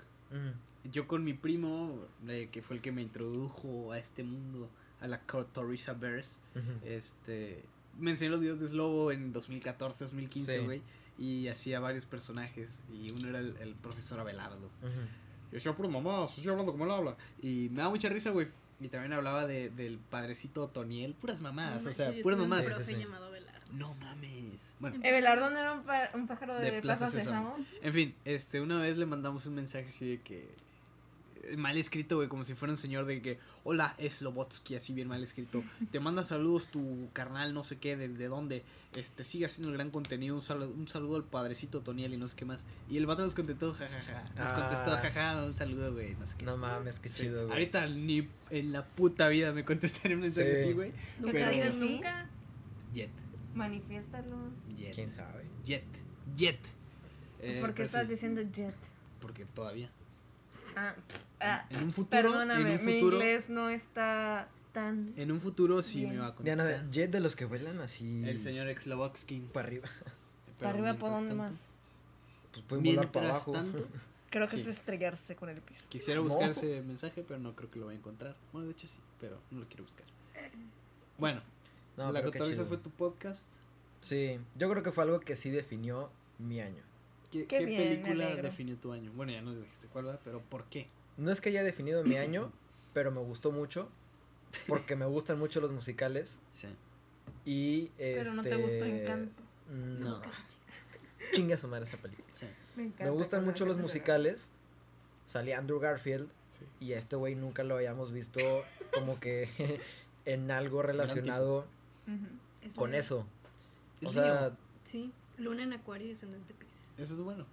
S1: Yo con mi primo, eh, que fue el que me introdujo a este mundo, a la Cotorrisa Bears, este, me enseñó los videos de Slobo en 2014, 2015,
S2: Sí.
S1: Y hacía varios personajes, y uno era el, el profesor Abelardo.
S2: Ujú.
S1: Yo decía, puro mamá, estoy hablando como él habla. Y me da mucha risa, güey. Y también hablaba de, del padrecito Toniel, puras mamadas,
S3: No
S1: o sea, puras mamadas.
S2: Sí, sí,
S3: profe
S2: sí.
S3: llamado Abelardo.
S1: No mames. Bueno,
S4: Ebelardo no era un, un pájaro de,
S1: De
S4: Plaza
S1: Plaza
S4: Sésamo.
S1: En fin, este, una vez le mandamos un mensaje así de que. Mal escrito, güey, como si fuera un señor de que. Hola, Slobotsky, así bien mal escrito. Te manda saludos tu carnal, no sé qué, desde dónde. Este, sigue haciendo el gran contenido. Un saludo, un saludo al padrecito Toniel y no sé qué más. Y el vato nos contestó, jajaja. Nos
S2: Ah.
S1: contestó, jaja, un saludo, güey, no sé qué.
S2: No mames, qué chido, güey.
S1: Ahorita ni en la puta vida me contestaré un mensaje
S2: Sí.
S1: así, güey.
S3: Nunca
S1: Pero-
S3: dices nunca.
S1: Jet.
S4: Manifiéstalo.
S1: Jet.
S2: ¿Quién sabe?
S1: Jet. Jet. Eh,
S4: ¿Por qué estás
S1: sí,
S4: diciendo jet?
S1: Porque todavía.
S4: Ah, ah,
S1: En un futuro.
S4: perdóname,
S1: en un
S4: mi
S1: futuro.
S4: inglés no está tan...
S1: En un futuro sí
S4: Bien.
S1: me va a
S2: Diana,
S1: contestar.
S2: jet de los que vuelan así.
S1: El señor Exlavoxkin.
S2: Para arriba.
S4: ¿Para arriba por dónde más?
S2: Pues pueden volar para abajo.
S1: tanto,
S4: Creo que
S1: Sí.
S4: es estrellarse con el piso.
S1: quisiera
S2: No.
S1: buscar ese mensaje, pero no creo que lo vaya a encontrar. Bueno, de hecho sí, pero no lo quiero buscar. Bueno,
S2: No,
S1: la cotorriza fue tu podcast.
S2: Sí, yo creo que fue algo que sí definió mi año.
S1: ¿Qué,
S4: Qué
S1: qué
S4: bien,
S1: película definió tu año? Bueno, ya nos dijiste cuál va, pero ¿por qué?
S2: No es que haya definido mi año, pero me gustó mucho. Porque me gustan mucho los musicales.
S1: Sí.
S2: Y este.
S4: Pero no te gustó Encanto.
S2: mm,
S1: No.
S2: Chinga su madre esa película.
S1: Sí.
S4: Me, encanta
S2: Me gustan mucho los musicales. Salía Andrew Garfield. Y a este güey nunca lo habíamos visto como que en algo relacionado con eso. O sea.
S3: Sí, luna en acuario y ascendente Pisces.
S1: Eso es bueno.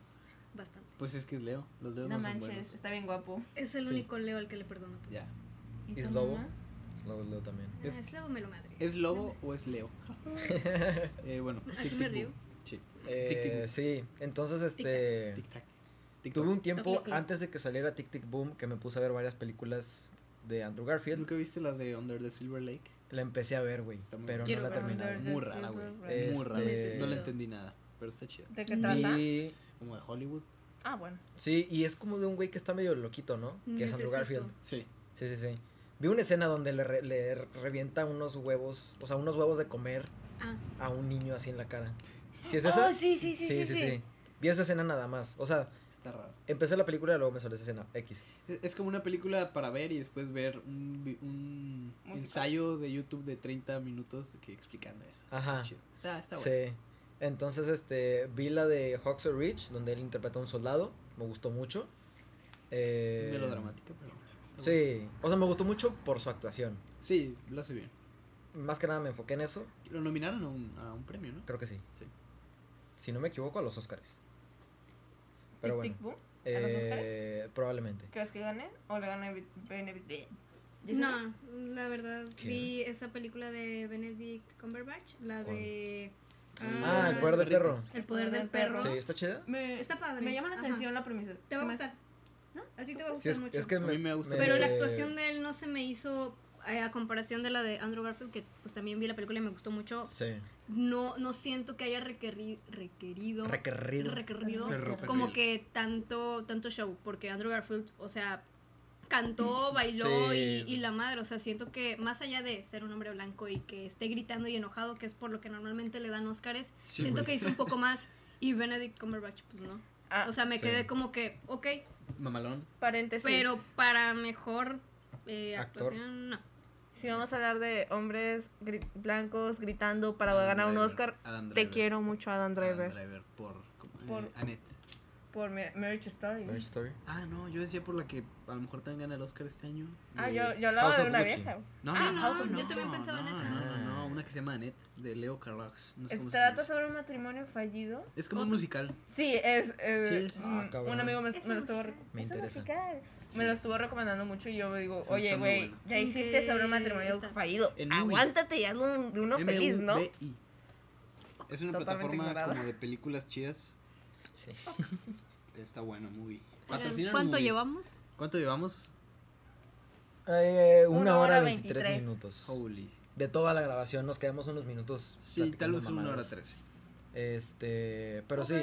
S3: Bastante.
S1: Pues es que es Leo. Los Leos
S4: No
S1: no, son
S4: manches,
S1: buenos.
S4: está bien guapo.
S3: Es el
S2: Sí.
S3: único Leo al que le perdono todo.
S1: Ya.
S4: ¿Y
S2: ¿Es lobo?
S4: mamá?
S2: es leo también.
S3: Ah,
S1: Es-
S3: Es, Leo me lo madre.
S1: ¿Es lobo
S3: No
S1: o es Leo? eh, bueno,
S3: Aquí
S1: tic,
S3: me
S1: tic,
S3: río.
S1: boom. Sí.
S2: Eh,
S1: Tic, tic, boom.
S2: sí, entonces este.
S1: Tic tac. Tic
S2: Tuve un tiempo antes de que saliera Tic Tic Boom que me puse a ver varias películas de Andrew Garfield.
S1: ¿Nunca viste la de Under the Silver Lake?
S2: La empecé a ver, güey, pero no la
S4: the
S1: Muy rara, güey.
S4: Lake.
S1: Muy rara.
S2: Este-
S1: No la entendí nada, pero está chida.
S4: ¿De qué trata?
S2: Y
S1: Como de Hollywood.
S4: Ah, bueno.
S2: sí, y es como de un güey que está medio loquito, ¿no? Que es Andrew. Garfield.
S1: Sí.
S2: Sí, sí, sí. Vi una escena donde le, re- le revienta unos huevos, o sea, unos huevos de comer
S3: Ah,
S2: a un niño así en la cara. ¿Sí es esa?
S4: Oh, sí, sí, sí, sí, sí.
S2: Vi esa escena nada más. O sea,
S1: Está raro.
S2: empecé la película y luego me salió esa escena. X.
S1: Es- Es como una película para ver y después ver un, un ensayo de YouTube de 30 minutos que explicando eso.
S2: Ajá.
S1: Chido. Está, está bueno.
S2: Sí. Entonces, este, vi la de Hawks Ridge, donde él interpreta a un soldado. Me gustó mucho. Eh,
S1: Melodramática, pero.
S2: Sí. O sea, me gustó mucho por su actuación.
S1: Sí, lo hace bien.
S2: Más que nada me enfoqué en eso.
S1: Lo nominaron a un, a un premio, ¿no?
S2: Creo que sí.
S1: Sí.
S2: Si no me equivoco, a los Oscars. Pero bueno.
S4: ¿A los Oscars?
S2: Eh, probablemente.
S4: ¿Crees que gane? ¿O le gane Benedict?
S3: no, la verdad
S2: ¿Qué?
S3: vi esa película de Benedict Cumberbatch, la de
S2: Ah, el
S1: Ah,
S2: poder del perro.
S3: El poder del perro.
S2: Sí, está chida.
S4: Me,
S3: Está padre.
S4: me llama la
S3: Ajá.
S4: atención la premisa.
S3: Te va a gustar. ¿No? A ti te va a
S2: Sí,
S3: gustar
S2: es,
S3: mucho.
S2: es que
S1: A mí me gusta
S3: Pero la actuación de él no se me hizo eh, a comparación de la de Andrew Garfield, que pues también vi la película y me gustó mucho.
S2: Sí.
S3: No, no siento que haya requeri- requerido,
S2: Requerido.
S3: requerido como que tanto, tanto show, porque Andrew Garfield, o sea, cantó, bailó
S2: Sí.
S3: y, y la madre, o sea, siento que más allá de ser un hombre blanco y que esté gritando y enojado, que es por lo que normalmente le dan Oscars,
S1: Sí,
S3: siento que hizo un poco más y Benedict Cumberbatch, pues no.
S4: Ah,
S3: O sea, me
S2: sí.
S3: quedé como que, ok,
S1: Mamalón.
S4: paréntesis.
S3: pero para mejor eh, actuación, no.
S4: Si vamos a hablar de hombres gri- blancos gritando para
S1: Adam
S4: ganar un Oscar,
S1: Adam
S4: te quiero mucho, Adam Driver.
S1: Adam Driver por, eh,
S4: Por-
S1: Annette.
S4: Por Ma- Marriage Story.
S2: Marriage Story.
S1: Ah, no, yo decía por la que a lo mejor también gana el Oscar este año.
S4: Ah,
S1: de-
S4: yo, yo hablaba
S2: House
S4: de una
S2: Gucci.
S4: vieja.
S1: No,
S3: Ah,
S1: no,
S3: no,
S1: House of-
S3: yo también pensaba en
S1: no,
S3: esa.
S1: No, no, no, una que se llama Annette, de Leo Carrax. No sé cómo se
S4: Trata sobre un matrimonio fallido.
S1: Es como un musical.
S4: Sí, es. eh,
S1: Sí, sí.
S4: un-
S2: Ah,
S4: un amigo me,
S3: Es
S4: me lo estuvo.
S3: musical.
S2: Me
S4: es musical.
S1: Sí.
S4: Me lo estuvo recomendando mucho y yo me digo,
S1: Sí,
S4: oye, güey,
S1: bueno.
S4: ya
S3: ¿En
S4: hiciste sobre un matrimonio
S3: está?
S4: fallido. Aguántate y hazlo un- uno feliz, ¿no?
S1: Es una plataforma como de películas chidas.
S2: Sí.
S1: Está bueno, Patrocinan
S3: ¿Cuánto
S1: Movie.
S3: llevamos?
S1: ¿Cuánto llevamos?
S2: Eh, una,
S4: Una
S2: hora
S4: hora
S2: 23
S4: 23.
S2: minutos.
S1: Holy.
S2: De toda la grabación nos quedamos unos minutos.
S1: Sí, tal vez una hora trece.
S2: Este, pero sí,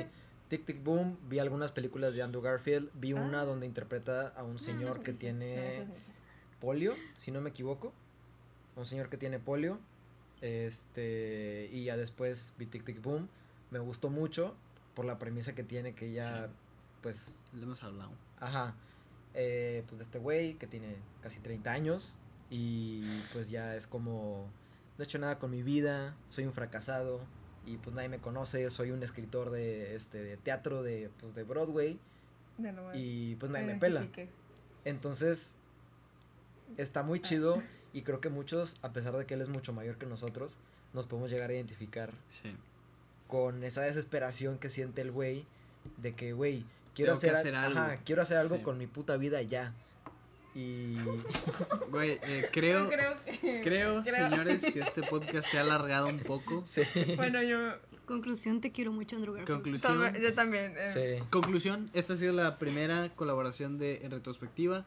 S2: Tic Tic Boom, vi algunas películas de Andrew Garfield, vi
S4: Ah.
S2: una donde interpreta a un señor que
S4: No,
S2: tiene
S4: es
S2: polio, si no me equivoco. Un señor que tiene polio. Este, y ya después vi Tic Tic Boom. Me gustó mucho por la premisa que tiene que ya,
S1: Sí.
S2: pues,
S1: Le hemos hablado.
S2: ajá, eh, pues de este güey que tiene casi 30 años y pues ya es como, no he hecho nada con mi vida, soy un fracasado y pues nadie me conoce, soy un escritor de, este, de teatro de, pues, de Broadway
S4: De nuevo.
S2: y pues nadie me pela. Entonces, está muy chido y creo que muchos, a pesar de que él es mucho mayor que nosotros, nos podemos llegar a identificar
S1: Sí.
S2: Con esa desesperación que siente el güey de que, güey, quiero hacer,
S1: algo.
S2: ajá, quiero hacer algo
S1: Sí.
S2: con mi puta vida ya. Y
S1: Güey, eh, creo,
S4: Creo que.
S1: creo,
S4: creo.
S1: señores, que este podcast se ha alargado un poco.
S2: sí.
S4: Bueno, yo.
S3: Conclusión, te quiero mucho, Andrew Garfield.
S1: Conclusión.
S4: Yo también. eh,
S2: Sí.
S1: Conclusión, esta ha sido la primera colaboración de En Retrospectiva.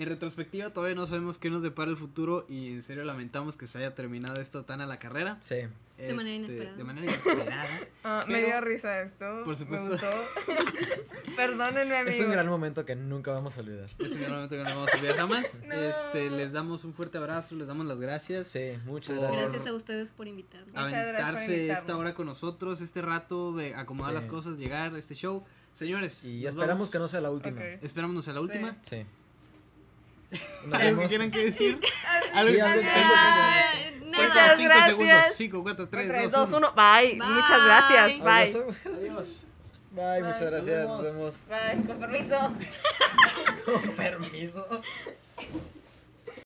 S1: En retrospectiva todavía no sabemos qué nos depara el futuro y en serio lamentamos que se haya terminado esto tan a la carrera.
S2: Sí.
S3: De manera
S1: Este,
S3: inesperada.
S1: De manera inesperada.
S4: ah, me dio risa esto.
S1: Por supuesto.
S4: Me gustó. Perdónenme, amigos.
S2: Es un gran momento que nunca vamos a olvidar.
S1: Es un gran momento que no vamos a olvidar jamás.
S4: No.
S1: Este, les damos un fuerte abrazo, les damos las gracias.
S2: Sí, muchas
S1: Por-
S2: gracias.
S3: Gracias a ustedes por
S4: por
S1: Aventarse
S4: invitarnos.
S1: esta hora con nosotros, este rato de acomodar
S2: Sí.
S1: las cosas, llegar a este show. Señores,
S2: Y esperamos
S1: vamos.
S2: que no sea la última.
S4: Ok.
S1: Esperamos no sea la última.
S2: Sí. Nos
S1: ¿Algo que que decir? ¿Algo que tengo
S3: que
S4: Muchas gracias.
S1: 5 4, 3, 2, 1.
S4: Bye. Muchas gracias. Bye.
S1: Adiós.
S2: Bye, muchas gracias.
S1: Nos vemos.
S4: Bye, con permiso. con permiso.